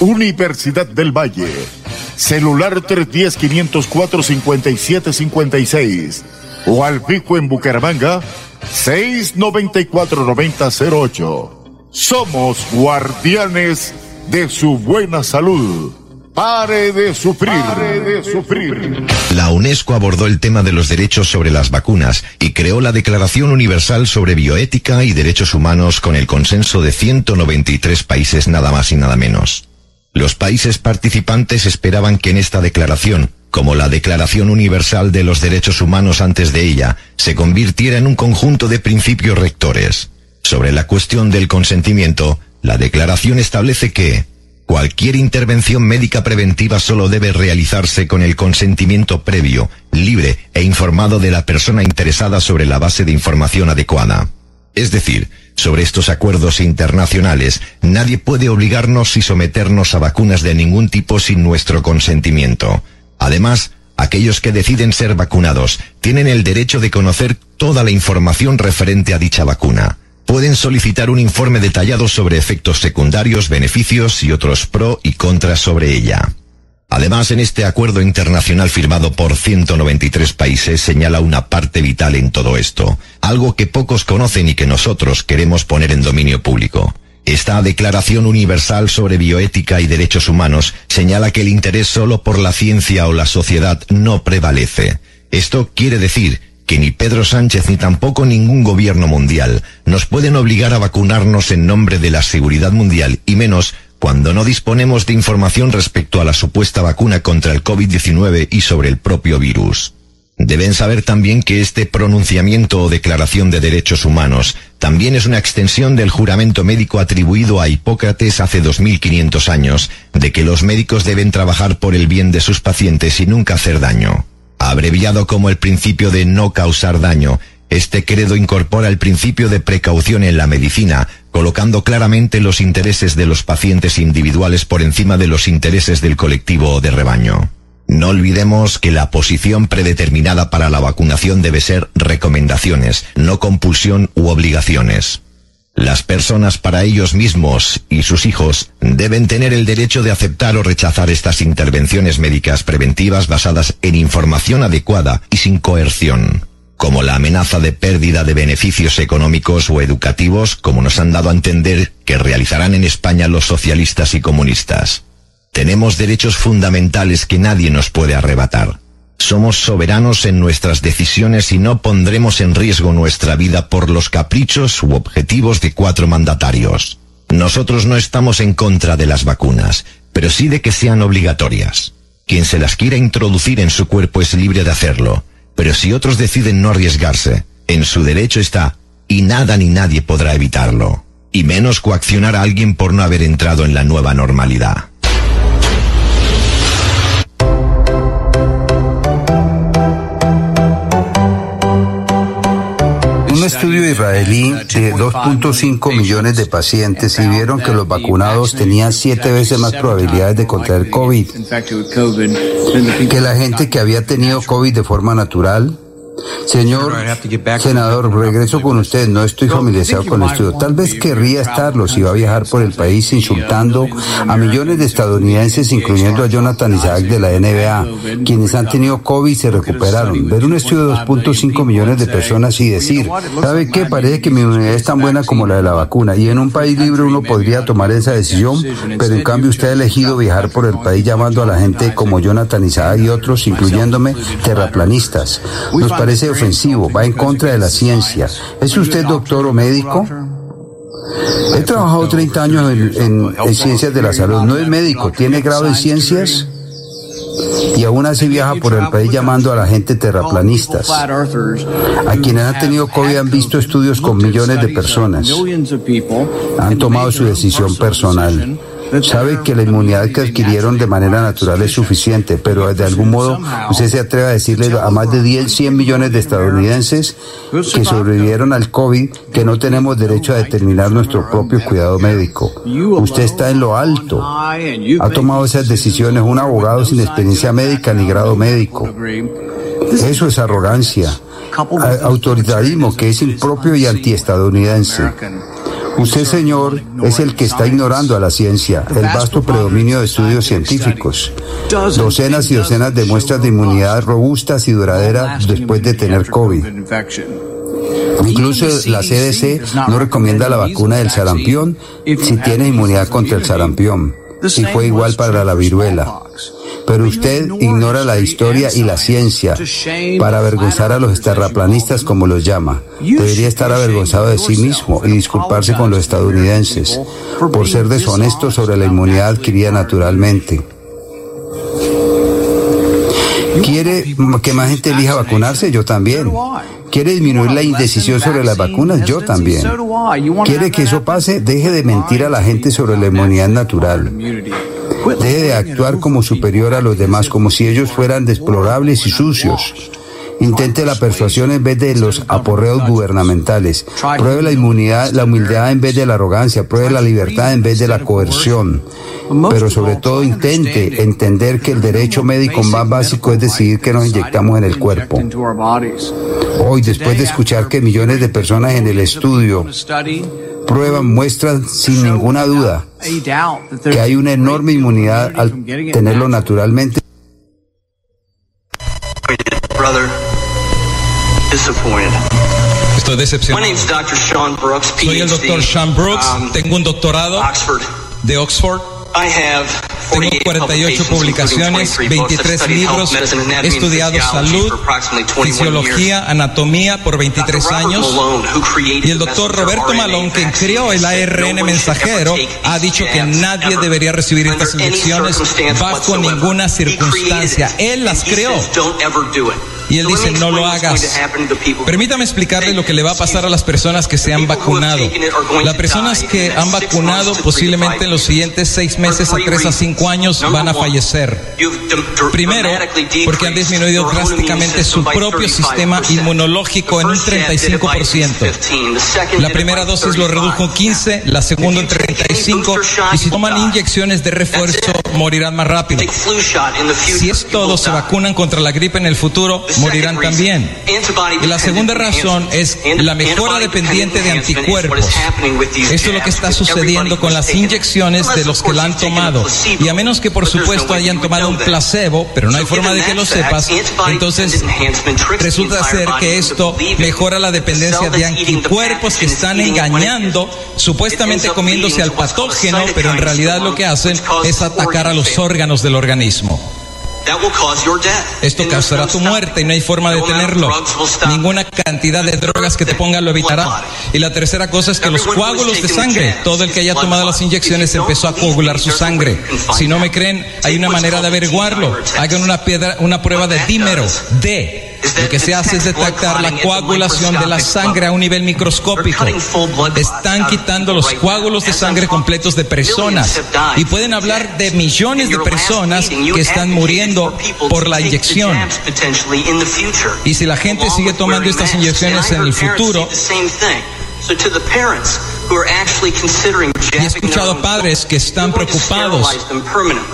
Universidad del Valle celular 310-504-5756 o al pico en Bucaramanga 694-9008. Somos guardianes de su buena salud. Pare de sufrir. Pare de sufrir. La UNESCO abordó el tema de los derechos sobre las vacunas y creó la Declaración Universal sobre Bioética y Derechos Humanos con el consenso de 193 países nada más y nada menos. Los países participantes esperaban que en esta declaración, como la Declaración Universal de los Derechos Humanos antes de ella, se convirtiera en un conjunto de principios rectores. Sobre la cuestión del consentimiento, la declaración establece que cualquier intervención médica preventiva solo debe realizarse con el consentimiento previo, libre e informado de la persona interesada sobre la base de información adecuada. Es decir, sobre estos acuerdos internacionales, nadie puede obligarnos y someternos a vacunas de ningún tipo sin nuestro consentimiento. Además, aquellos que deciden ser vacunados tienen el derecho de conocer toda la información referente a dicha vacuna. Pueden solicitar un informe detallado sobre efectos secundarios, beneficios y otros pro y contras sobre ella. Además, en este acuerdo internacional firmado por 193 países señala una parte vital en todo esto, algo que pocos conocen y que nosotros queremos poner en dominio público. Esta Declaración Universal sobre Bioética y Derechos Humanos señala que el interés solo por la ciencia o la sociedad no prevalece. Esto quiere decir que ni Pedro Sánchez ni tampoco ningún gobierno mundial nos pueden obligar a vacunarnos en nombre de la seguridad mundial y menos cuando no disponemos de información respecto a la supuesta vacuna contra el COVID-19 y sobre el propio virus. Deben saber también que este pronunciamiento o declaración de derechos humanos también es una extensión del juramento médico atribuido a Hipócrates hace 2500 años, de que los médicos deben trabajar por el bien de sus pacientes y nunca hacer daño. Abreviado como el principio de no causar daño, este credo incorpora el principio de precaución en la medicina, colocando claramente los intereses de los pacientes individuales por encima de los intereses del colectivo o de rebaño. No olvidemos que la posición predeterminada para la vacunación debe ser recomendaciones, no compulsión u obligaciones. Las personas para ellos mismos y sus hijos deben tener el derecho de aceptar o rechazar estas intervenciones médicas preventivas basadas en información adecuada y sin coerción como la amenaza de pérdida de beneficios económicos o educativos, como nos han dado a entender que realizarán en España los socialistas y comunistas. Tenemos derechos fundamentales que nadie nos puede arrebatar. Somos soberanos en nuestras decisiones y no pondremos en riesgo nuestra vida por los caprichos u objetivos de cuatro mandatarios. Nosotros no estamos en contra de las vacunas, pero sí de que sean obligatorias. Quien se las quiera introducir en su cuerpo es libre de hacerlo pero si otros deciden no arriesgarse, En su derecho está, y nada ni nadie podrá evitarlo. Y menos coaccionar a alguien por no haber entrado en la nueva normalidad. Estudio israelí de 2.5 millones de pacientes y vieron que los vacunados tenían siete veces más probabilidades de contraer COVID que la gente que había tenido COVID de forma natural. Señor senador, regreso con usted. No estoy familiarizado con el estudio. Tal vez querría estarlo si va a viajar por el país insultando a millones de estadounidenses, incluyendo a Jonathan Isaac de la NBA, quienes han tenido COVID y se recuperaron. Ver un estudio de 2.5 millones de personas y decir, ¿sabe qué? Parece que mi inmunidad es tan buena como la de la vacuna. Y en un país libre uno podría tomar esa decisión, pero en cambio usted ha elegido viajar por el país llamando a la gente como Jonathan Isaac y otros, incluyéndome terraplanistas. Nos parece ofensivo, va en contra de la ciencia. ¿Es usted doctor o médico? He trabajado 30 años en, en- en ciencias de la salud. No es médico, tiene grado en ciencias y aún así viaja por el país llamando a la gente terraplanistas. A quienes han tenido COVID han visto estudios con millones de personas. Han tomado su decisión personal. Sabe que la inmunidad que adquirieron de manera natural es suficiente, pero de algún modo usted se atreve a decirle a más de 10, 100 millones de estadounidenses que sobrevivieron al COVID que no tenemos derecho a determinar nuestro propio cuidado médico. Usted está en lo alto. Ha tomado esas decisiones un abogado sin experiencia médica ni grado médico. Eso es arrogancia, autoritarismo que es impropio y antiestadounidense. Usted, señor, es el que está ignorando a la ciencia, el vasto predominio de estudios científicos, docenas y docenas de muestras de inmunidad robustas y duraderas después de tener COVID. Incluso la CDC no recomienda la vacuna del sarampión si tiene inmunidad contra el sarampión. Y fue igual para la viruela. Pero usted ignora la historia y la ciencia para avergonzar a los terraplanistas como los llama. Debería estar avergonzado de sí mismo y disculparse con los estadounidenses por ser deshonestos sobre la inmunidad adquirida naturalmente. ¿Quiere que más gente elija vacunarse? Yo también. ¿Quiere disminuir la indecisión sobre las vacunas? Yo también. ¿Quiere que eso pase? Deje de mentir a la gente sobre la inmunidad natural. Deje de actuar como superior a los demás, como si ellos fueran deplorables y sucios. Intente la persuasión en vez de los aporreos gubernamentales. Pruebe la inmunidad, la humildad en vez de la arrogancia. Pruebe la libertad en vez de la coerción. Pero sobre todo intente entender que el derecho médico más básico es decidir que nos inyectamos en el cuerpo. Hoy, después de escuchar que millones de personas en el estudio prueban, muestran sin ninguna duda que hay una enorme inmunidad al tenerlo naturalmente. Estoy decepcionado. Soy el doctor Sean Brooks, um, tengo un doctorado de Oxford. I have Tengo 48 48 publicaciones, 23 libros, he estudiado salud, fisiología, anatomía por 23 años. Y el doctor Roberto Malone, quien creó el ARN mensajero, ha dicho que nadie debería recibir estas inyecciones bajo ninguna circunstancia. Él las creó. Y él dice, no lo hagas. Permítame explicarle lo que le va a pasar a las personas que se han vacunado. Las personas que han vacunado posiblemente en los siguientes seis meses a tres a cinco años van a fallecer. Primero, porque han disminuido drásticamente su propio sistema inmunológico en un 35%. La primera dosis lo redujo en 15, la segunda en 35 y si toman inyecciones de refuerzo morirán más rápido. Si es todo, se vacunan contra la gripe en el futuro, morirán también. Y la segunda razón es la mejora dependiente de anticuerpos. Esto es lo que está sucediendo con las inyecciones de los que la han tomado. Y a menos que por supuesto hayan tomado un placebo, pero no hay forma de que lo sepas, entonces resulta ser que esto mejora la dependencia de anticuerpos que están engañando, supuestamente comiéndose al patógeno, pero en realidad lo que hacen es atacar a los órganos del organismo. Esto causará tu muerte y no hay forma de detenerlo. Ninguna cantidad de drogas que te ponga lo evitará. Y la tercera cosa es que los coágulos de sangre, todo el que haya tomado las inyecciones empezó a coagular su sangre. Si no me creen, hay una manera de averiguarlo. Hagan una, piedra, una prueba de dímero, D. Lo que se hace es detectar la coagulación de la sangre a un nivel microscópico. Están quitando los coágulos de sangre completos de personas y pueden hablar de millones de personas que están muriendo por la inyección. Y si la gente sigue tomando estas inyecciones en el futuro, y he escuchado padres que están preocupados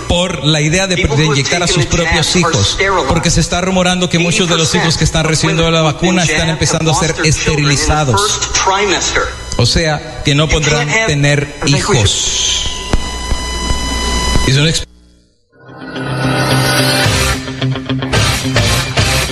por la idea de, de, inyectar a sus propios hijos, porque se está rumorando que muchos de los hijos que están recibiendo la vacuna están empezando a ser esterilizados. O sea, que no podrán tener hijos.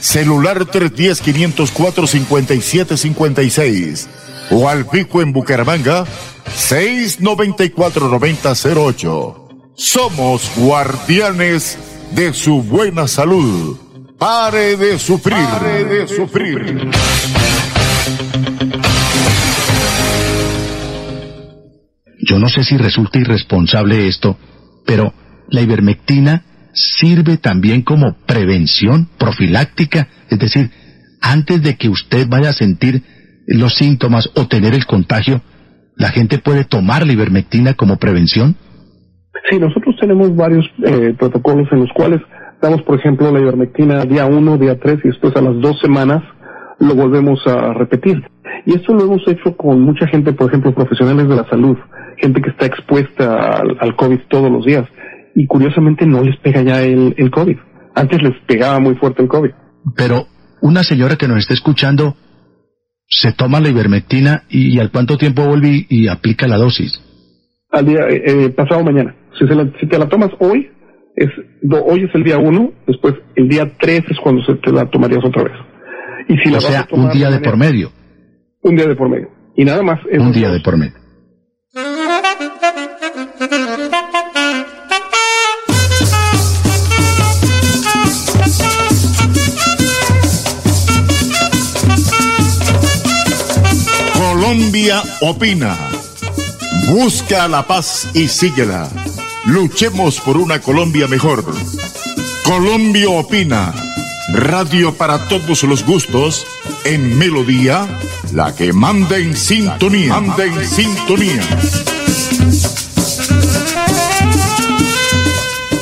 celular 310-504-5756 o al pico en Bucaramanga 694-9008. Somos guardianes de su buena salud. Pare de sufrir. Pare de sufrir. Yo no sé si resulta irresponsable esto, pero la ivermectina sirve también como prevención profiláctica, es decir, antes de que usted vaya a sentir los síntomas o tener el contagio, ¿la gente puede tomar la ivermectina como prevención? Sí, nosotros tenemos varios eh, protocolos en los cuales damos, por ejemplo, la ivermectina día 1, día 3 y después a las dos semanas lo volvemos a repetir. Y esto lo hemos hecho con mucha gente, por ejemplo, profesionales de la salud, gente que está expuesta al, al COVID todos los días y curiosamente no les pega ya el, el COVID. Antes les pegaba muy fuerte el COVID. Pero una señora que nos está escuchando se toma la ivermectina y, al cuánto tiempo vuelve y, aplica la dosis. Al día eh, eh, pasado mañana. Si, se la, si, te la tomas hoy, es hoy es el día uno, después el día tres es cuando se te la tomarías otra vez. Y si o sea, un día de por medio. Un día de por medio. Y nada más. Un día de por medio. Colombia opina. Busca la paz y síguela. Luchemos por una Colombia mejor. Colombia opina. Radio para todos los gustos. En melodía, la que manda en sintonía. Manda en sintonía.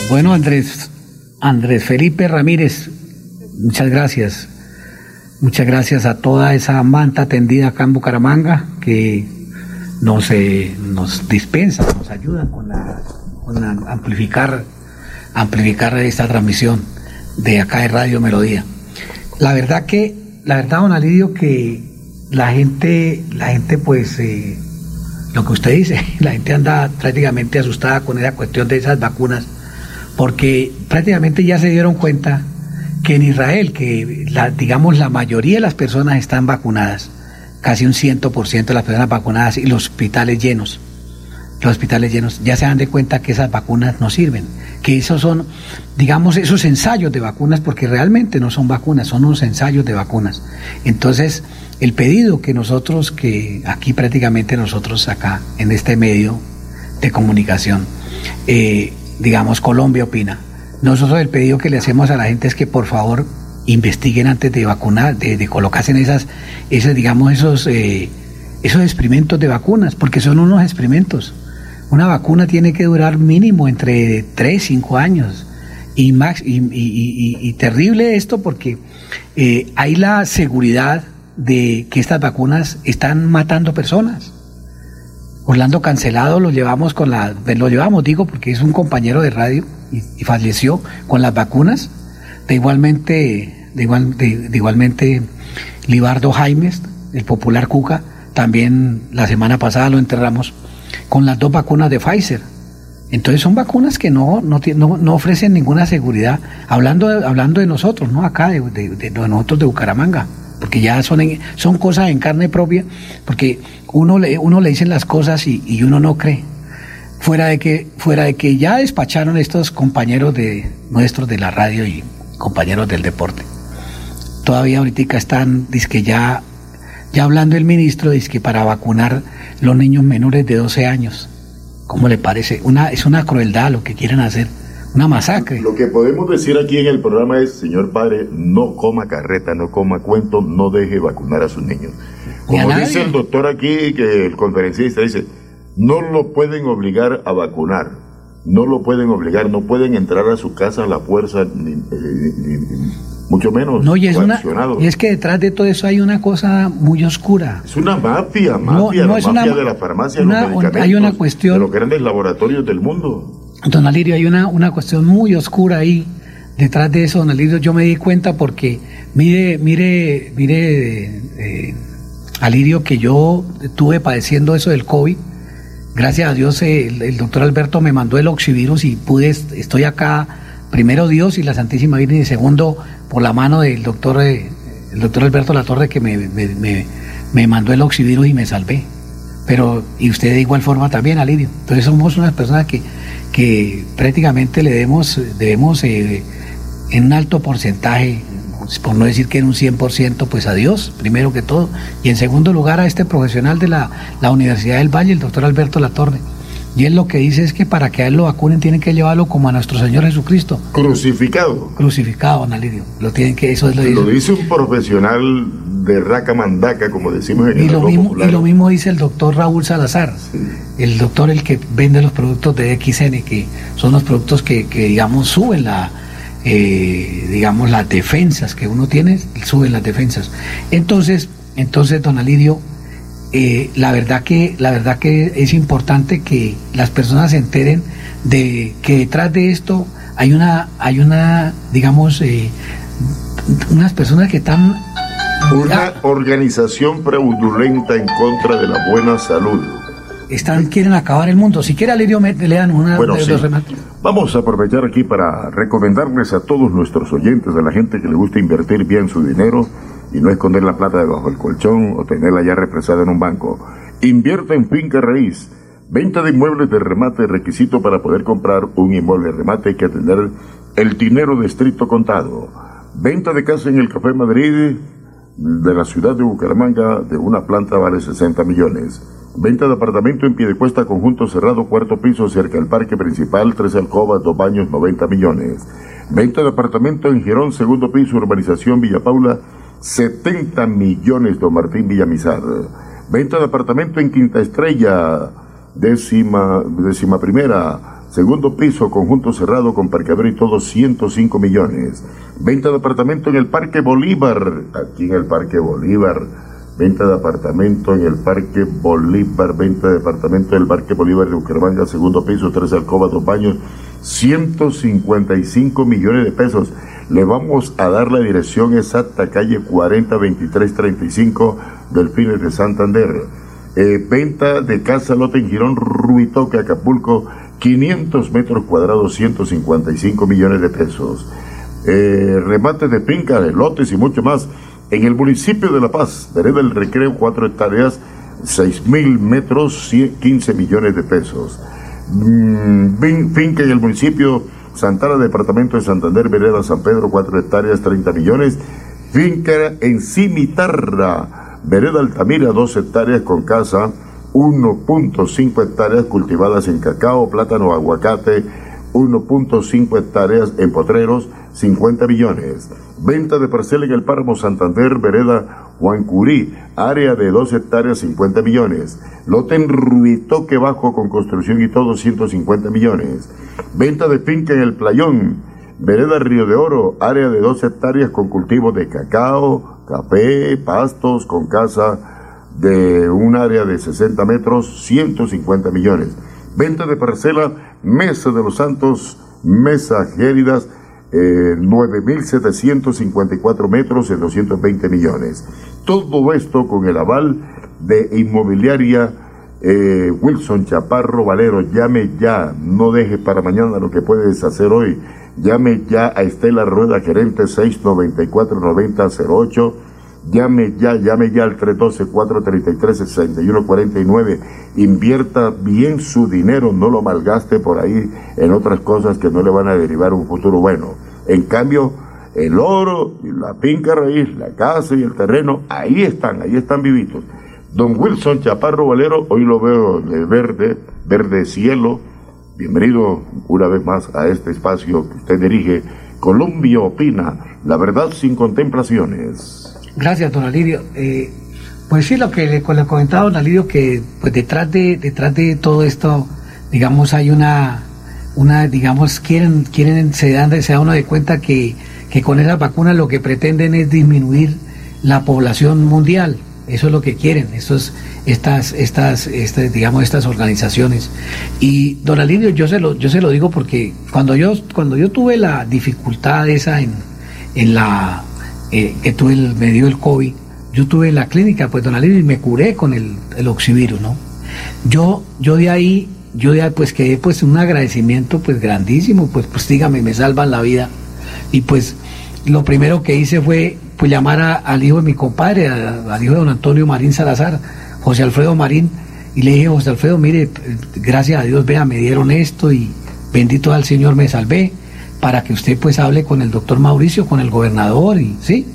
Bueno, Andrés, Andrés Felipe Ramírez, muchas gracias. Muchas gracias a toda esa manta tendida acá en Bucaramanga que nos, eh, nos dispensa, nos ayuda con, la, con amplificar, amplificar esta transmisión de acá de Radio Melodía. La verdad que, la verdad, don Alidio, que la gente, la gente pues, eh, lo que usted dice, la gente anda prácticamente asustada con esa cuestión de esas vacunas, porque prácticamente ya se dieron cuenta que en Israel, que la, digamos la mayoría de las personas están vacunadas, casi un 100% de las personas vacunadas y los hospitales llenos, los hospitales llenos, ya se dan de cuenta que esas vacunas no sirven, que esos son, digamos, esos ensayos de vacunas, porque realmente no son vacunas, son unos ensayos de vacunas. Entonces, el pedido que nosotros, que aquí prácticamente nosotros acá, en este medio de comunicación, eh, digamos, Colombia opina, nosotros el pedido que le hacemos a la gente es que por favor investiguen antes de vacunar, de, colocarse en esas, esas digamos, esos, eh, esos experimentos de vacunas, porque son unos experimentos. Una vacuna tiene que durar mínimo entre 3, 5 años. Y, max, y, terrible esto porque eh, hay la seguridad de que estas vacunas están matando personas. Orlando Cancelado lo llevamos con la, lo llevamos digo porque es un compañero de radio y, falleció con las vacunas. De igualmente, de, igual, igualmente, Libardo Jaimes, el popular Cuca, también la semana pasada lo enterramos con las dos vacunas de Pfizer. Entonces son vacunas que no, no, no, ofrecen ninguna seguridad. Hablando de, hablando de nosotros, ¿no? Acá, de, nosotros de Bucaramanga, porque ya son, en- son cosas en carne propia, porque uno le, uno le dicen las cosas y, y uno no cree. Fuera de que, fuera de que ya despacharon estos compañeros de nuestros de la radio y compañeros del deporte. Todavía ahorita están, que ya, ya hablando el ministro, que para vacunar los niños menores de 12 años. ¿Cómo le parece? Una, es una crueldad lo que quieren hacer, una masacre. Lo que podemos decir aquí en el programa es, señor padre, no coma carreta, no coma cuento, no deje vacunar a sus niños. Como dice el doctor aquí, que el conferencista dice, no lo pueden obligar a vacunar, no lo pueden obligar, no pueden entrar a su casa a la fuerza, ni, ni- ni- mucho menos No, y es, una, y es que detrás de todo eso hay una cosa muy oscura. Es una mafia, No, mafia, no la es mafia una- de la farmacia, una- los medicamentos, hay una cuestión- de los grandes laboratorios del mundo. Don Alirio, hay una, una cuestión muy oscura ahí. Detrás de eso, don Alirio, yo me di cuenta porque, mire, mire, mire, eh, Alirio, que yo estuve padeciendo eso del COVID. Gracias a Dios, eh, el, doctor Alberto me mandó el oxivirus y pude, est- estoy acá, primero Dios y la Santísima Virgen, y segundo, por la mano del doctor, eh, el doctor Alberto Latorre, que me, me, me- me mandó el oxivirus y me salvé. Pero, y usted de igual forma también, Alirio. Entonces somos unas personas que, que prácticamente le debemos, debemos eh, en un alto porcentaje, por no decir que en un 100%, pues a Dios, primero que todo, y en segundo lugar a este profesional de la, la Universidad del Valle, el doctor Alberto Latorre. Y él lo que dice es que para que a él lo vacunen tienen que llevarlo como a nuestro Señor Jesucristo, Crucificado. crucificado, don Alirio. Lo tienen que, eso es lo, Lo dice un profesional de raca mandaca, como decimos en Y el lo, mismo, popular. y lo mismo dice el doctor Raúl Salazar, el doctor el que vende los productos de XN, que son los productos que, que, digamos, suben la, eh, digamos, las defensas que uno tiene, suben las defensas. Entonces, entonces, don Alidio, eh, la verdad que, la verdad que es importante que las personas se enteren de que detrás de esto hay una, hay una, digamos, eh, unas personas que están Una organización fraudulenta en contra de la buena salud. están quieren acabar el mundo. Si quiere Alirio, me- le dan una Bueno, de sí. los remates. Vamos a aprovechar aquí para recomendarles a todos nuestros oyentes, a la gente que le gusta invertir bien su dinero y no esconder la plata debajo del colchón o tenerla ya represada en un banco. Invierta en finca raíz. Venta de inmuebles de remate, requisito para poder comprar un inmueble de remate hay que tener el dinero de estricto contado. Venta de casa en el Café Madrid de la ciudad de Bucaramanga de una planta vale 60 millones. Venta de apartamento en Piedecuesta, conjunto cerrado, cuarto piso, cerca del parque principal, tres alcobas, dos baños, 90 millones. Venta de apartamento en Girón, segundo piso, urbanización Villa Paula, 70 millones, don Martín Villamizar. Venta de apartamento en Quinta Estrella, décima, décima primera, segundo piso, conjunto cerrado con parqueadero y todo, 105 millones. Venta de apartamento en el Parque Bolívar, aquí en el Parque Bolívar. Venta de apartamento en el Parque Bolívar, venta de apartamento del Parque Bolívar de Bucaramanga, segundo piso, tres alcobas, dos baños, 155 millones de pesos. Le vamos a dar la dirección exacta, calle 402335, Delfines de Santander. Eh, venta de casa lote en Girón, Ruitoque, Acapulco, 500 metros cuadrados, 155 millones de pesos. Eh, remate de finca, de lotes y mucho más en el municipio de La Paz, Vereda del Recreo, 4 hectáreas, 6 mil metros, 100 15 millones de pesos. Mm, fin- finca en el municipio Santana, departamento de Santander, Vereda San Pedro, 4 hectáreas, 30 millones. Finca en Cimitarra, Vereda Altamira, 2 hectáreas con casa, 1.5 hectáreas cultivadas en cacao, plátano, aguacate, 1.5 hectáreas en potreros, 50 millones. Venta de parcela en el Páramo Santander, Vereda Huancurí, área de 2 hectáreas, 50 millones. Lote en Ruitoque Bajo con construcción y todo, 150 millones. Venta de finca en el Playón, Vereda Río de Oro, área de 2 hectáreas con cultivo de cacao, café, pastos, con casa de un área de 60 metros, 150 millones. Venta de parcela, Mesa de los Santos, Mesa Géridas, eh, 9.754 metros en 220 millones. Todo esto con el aval de inmobiliaria eh, Wilson Chaparro Valero. Llame ya, no deje para mañana lo que puedes hacer hoy. Llame ya a Estela Rueda, gerente 694-9008. Llame ya, llame ya al 312-433-6149. Invierta bien su dinero, no lo malgaste por ahí en otras cosas que no le van a derivar un futuro bueno. En cambio, el oro y la finca raíz, la casa y el terreno, ahí están, ahí están vivitos. Don Wilson Chaparro Valero, hoy lo veo de verde, verde cielo. Bienvenido una vez más a este espacio que usted dirige. Colombia opina, la verdad sin contemplaciones. Gracias, don Alirio. Eh, pues sí, lo que le, le comentaba don Alirio, que pues detrás de, detrás de todo esto, digamos, hay una, una digamos, quieren, quieren, se dan, se da uno de cuenta que, que con esas vacunas lo que pretenden es disminuir la población mundial. Eso es lo que quieren, estos, estas, estas, estas, digamos, estas organizaciones. Y don Alirio, yo se lo, yo se lo digo porque cuando yo, cuando yo tuve la dificultad esa en, en la, eh, que tuve el, me dio el COVID, yo tuve la clínica, pues don Alirio, y me curé con el, el oxivirus, ¿no? Yo, yo de ahí, yo de ahí pues quedé pues un agradecimiento pues grandísimo, pues, pues dígame, me salvan la vida. Y pues lo primero que hice fue pues llamar a, al hijo de mi compadre, al hijo de don Antonio Marín Salazar, José Alfredo Marín, y le dije, José Alfredo, mire, gracias a Dios, vea, me dieron esto y bendito al Señor me salvé, para que usted pues hable con el doctor Mauricio, con el gobernador, y sí,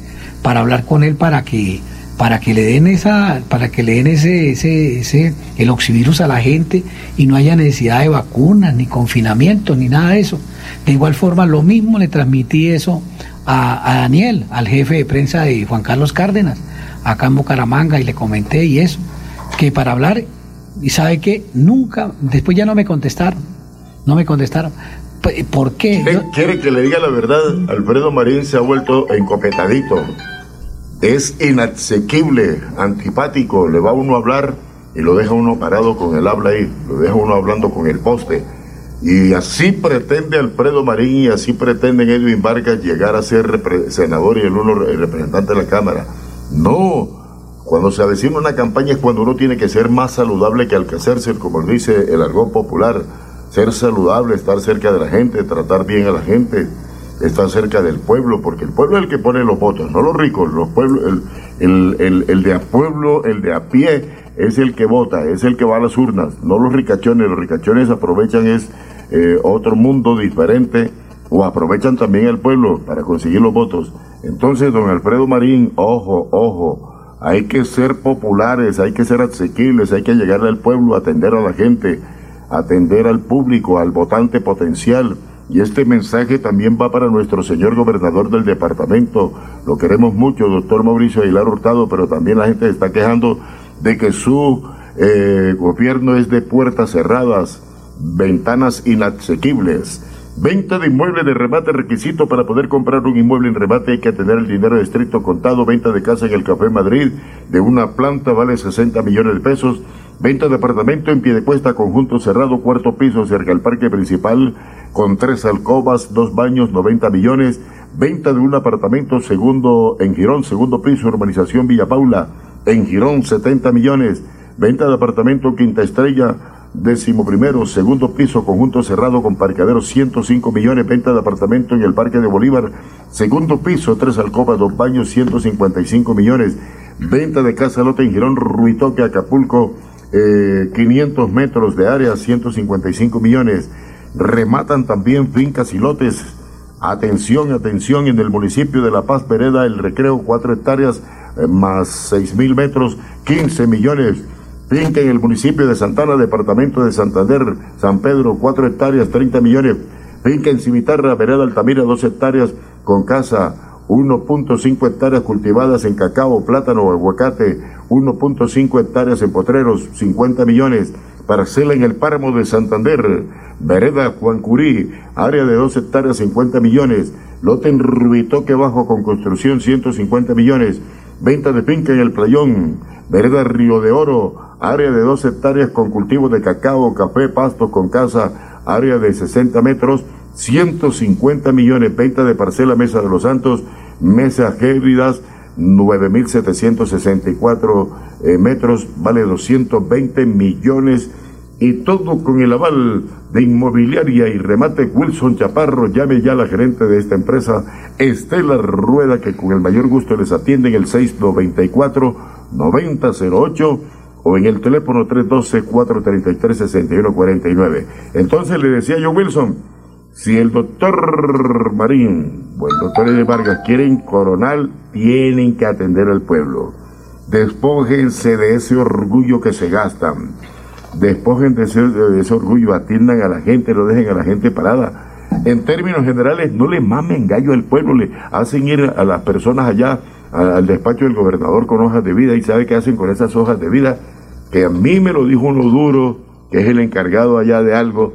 para hablar con él para que para que le den esa, para que le den ese, ese, ese, el oxivirus a la gente y no haya necesidad de vacunas, ni confinamiento, ni nada de eso. De igual forma, lo mismo le transmití eso a, a, Daniel, al jefe de prensa de Juan Carlos Cárdenas, acá en Bucaramanga, y le comenté y eso, que para hablar, y sabe que nunca, después ya no me contestaron, no me contestaron. ¿Por qué? ¿Quiere, quiere que le diga la verdad? Alfredo Marín se ha vuelto encopetadito. Es inasequible, antipático, le va uno a hablar y lo deja uno parado con el habla ahí, lo deja uno hablando con el poste. Y así pretende Alfredo Marín y así pretende Edwin Vargas llegar a ser senador y el uno el representante de la Cámara. No, cuando se avecina una campaña es cuando uno tiene que ser más saludable que alcacerse, como dice el argón popular. Ser saludable, estar cerca de la gente, tratar bien a la gente, estar cerca del pueblo, porque el pueblo es el que pone los votos, no los ricos, los pueblos, el, el, el, de a pueblo, el de a pie, es el que vota, es el que va a las urnas, no los ricachones, los ricachones aprovechan es eh, otro mundo diferente o aprovechan también el pueblo para conseguir los votos. Entonces, don Alfredo Marín, ojo, ojo, hay que ser populares, hay que ser asequibles, hay que llegarle al pueblo, atender a la gente, atender al público, al votante potencial. Y este mensaje también va para nuestro señor gobernador del departamento. Lo queremos mucho, doctor Mauricio Aguilar Hurtado, pero también la gente está quejando de que su eh, gobierno es de puertas cerradas, ventanas inasequibles. Venta de inmueble de remate requisito para poder comprar un inmueble en remate hay que tener el dinero de estricto contado. Venta de casa en el Café Madrid de una planta vale 60 millones de pesos. Venta de apartamento en pie de cuesta, conjunto cerrado, cuarto piso cerca al parque principal con tres alcobas, dos baños, 90 millones. Venta de un apartamento segundo en Girón, segundo piso, urbanización Villa Paula en Girón, 70 millones. Venta de apartamento Quinta Estrella, décimo primero, segundo piso, conjunto cerrado con parqueadero, 105 millones, venta de apartamento en el Parque de Bolívar, segundo piso, tres alcobas, dos baños, 155 millones, venta de casa lote en Girón, Ruitoque, Acapulco, eh, 500 metros de área, 155 millones, rematan también fincas y lotes, atención, atención, en el municipio de La Paz, Vereda, el recreo, cuatro hectáreas, eh, más seis mil metros, 15 millones, Finca en el municipio de Santana, departamento de Santander, San Pedro, 4 hectáreas, 30 millones. Finca en Cimitarra, Vereda Altamira, 2 hectáreas, con casa, 1.5 hectáreas cultivadas en cacao, plátano aguacate, 1.5 hectáreas en potreros, 50 millones. Parcela en el páramo de Santander, Vereda Juancurí, área de 2 hectáreas, 50 millones. Lote en Rubitoque Bajo con construcción, 150 millones. Venta de finca en el Playón, Vereda Río de Oro, área de dos hectáreas con cultivos de cacao, café, pastos con casa, área de 60 metros, 150 millones, venta de parcela Mesa de los Santos, Mesa Gébridas, 9.764 eh, metros, vale 220 millones y todo con el aval de Inmobiliaria y Remate Wilson Chaparro. Llame ya a la gerente de esta empresa, Estela Rueda, que con el mayor gusto les atiende en el 694-9008 o en el teléfono 312-433-6149. Entonces le decía yo, Wilson, si el doctor Marín o el doctor Eddie Vargas quieren coronal, tienen que atender al pueblo. Despójense de ese orgullo que se gastan. Despojen de ese, de ese orgullo, atiendan a la gente, no dejen a la gente parada. En términos generales, no le mamen gallo al pueblo, le hacen ir a las personas allá al despacho del gobernador con hojas de vida y sabe qué hacen con esas hojas de vida, que a mí me lo dijo uno duro, que es el encargado allá de algo,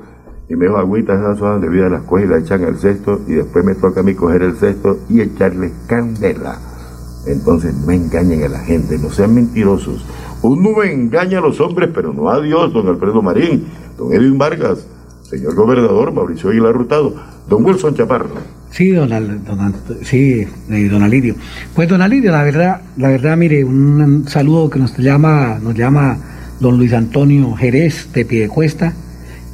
y me dijo, agüita, esas hojas de vida las coge y las echan al cesto, y después me toca a mí coger el cesto y echarle candela. Entonces no engañen a la gente, no sean mentirosos. Uno engaña a los hombres, pero no a Dios, don Alfredo Marín, don Edwin Vargas, señor gobernador Mauricio Aguilar Hurtado, don Wilson Chaparro. Sí, don, Al- don sí, eh, don Alidio. Pues don Alidio, la verdad, la verdad, mire, un, un saludo que nos llama, nos llama don Luis Antonio Jerez de Piedecuesta,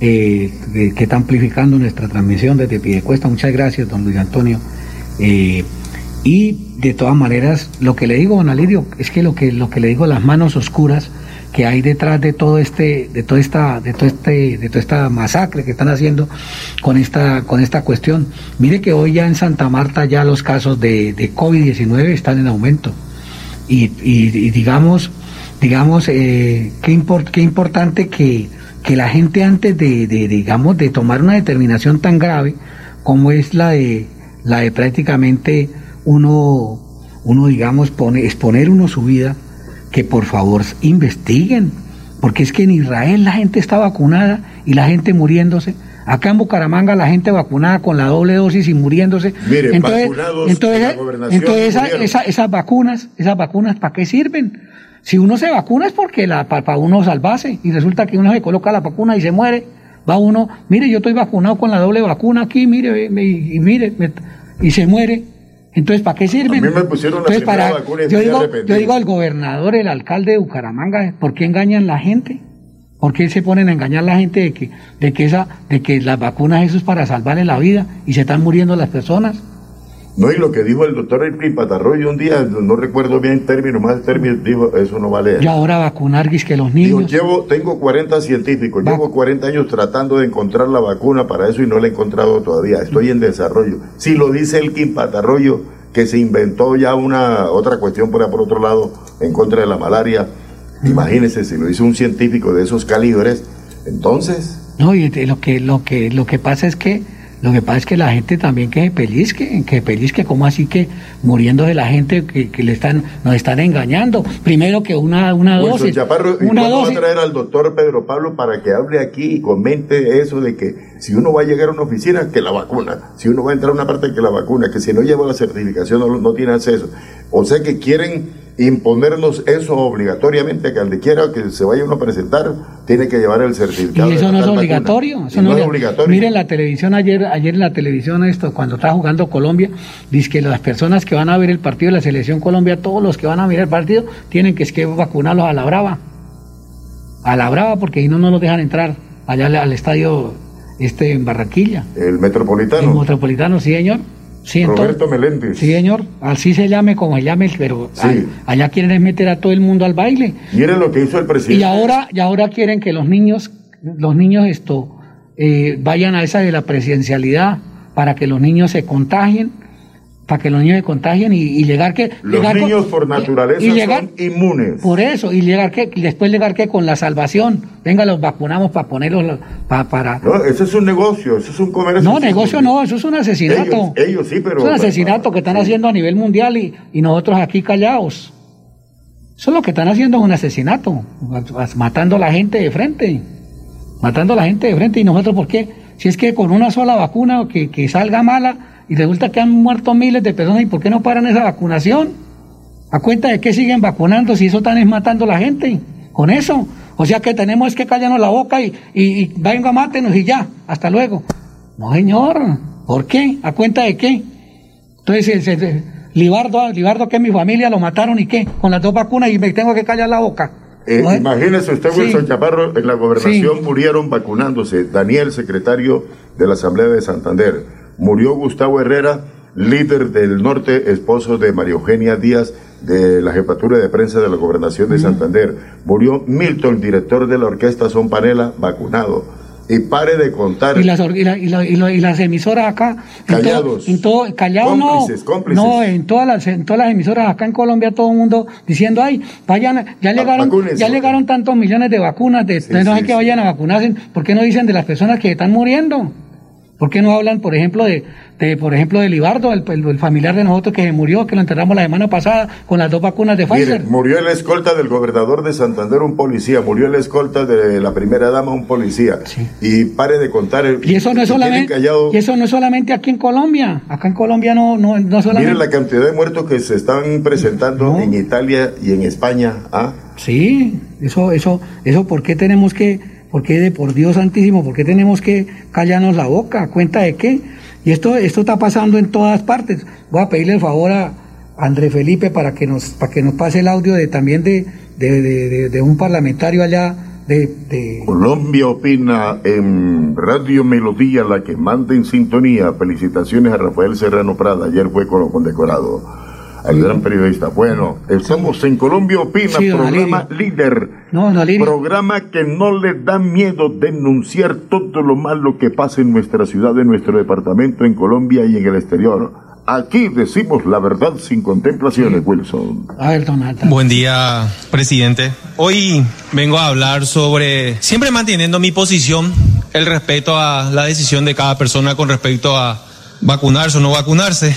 eh, que, está amplificando nuestra transmisión desde Piedecuesta. Muchas gracias, don Luis Antonio. Eh, y de todas maneras, lo que le digo, don Alidio, es que lo que, lo que le digo, las manos oscuras que hay detrás de todo este, de toda esta, de todo este, de toda esta masacre que están haciendo con esta, con esta cuestión. Mire que hoy ya en Santa Marta ya los casos de, de COVID-19 están en aumento. Y digamos, digamos, eh, qué, import- qué importante que, que la gente antes de, de, digamos, de tomar una determinación tan grave como es la de, la de prácticamente uno, uno digamos, pone, exponer uno su vida, que por favor investiguen, porque es que en Israel la gente está vacunada y la gente muriéndose. Acá en Bucaramanga la gente vacunada con la doble dosis y muriéndose. Mire, entonces, vacunados entonces, en la entonces esa- esa- esas vacunas, esas vacunas, ¿para qué sirven? Si uno se vacuna es porque la para uno salvarse y resulta que uno se coloca la vacuna y se muere. Va uno, mire, yo estoy vacunado con la doble vacuna aquí, mire, me- y, mire, me- y se muere. Entonces, ¿para qué sirven? A mí me pusieron Entonces, primera para, vacuna y yo digo, yo digo al gobernador, el alcalde de Bucaramanga, ¿por qué engañan la gente? ¿Por qué se ponen a engañar a la gente de que, de que esa, de que las vacunas eso es para salvarle la vida y se están muriendo las personas? No, y lo que dijo el doctor Elpin Patarroyo un día, no recuerdo bien términos, más términos, dijo, eso no vale. Y ahora vacunar que los Digo, niños. llevo, tengo 40 científicos, llevo 40 años tratando de encontrar la vacuna para eso y no la he encontrado todavía. Estoy en desarrollo. Si lo dice el Kim Patarroyo, que se inventó ya una otra cuestión por, por otro lado en contra de la malaria, imagínense si lo hizo un científico de esos calibres, entonces No, y lo que, lo que, lo que pasa es que, lo que pasa es que la gente también que se pellizque, que se pellizque, como así que muriendo de la gente que, que le están, nos están engañando. Primero que una, una Wilson dosis. Chaparro, ¿y una cuándo va a dosis. traer al doctor Pedro Pablo para que hable aquí y comente eso de que si uno va a llegar a una oficina, que la vacuna, si uno va a entrar a una parte, que la vacuna, que si no lleva la certificación no, no tiene acceso. O sea que quieren imponernos eso obligatoriamente, que al de quiera que se vaya uno a presentar, tiene que llevar el certificado. Y eso no es obligatorio. Eso no, no es obligatorio. Miren la televisión ayer, ayer en la televisión esto, cuando estaba jugando Colombia, dice que las personas que van a ver el partido de la selección Colombia, todos los que van a ver el partido, tienen que, es que vacunarlos a la brava. A la brava, porque si no, no los dejan entrar allá al, al estadio este en Barranquilla. El metropolitano. El metropolitano, sí, señor. Sí, Roberto Meléndez. Sí, señor. Así se llame como se llame, pero Sí. allá quieren es meter a todo el mundo al baile. Miren lo que hizo el presidente. Y ahora, y ahora quieren que los niños, los niños esto, eh, vayan a esa de la presidencialidad para que los niños se contagien, para que los niños se contagien y, y llegar que... Los llegar con- niños por naturaleza y llegar- son inmunes. Por eso, y llegar que, y después llegar que con la salvación, venga, los vacunamos para ponerlos, pa- para... No, eso es un negocio, eso es un comercio. No, negocio no, eso es un asesinato. Ellos, ellos sí, pero... Es un asesinato que están haciendo a nivel mundial y, y nosotros aquí callados. Eso es lo que están haciendo es un asesinato, matando a la gente de frente. Matando a la gente de frente. ¿Y nosotros por qué? Si es que con una sola vacuna que, que salga mala y resulta que han muerto miles de personas, ¿y por qué no paran esa vacunación? ¿A cuenta de qué siguen vacunando si eso están es matando a la gente? Con eso. O sea que tenemos que callarnos la boca y, y, y venga, mátenos y ya, hasta luego. No, señor. ¿Por qué? ¿A cuenta de qué? Entonces, el- el- Libardo, Libardo que es mi familia, lo mataron y qué? Con las dos vacunas y me tengo que callar la boca. Eh, ¿No? imagínese usted, Sí. Wilson Chaparro, en la gobernación murieron vacunándose. Daniel, secretario de la Asamblea de Santander. Murió Gustavo Herrera, líder del norte, esposo de María Eugenia Díaz, de la jefatura de prensa de la gobernación de Santander. Murió Milton, director de la orquesta Son Panela, vacunado. Y pare de contar. Y las, y, la- y la- y la- y las emisoras acá. en todo- Callados. En todo, callados Cómplices, no. cómplices. No, en todas, las, en todas las emisoras acá en Colombia, todo el mundo diciendo, ay, vayan, ya llegaron, vacúnense. ya llegaron tantos millones de vacunas, de, de no sí, que vayan a vacunarse. ¿Por qué no dicen de las personas que están muriendo? ¿Por qué no hablan, por ejemplo, de, de por ejemplo, de Libardo, el, el- el familiar de nosotros que murió, que lo enterramos la semana pasada con las dos vacunas de Mire, Pfizer? murió el escolta del gobernador de Santander, un policía. Murió el escolta de la primera dama, un policía. Y pare de contar. el- Y eso no es solamente, callado. y eso no es solamente aquí en Colombia. Acá en Colombia no, no, no solamente. Miren la cantidad de muertos que se están presentando en Italia y en España. ¿ah? Sí, eso, eso, eso, ¿por qué tenemos que, por qué por Dios santísimo, por qué tenemos que callarnos la boca? ¿A cuenta de qué? Y esto, esto está pasando en todas partes. Voy a pedirle el favor a André Felipe para que nos, para que nos pase el audio de también de, de, de, de- un parlamentario allá de, de Colombia opina en Radio Melodía, la que manda en sintonía. Felicitaciones a Rafael Serrano Prada. Ayer fue con- condecorado al gran periodista. Bueno, estamos en Colombia opina, Sí, programa líder. No, no. Programa que no le da miedo denunciar todo lo malo que pasa en nuestra ciudad, en nuestro departamento, en Colombia y en el exterior. Aquí decimos la verdad sin contemplaciones, Wilson. A ver, Donata. Buen día, presidente. Hoy vengo a hablar sobre, siempre manteniendo mi posición, el respeto a la decisión de cada persona con respecto a vacunarse o no vacunarse.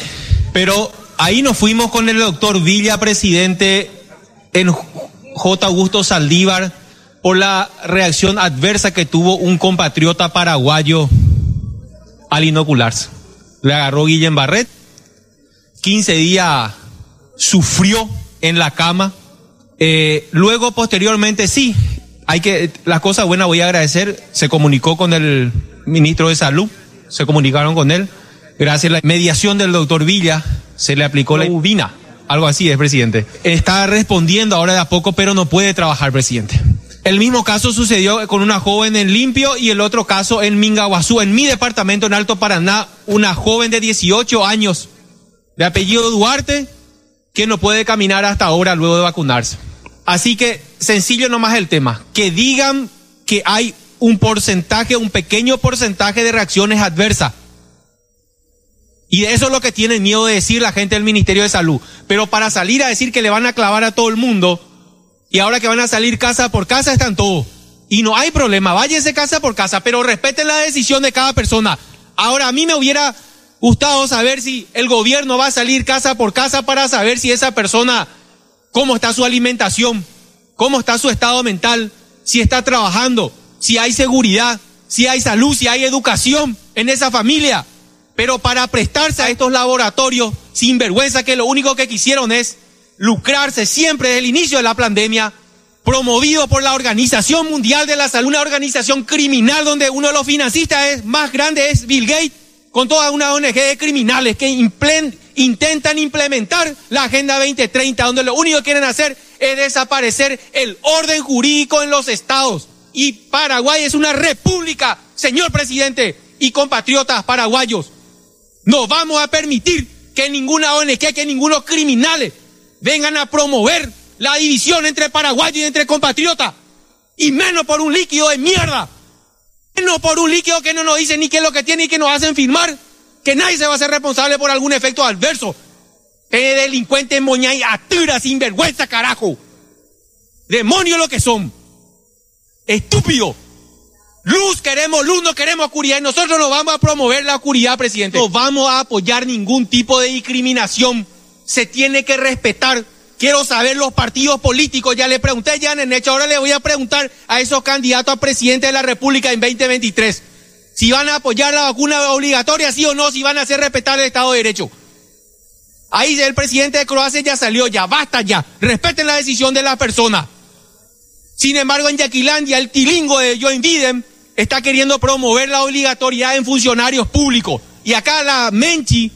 Pero ahí nos fuimos con el doctor Villa, presidente, en J. Augusto Saldívar, por la reacción adversa que tuvo un compatriota paraguayo al inocularse. Le agarró Guillem Barret, 15 días sufrió en la cama. Eh, luego, posteriormente, sí, hay que, las cosas buenas voy a agradecer. Se comunicó con el ministro de Salud, se comunicaron con él. Gracias a la mediación del doctor Villa, se le aplicó la ubina. Algo así es, presidente. Está respondiendo ahora de a poco, pero no puede trabajar, presidente. El mismo caso sucedió con una joven en Limpio y el otro caso en Mingaguazú, en mi departamento en Alto Paraná, una joven de 18 años, de apellido Duarte, que no puede caminar hasta ahora luego de vacunarse. Así que sencillo nomás el tema, que digan que hay un porcentaje, un pequeño porcentaje de reacciones adversas. Y eso es lo que tienen miedo de decir la gente del Ministerio de Salud. Pero para salir a decir que le van a clavar a todo el mundo, y ahora que van a salir casa por casa están todos. Y no hay problema, váyanse casa por casa, pero respeten la decisión de cada persona. Ahora, a mí me hubiera gustado saber si el gobierno va a salir casa por casa para saber si esa persona, cómo está su alimentación, cómo está su estado mental, si está trabajando, si hay seguridad, si hay salud, si hay educación en esa familia. Pero para prestarse a estos laboratorios sin vergüenza que lo único que quisieron es lucrarse siempre desde el inicio de la pandemia, promovido por la Organización Mundial de la Salud, una organización criminal donde uno de los financistas es, más grandes es Bill Gates, con toda una ONG de criminales que intentan implementar la Agenda 2030, donde lo único que quieren hacer es desaparecer el orden jurídico en los estados. Y Paraguay es una república, señor presidente y compatriotas paraguayos. No vamos a permitir que ninguna ONG, que ningunos criminales vengan a promover la división entre paraguayos y entre compatriotas. Y menos por un líquido de mierda. Menos por un líquido que no nos dice ni qué es lo que tiene y que nos hacen firmar. Que nadie se va a hacer responsable por algún efecto adverso. Eh, delincuentes moñay, atura, sin vergüenza, carajo. Demonios lo que son. Estúpido. Luz queremos, luz no queremos oscuridad y nosotros no vamos a promover la oscuridad, presidente. No vamos a apoyar ningún tipo de discriminación. Se tiene que respetar. Quiero saber los partidos políticos. Ya le pregunté ya en hecho. Ahora le voy a preguntar a esos candidatos a presidente de la República en 2023. Si van a apoyar la vacuna obligatoria, sí o no, si van a hacer respetar el Estado de Derecho. Ahí el presidente de Croacia ya salió, ya basta ya. Respeten la decisión de la persona. Sin embargo, en Yaquilandia, el tilingo de Joe Biden está queriendo promover la obligatoriedad en funcionarios públicos. Y acá la Menchi,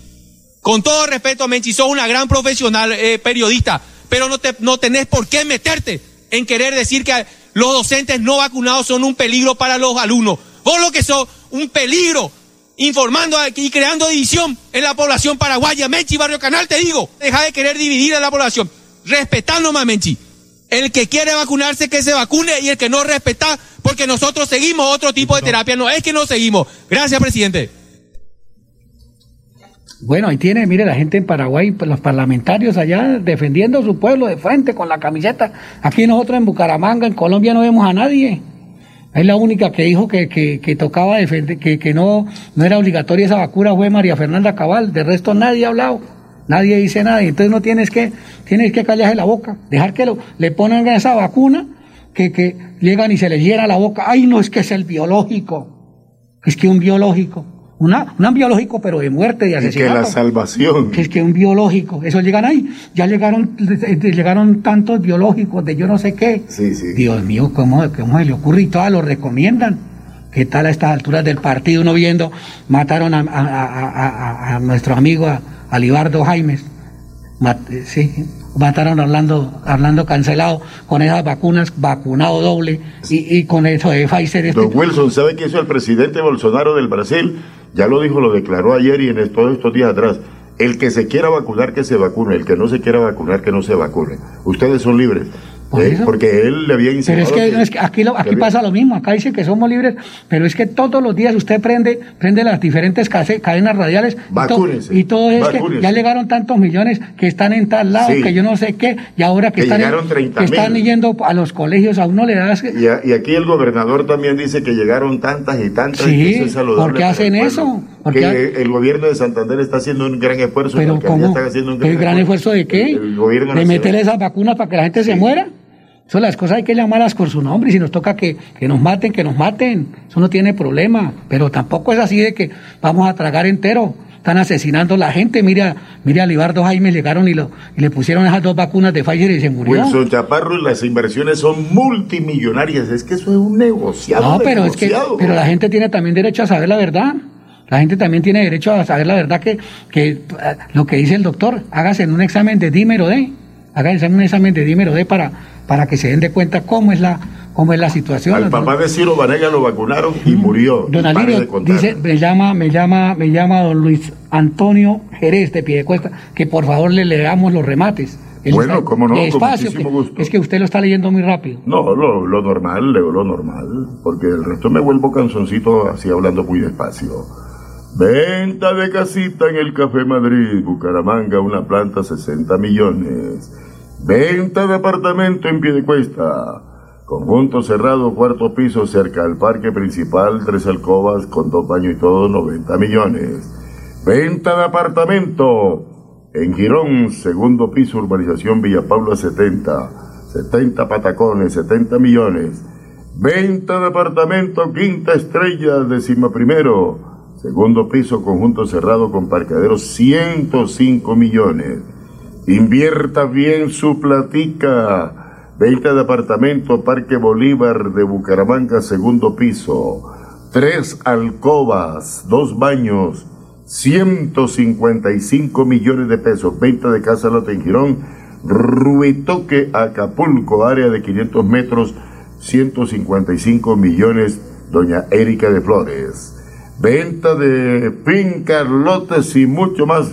con todo respeto, Menchi, sos una gran profesional eh, periodista, pero no, te, no tenés por qué meterte en querer decir que los docentes no vacunados son un peligro para los alumnos. Vos lo que sos, un peligro, informando y creando división en la población paraguaya. Menchi, Barrio Canal, te digo, deja de querer dividir a la población. Respetando más, Menchi. El que quiere vacunarse, que se vacune, y el que no respeta, porque nosotros seguimos otro tipo de terapia. No es que no seguimos. Gracias, presidente. Bueno, ahí tiene, mire, la gente en Paraguay, los parlamentarios allá defendiendo su pueblo de frente con la camiseta. Aquí nosotros en Bucaramanga, en Colombia, no vemos a nadie. Es la única que dijo que, que, que tocaba defender, que, que no, no era obligatoria esa vacuna fue María Fernanda Cabal. De resto nadie ha hablado, nadie dice nada. Entonces no tienes que, tienes que callarse la boca, dejar que lo, le pongan esa vacuna, que, que llegan y se le hiera la boca. Ay, no es que es el biológico, es que un biológico. Una, un biológico, pero de muerte, de Y asesinato. que la salvación. Que es que un biológico, eso llegan ahí. Ya llegaron, llegaron tantos biológicos de yo no sé qué. Sí, sí. Dios mío, ¿cómo, cómo se le ocurre y todas lo recomiendan? ¿Qué tal a estas alturas del partido uno viendo? Mataron a, a- a- a- a nuestro amigo, a, a Libardo Jaimes. Mat- eh, sí, mataron a Orlando, Orlando cancelado con esas vacunas, vacunado doble y, y con eso de Pfizer. este- Don Wilson, ¿sabe qué hizo el presidente Bolsonaro del Brasil? Ya lo dijo, lo declaró ayer y en todos estos días atrás. El que se quiera vacunar, que se vacune. El que no se quiera vacunar, que no se vacune. Ustedes son libres. Por ¿eh? Porque él le había Pero insinuado es que, no, es que aquí, lo- aquí había- pasa lo mismo, acá dice que somos libres, pero es que todos los días usted prende, prende las diferentes case- cadenas radiales y, Vacúnese, y todo es que ya llegaron tantos millones que están en tal lado, Sí. que yo no sé qué, y ahora que, Que están, llegaron 30 que están yendo a los colegios, a uno le das... Y, a- y aquí el gobernador también dice que llegaron tantas y tantas. y Sí, que eso es ¿por qué hacen eso? ¿Por qué que ha- el gobierno de Santander está haciendo un gran esfuerzo. Pero ¿cómo? haciendo un ¿El gran esfuerzo de qué? El, el gobierno ¿De meter esas vacunas para que la gente se muera? Eso las cosas hay que llamarlas por su nombre y si nos toca que, que nos maten, que nos maten. Eso no tiene problema. Pero tampoco es así de que vamos a tragar entero. Están asesinando a la gente. Mira, mira a Libardo Jaime, llegaron y, lo, y le pusieron esas dos vacunas de Pfizer y se murió. Wilson Chaparro y las inversiones son multimillonarias. Es que eso es un negociado. No, pero es que pero la gente tiene también derecho a saber la verdad. La gente también tiene derecho a saber la verdad que, que eh, lo que dice el doctor, hágase en un examen de dímero D, hágase en un examen de dímero D para, para que se den de cuenta cómo es la, cómo es la situación. Al papá de Ciro Vanega lo vacunaron y murió. Don Alirio dice, me llama, me llama, me llama don Luis Antonio Jerez de Piedecuesta, que por favor le leamos los remates. Él Bueno, cómo no, con despacio, muchísimo que- gusto. es que usted lo está leyendo muy rápido. No, lo, lo normal, leo lo normal, porque el resto me vuelvo canzoncito así hablando muy despacio. Venta de casita en el Café Madrid, Bucaramanga, una planta 60 millones. Venta de apartamento en Piedecuesta. Conjunto cerrado, cuarto piso, cerca al parque principal, tres alcobas con dos baños y todo, 90 millones. Venta de apartamento en Girón, segundo piso, urbanización Villa Paula 70. 70 patacones, 70 millones. Venta de apartamento, quinta estrella, décima primero. Segundo piso, conjunto cerrado con parqueaderos, 105 millones. Invierta bien su platica. Venta de apartamento, Parque Bolívar de Bucaramanga, segundo piso. Tres alcobas, dos baños, 155 millones de pesos. Venta de casa lote en Girón. Ruitoque, Acapulco, área de 500 metros, 155 millones. Doña Erika de Flores. Venta de fincas, lotes y mucho más.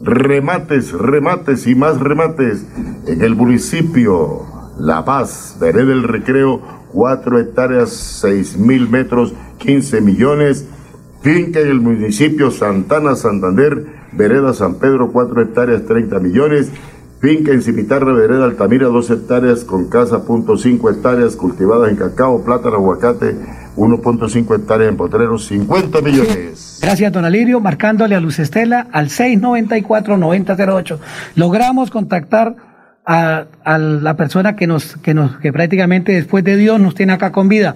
Remates, remates y más remates en el municipio La Paz, Vereda del Recreo, 4 hectáreas, 6 mil metros, 15 millones. Finca en el municipio Santana, Santander, Vereda San Pedro, 4 hectáreas, 30 millones. Finca en Cimitarra, Vereda Altamira, 2 hectáreas con casa, punto 5 hectáreas cultivadas en cacao, plátano, aguacate, 1.5 hectáreas en potreros, 50 millones. Gracias, don Alirio, marcándole a Luz Estela al 694-9008. Logramos contactar a, a la persona que nos, que nos, que prácticamente después de Dios nos tiene acá con vida.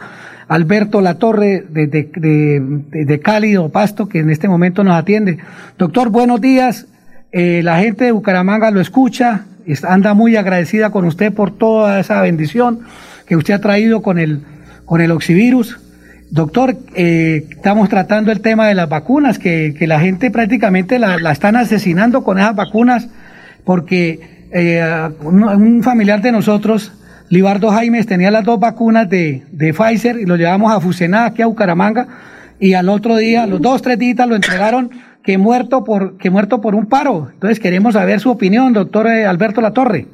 Alberto Latorre de, de, de, Pasto, que en este momento nos atiende. Doctor, buenos días. Eh, la gente de Bucaramanga lo escucha, es- anda muy agradecida con usted por toda esa bendición que usted ha traído con el, con el oxivirus. Doctor, eh, estamos tratando el tema de las vacunas, que, que la gente prácticamente la, están asesinando con esas vacunas, porque eh, un, un familiar de nosotros Libardo Jaimes tenía las dos vacunas de, de Pfizer y lo llevamos a Fusená, aquí a Bucaramanga, y al otro día, los dos, tres días lo entregaron que muerto por, que muerto por un paro. Entonces queremos saber su opinión, doctor eh, Alberto Latorre.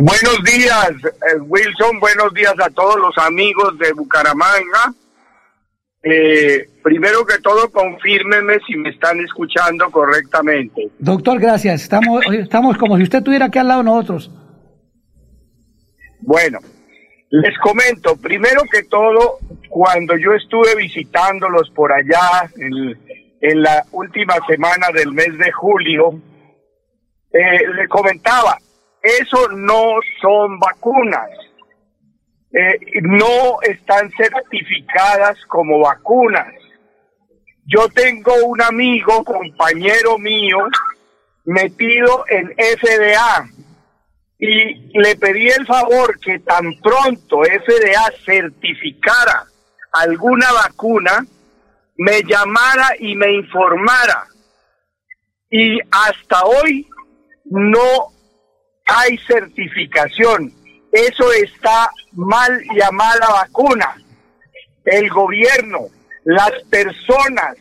Buenos días, eh, Wilson. Buenos días a todos los amigos de Bucaramanga. Eh, primero que todo, confírmeme si me están escuchando correctamente. Doctor, gracias. Estamos, estamos como si usted estuviera aquí al lado de nosotros. Bueno, les comento, primero que todo, cuando yo estuve visitándolos por allá en, en la última semana del mes de julio, eh, le comentaba, eso no son vacunas. Eh, no están certificadas como vacunas. Yo tengo un amigo, compañero mío, metido en FDA y le pedí el favor que tan pronto FDA certificara alguna vacuna, me llamara y me informara. Y hasta hoy no hay certificación. Eso está mal llamada vacuna. El gobierno, las personas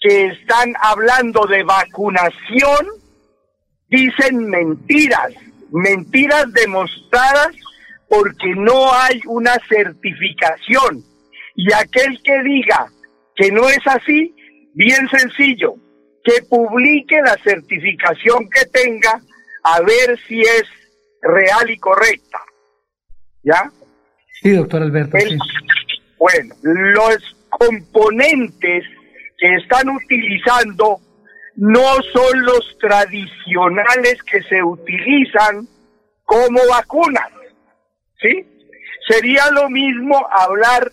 que están hablando de vacunación, dicen mentiras, mentiras demostradas porque no hay una certificación. Y aquel que diga que no es así, bien sencillo, que publique la certificación que tenga a ver si es real y correcta. ¿Ya? Sí, doctor Alberto. Bueno, los componentes que están utilizando no son los tradicionales que se utilizan como vacunas. ¿Sí? Sería lo mismo hablar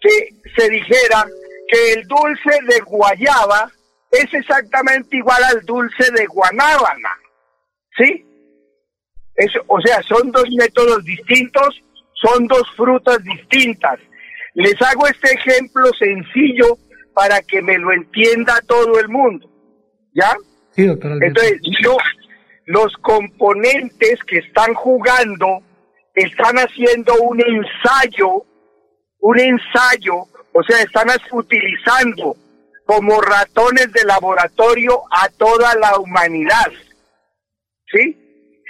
que se dijera que el dulce de guayaba es exactamente igual al dulce de guanábana. ¿Sí? Eso, o sea, son dos métodos distintos, son dos frutas distintas. Les hago este ejemplo sencillo para que me lo entienda todo el mundo. ¿Ya? Sí, doctor Entonces, yo, los componentes que están jugando están haciendo un ensayo, un ensayo, o sea, están utilizando como ratones de laboratorio a toda la humanidad. ¿Sí?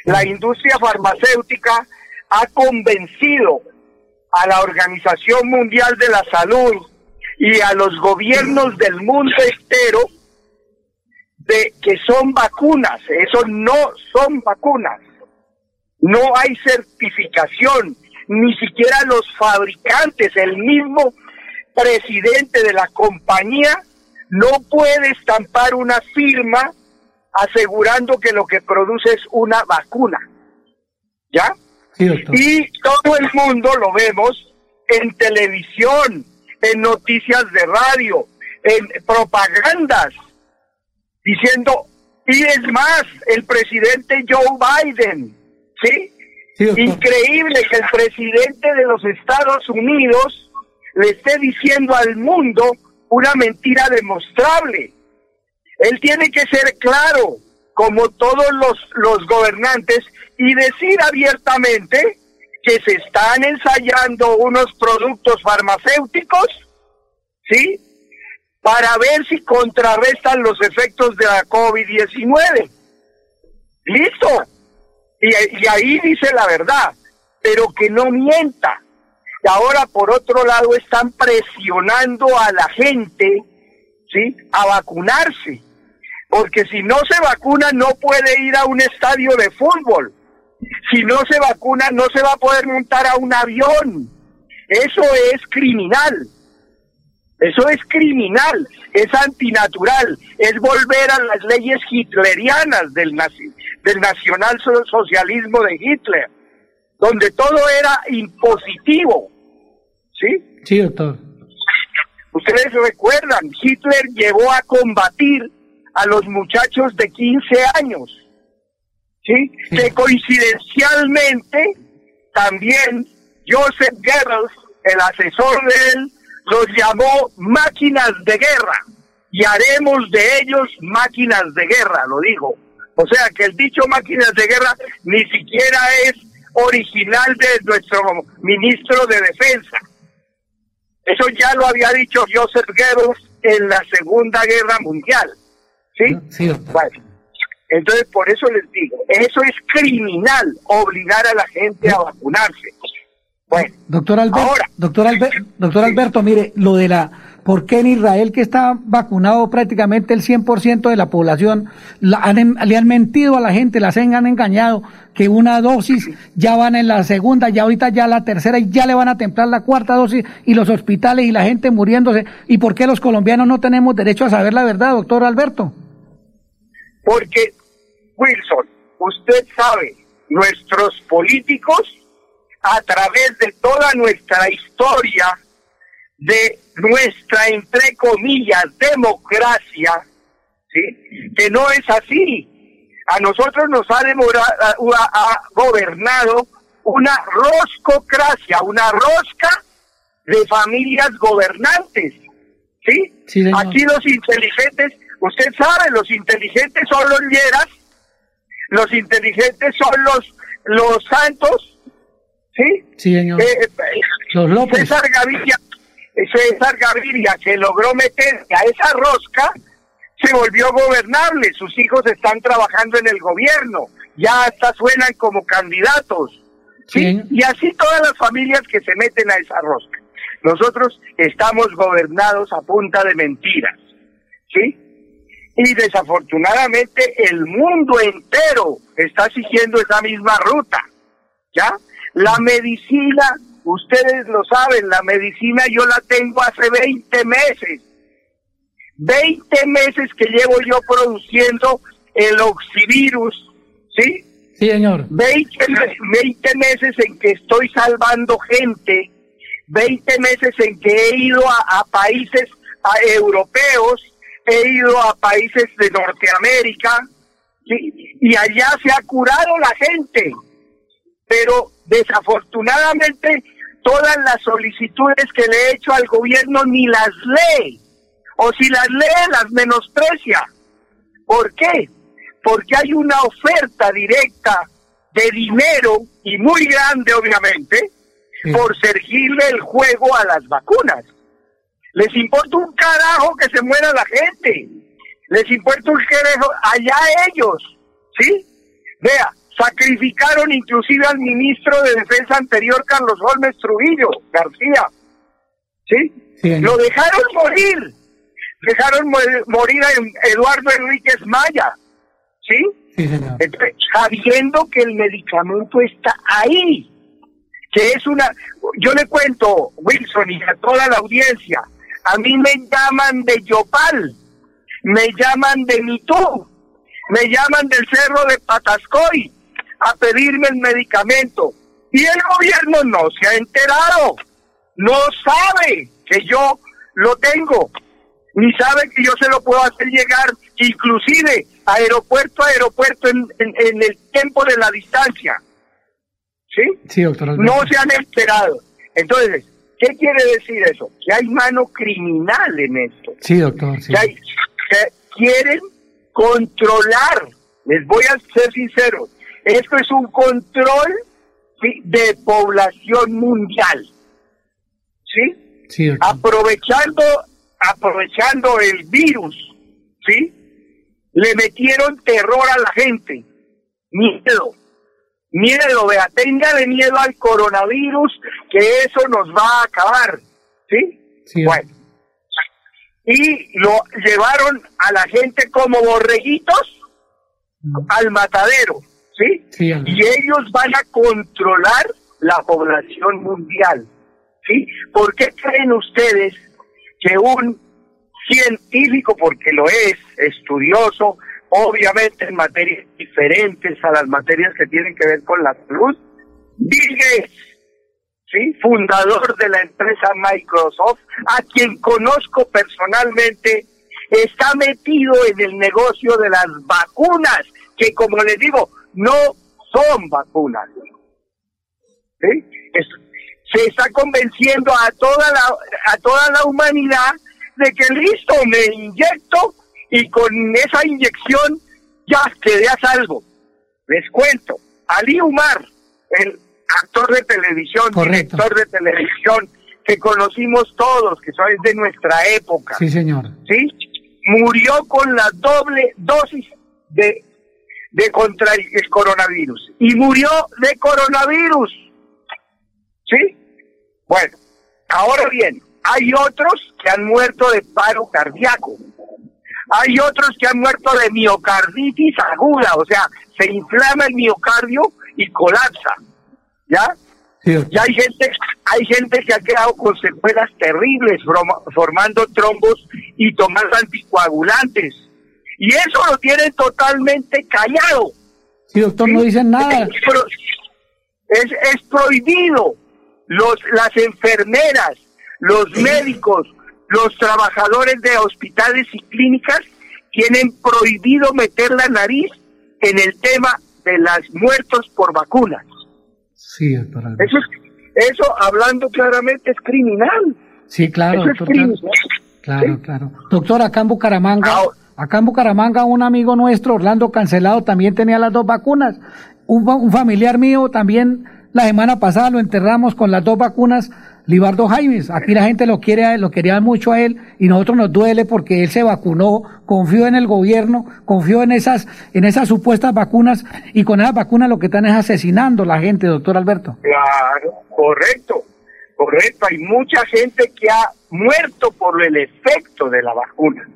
La industria farmacéutica ha convencido a la Organización Mundial de la Salud y a los gobiernos del mundo entero de que son vacunas. Eso no son vacunas. No hay certificación, ni siquiera los fabricantes, el mismo presidente de la compañía no puede estampar una firma asegurando que lo que produce es una vacuna. ¿Ya? y todo el mundo lo vemos en televisión, en noticias de radio, en propagandas, diciendo, y es más, el presidente Joe Biden, ¿sí? Increíble que el presidente de los Estados Unidos le esté diciendo al mundo una mentira demostrable. Él tiene que ser claro, como todos los, los gobernantes, y decir abiertamente que se están ensayando unos productos farmacéuticos, ¿sí? Para ver si contrarrestan los efectos de la COVID-19. Listo. Y, y ahí dice la verdad, pero que no mienta. Y ahora, por otro lado, están presionando a la gente, ¿sí? A vacunarse. Porque si no se vacuna, no puede ir a un estadio de fútbol si no se vacuna, no se va a poder montar a un avión. Eso es criminal. Eso es criminal, es antinatural, es volver a las leyes hitlerianas del, del nacionalsocialismo de Hitler, donde todo era impositivo. ¿Sí? Sí, doctor. Ustedes recuerdan, Hitler llevó a combatir a los muchachos de 15 años ¿sí? Que coincidencialmente también Joseph Goebbels, el asesor de él, los llamó máquinas de guerra y haremos de ellos máquinas de guerra, lo dijo. O sea que el dicho máquinas de guerra ni siquiera es original de nuestro ministro de Defensa. Eso ya lo había dicho Joseph Goebbels en la Segunda Guerra Mundial. ¿Sí? Sí, Bueno, entonces por eso les digo, eso es criminal, obligar a la gente a vacunarse. Bueno, Doctor Alberto, doctor, Alber- doctor Alberto, mire, lo de la, ¿por qué en Israel que está vacunado prácticamente el 100% de la población, le han mentido a la gente, las han engañado, que una dosis ya van en la segunda, ya ahorita ya la tercera y ya le van a templar la cuarta dosis y los hospitales y la gente muriéndose? ¿Y por qué los colombianos no tenemos derecho a saber la verdad, doctor Alberto? porque Wilson, usted sabe, nuestros políticos, a través de toda nuestra historia, de nuestra, entre comillas, democracia, ¿sí? que no es así. A nosotros nos ha, demorado, ha, ha gobernado una roscocracia, una rosca de familias gobernantes. ¿Sí? Aquí los inteligentes, usted sabe, los inteligentes son los Lleras, los inteligentes son los, los santos, ¿sí? Sí, señor. Eh, eh, Los López. César Gaviria, César Gaviria, que logró meter a esa rosca, se volvió gobernable. Sus hijos están trabajando en el gobierno, ya hasta suenan como candidatos. ¿sí? Y así todas las familias que se meten a esa rosca. Nosotros estamos gobernados a punta de mentiras, ¿sí? Y desafortunadamente el mundo entero está siguiendo esa misma ruta, ¿ya? La medicina, ustedes lo saben, la medicina yo la tengo hace 20 meses. 20 meses que llevo yo produciendo el oxivirus, ¿sí? Sí, señor. 20, me- 20 meses en que estoy salvando gente, 20 meses en que he ido a, a países a europeos, he ido a países de Norteamérica, ¿sí? y allá se ha curado la gente. Pero desafortunadamente todas las solicitudes que le he hecho al gobierno ni las lee, o si las lee las menosprecia. ¿Por qué? Porque hay una oferta directa de dinero y muy grande, obviamente, por seguirle el juego a las vacunas. Les importa un carajo que se muera la gente. Les importa un carajo allá ellos, ¿sí? Vea, sacrificaron inclusive al ministro de Defensa anterior, Carlos Holmes Trujillo García, ¿sí? Lo dejaron morir. Dejaron mo- morir a Eduardo Enríquez Maya, ¿sí? Sí, señor. Entonces, sabiendo que el medicamento está ahí, que es una, yo le cuento, Wilson, y a toda la audiencia, a mí me llaman de Yopal, me llaman de Mitú, me llaman del cerro de Patascoy a pedirme el medicamento. Y el gobierno no se ha enterado, no sabe que yo lo tengo, ni sabe que yo se lo puedo hacer llegar, inclusive aeropuerto a aeropuerto en, en- en el tiempo de la distancia. ¿Sí? Sí, doctor Alberto. No se han enterado. Entonces, ¿qué quiere decir eso? Que hay mano criminal en esto. Sí, doctor. Sí. Que, hay- que quieren controlar. Les voy a ser sincero. Esto es un control ¿sí? de población mundial. ¿Sí? Sí, aprovechando aprovechando el virus, ¿sí? Le metieron terror a la gente, miedo, miedo, vea, téngale miedo al coronavirus, que eso nos va a acabar, ¿sí? bueno, y lo llevaron a la gente como borreguitos al matadero, ¿sí? Sí, y ellos van a controlar la población mundial. ¿sí? ¿Por qué creen ustedes que un científico, porque lo es, estudioso, obviamente en materias diferentes a las materias que tienen que ver con la salud, Bill Gates, ¿sí? fundador de la empresa Microsoft, a quien conozco personalmente, está metido en el negocio de las vacunas, que como les digo, no son vacunas. ¿sí? Es- se está convenciendo a toda la a toda la humanidad de que listo me inyecto y con esa inyección ya quedé a salvo les cuento Ali Umar el actor de televisión, Correcto. director de televisión, que conocimos todos, que son de nuestra época. Sí, señor. ¿sí? Murió con la doble dosis de, de contra el coronavirus. Y murió de coronavirus. ¿Sí? Bueno, ahora bien, hay otros que han muerto de paro cardíaco. Hay otros que han muerto de miocarditis aguda, o sea, se inflama el miocardio y colapsa. ¿Ya? Y hay gente, hay gente que ha quedado con secuelas terribles, forma- formando trombos y tomando anticoagulantes. Y eso lo tienen totalmente callado. Sí, doctor, no dicen nada. Es, es, prohibido. Los, las enfermeras, los médicos, los trabajadores de hospitales y clínicas tienen prohibido meter la nariz en el tema de las muertos por vacunas. Sí, doctor Alberto. Eso, es, eso hablando claramente es criminal. Sí, claro, Eso es doctor. Criminal. claro. claro. Doctor, acá en Bucaramanga, acá en Bucaramanga un amigo nuestro, Orlando Cancelado, también tenía las dos vacunas. Un, fa- un familiar mío también, la semana pasada lo enterramos con las dos vacunas, Libardo Jaimes. Aquí la gente lo quiere, lo quería mucho a él y nosotros nos duele porque él se vacunó, confió en el gobierno, confió en esas, en esas supuestas vacunas y con esas vacunas lo que están es asesinando a la gente, doctor Alberto. Claro, correcto, correcto. Hay mucha gente que ha muerto por el efecto de la vacuna.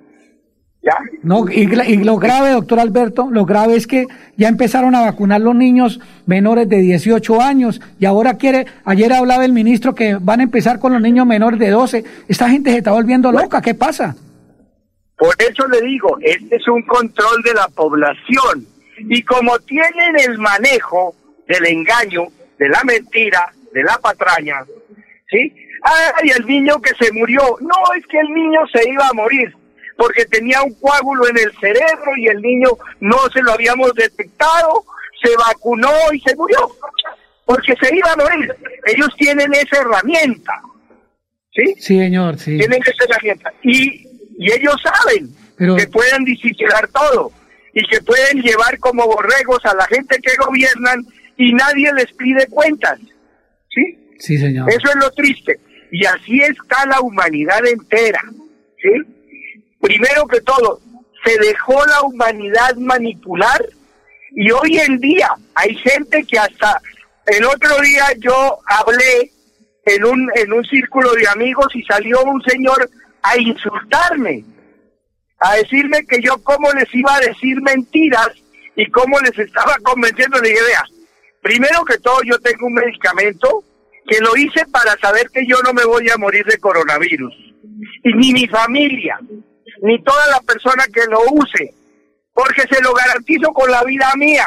¿Ya? No, y, y lo grave, doctor Alberto, lo grave es que ya empezaron a vacunar los niños menores de 18 años y ahora quiere, ayer hablaba el ministro que van a empezar con los niños menores de 12. Esta gente se está volviendo loca, ¿qué pasa? Por eso le digo, este es un control de la población. Y como tienen el manejo del engaño, de la mentira, de la patraña, ¿sí? Ay, el niño que se murió. No, es que el niño se iba a morir porque tenía un coágulo en el cerebro y el niño no se lo habíamos detectado, se vacunó y se murió porque se iba a morir. Ellos tienen esa herramienta, ¿sí? Sí, señor, sí. tienen esa herramienta. Y, y ellos saben Pero- que pueden disimular todo y que pueden llevar como borregos a la gente que gobiernan y nadie les pide cuentas. ¿Sí? Sí, señor. Eso es lo triste. Y así está la humanidad entera. ¿Sí? Primero que todo, se dejó la humanidad manipular y hoy en día hay gente que hasta el otro día yo hablé en un en un círculo de amigos y salió un señor a insultarme, a decirme que yo cómo les iba a decir mentiras y cómo les estaba convenciendo. Le dije, primero que todo yo tengo un medicamento que lo hice para saber que yo no me voy a morir de coronavirus. Y ni mi familia, ni toda la persona que lo use, porque se lo garantizo con la vida mía.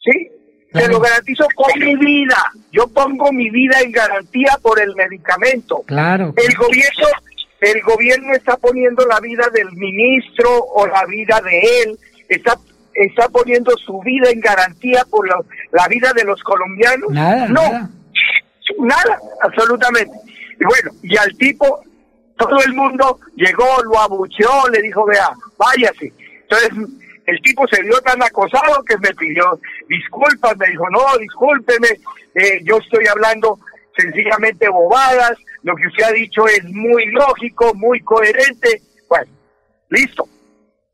¿Sí? Se lo garantizo con mi vida. Yo pongo mi vida en garantía por el medicamento. Claro. El gobierno, el gobierno está poniendo la vida del ministro o la vida de él, está está poniendo su vida en garantía por la, la vida de los colombianos. Nada, no, nada. nada, absolutamente. Y bueno, y al tipo, todo el mundo llegó, lo abucheó, le dijo, vea, váyase. Entonces, el tipo se vio tan acosado que me pidió disculpas, me dijo, no, discúlpeme, eh, yo estoy hablando sencillamente bobadas, lo que usted ha dicho es muy lógico, muy coherente. Bueno, listo.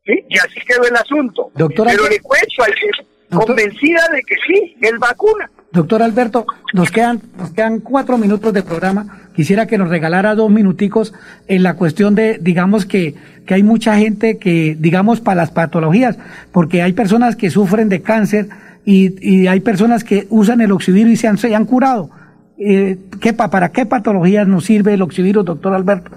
¿Sí? Y así quedó el asunto. Doctora, Pero ¿qué- le cuento, al convencida de que sí, él vacuna. Doctor Alberto, nos quedan, nos quedan cuatro minutos de programa. Quisiera que nos regalara dos minuticos en la cuestión de, digamos que, que hay mucha gente que, digamos, para las patologías, porque hay personas que sufren de cáncer y, y hay personas que usan el oxivirus y se han, se han curado. Eh, ¿qué, pa- ¿Para qué patologías nos sirve el oxivirus, doctor Alberto?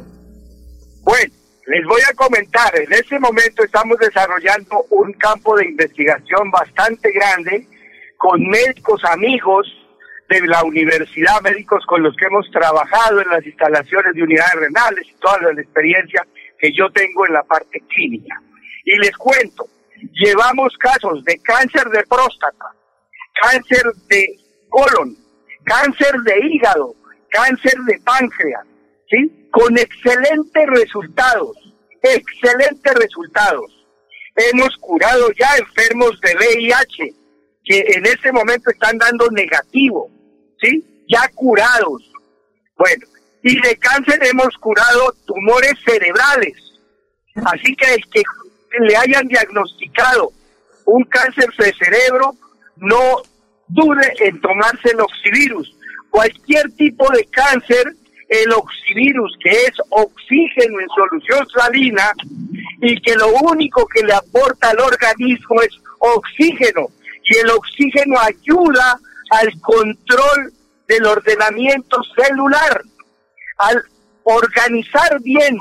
Bueno, les voy a comentar, en este momento estamos desarrollando un campo de investigación bastante grande con médicos amigos de la universidad, médicos con los que hemos trabajado en las instalaciones de unidades renales y toda la experiencia que yo tengo en la parte clínica. Y les cuento, llevamos casos de cáncer de próstata, cáncer de colon, cáncer de hígado, cáncer de páncreas, ¿sí? Con excelentes resultados, excelentes resultados. Hemos curado ya enfermos de VIH, que en este momento están dando negativo, ¿sí? Ya curados. Bueno, y de cáncer hemos curado tumores cerebrales. Así que el que le hayan diagnosticado un cáncer de cerebro, no dude en tomarse el oxivirus. Cualquier tipo de cáncer, el oxivirus, que es oxígeno en solución salina, y que lo único que le aporta al organismo es oxígeno, y el oxígeno ayuda al control del ordenamiento celular, al organizar bien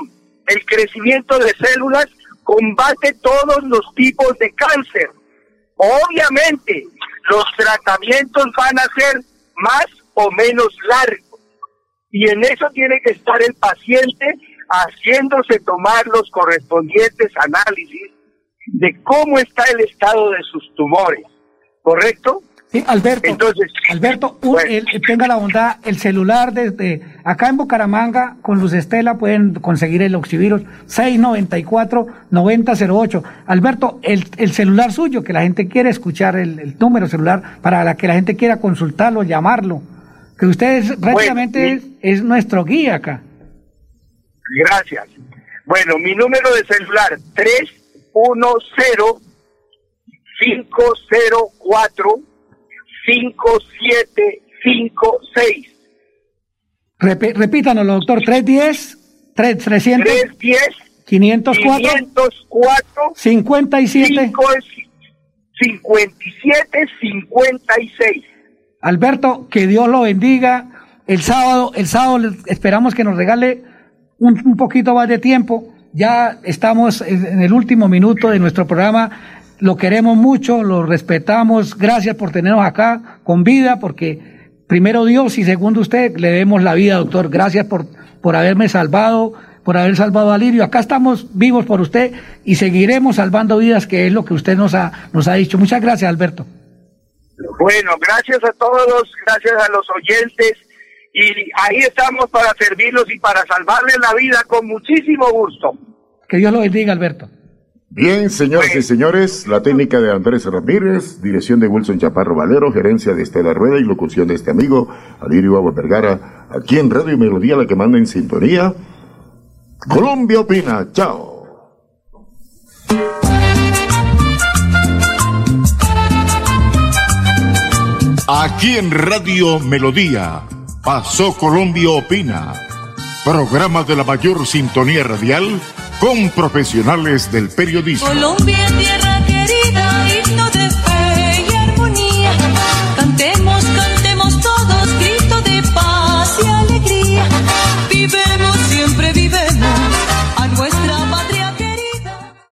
el crecimiento de células, combate todos los tipos de cáncer. Obviamente, los tratamientos van a ser más o menos largos. Y en eso tiene que estar el paciente haciéndose tomar los correspondientes análisis de cómo está el estado de sus tumores. ¿Correcto? Sí, Alberto. Entonces, Alberto, tenga la bondad, el celular desde acá en Bucaramanga con Luz Estela pueden conseguir el Oxivirus 694-9008. Alberto, el, el, celular suyo, que la gente quiere escuchar el, número celular para la que la gente quiera consultarlo, llamarlo. Que usted es, prácticamente es, es nuestro guía acá. Gracias. Bueno, mi número de celular 310 504 5756. Rep repítanoslo, doctor. 310 3, 300 310 504 504 57 57 56. Alberto, que Dios lo bendiga. El sábado, el sábado esperamos que nos regale un, un poquito más de tiempo. Ya estamos en el último minuto de nuestro programa lo queremos mucho, lo respetamos, gracias por tenernos acá con vida, porque primero Dios y segundo usted le debemos la vida, doctor. Gracias por, por haberme salvado, por haber salvado a Lirio. Acá estamos vivos por usted y seguiremos salvando vidas, que es lo que usted nos ha, nos ha dicho. Muchas gracias, Alberto. Bueno, gracias a todos, gracias a los oyentes y ahí estamos para servirlos y para salvarles la vida con muchísimo gusto. Que Dios lo bendiga, Alberto. Bien, señoras y señores, la técnica de Andrés Ramírez, dirección de Wilson Chaparro Valero, gerencia de Estela Rueda y locución de este amigo, Alirio Agua Vergara, aquí en Radio Melodía, la que manda en sintonía. Colombia opina, chao. Aquí en Radio Melodía, pasó Colombia opina, programa de la mayor sintonía radial con profesionales del periodismo. Colombia, tierra querida, himno de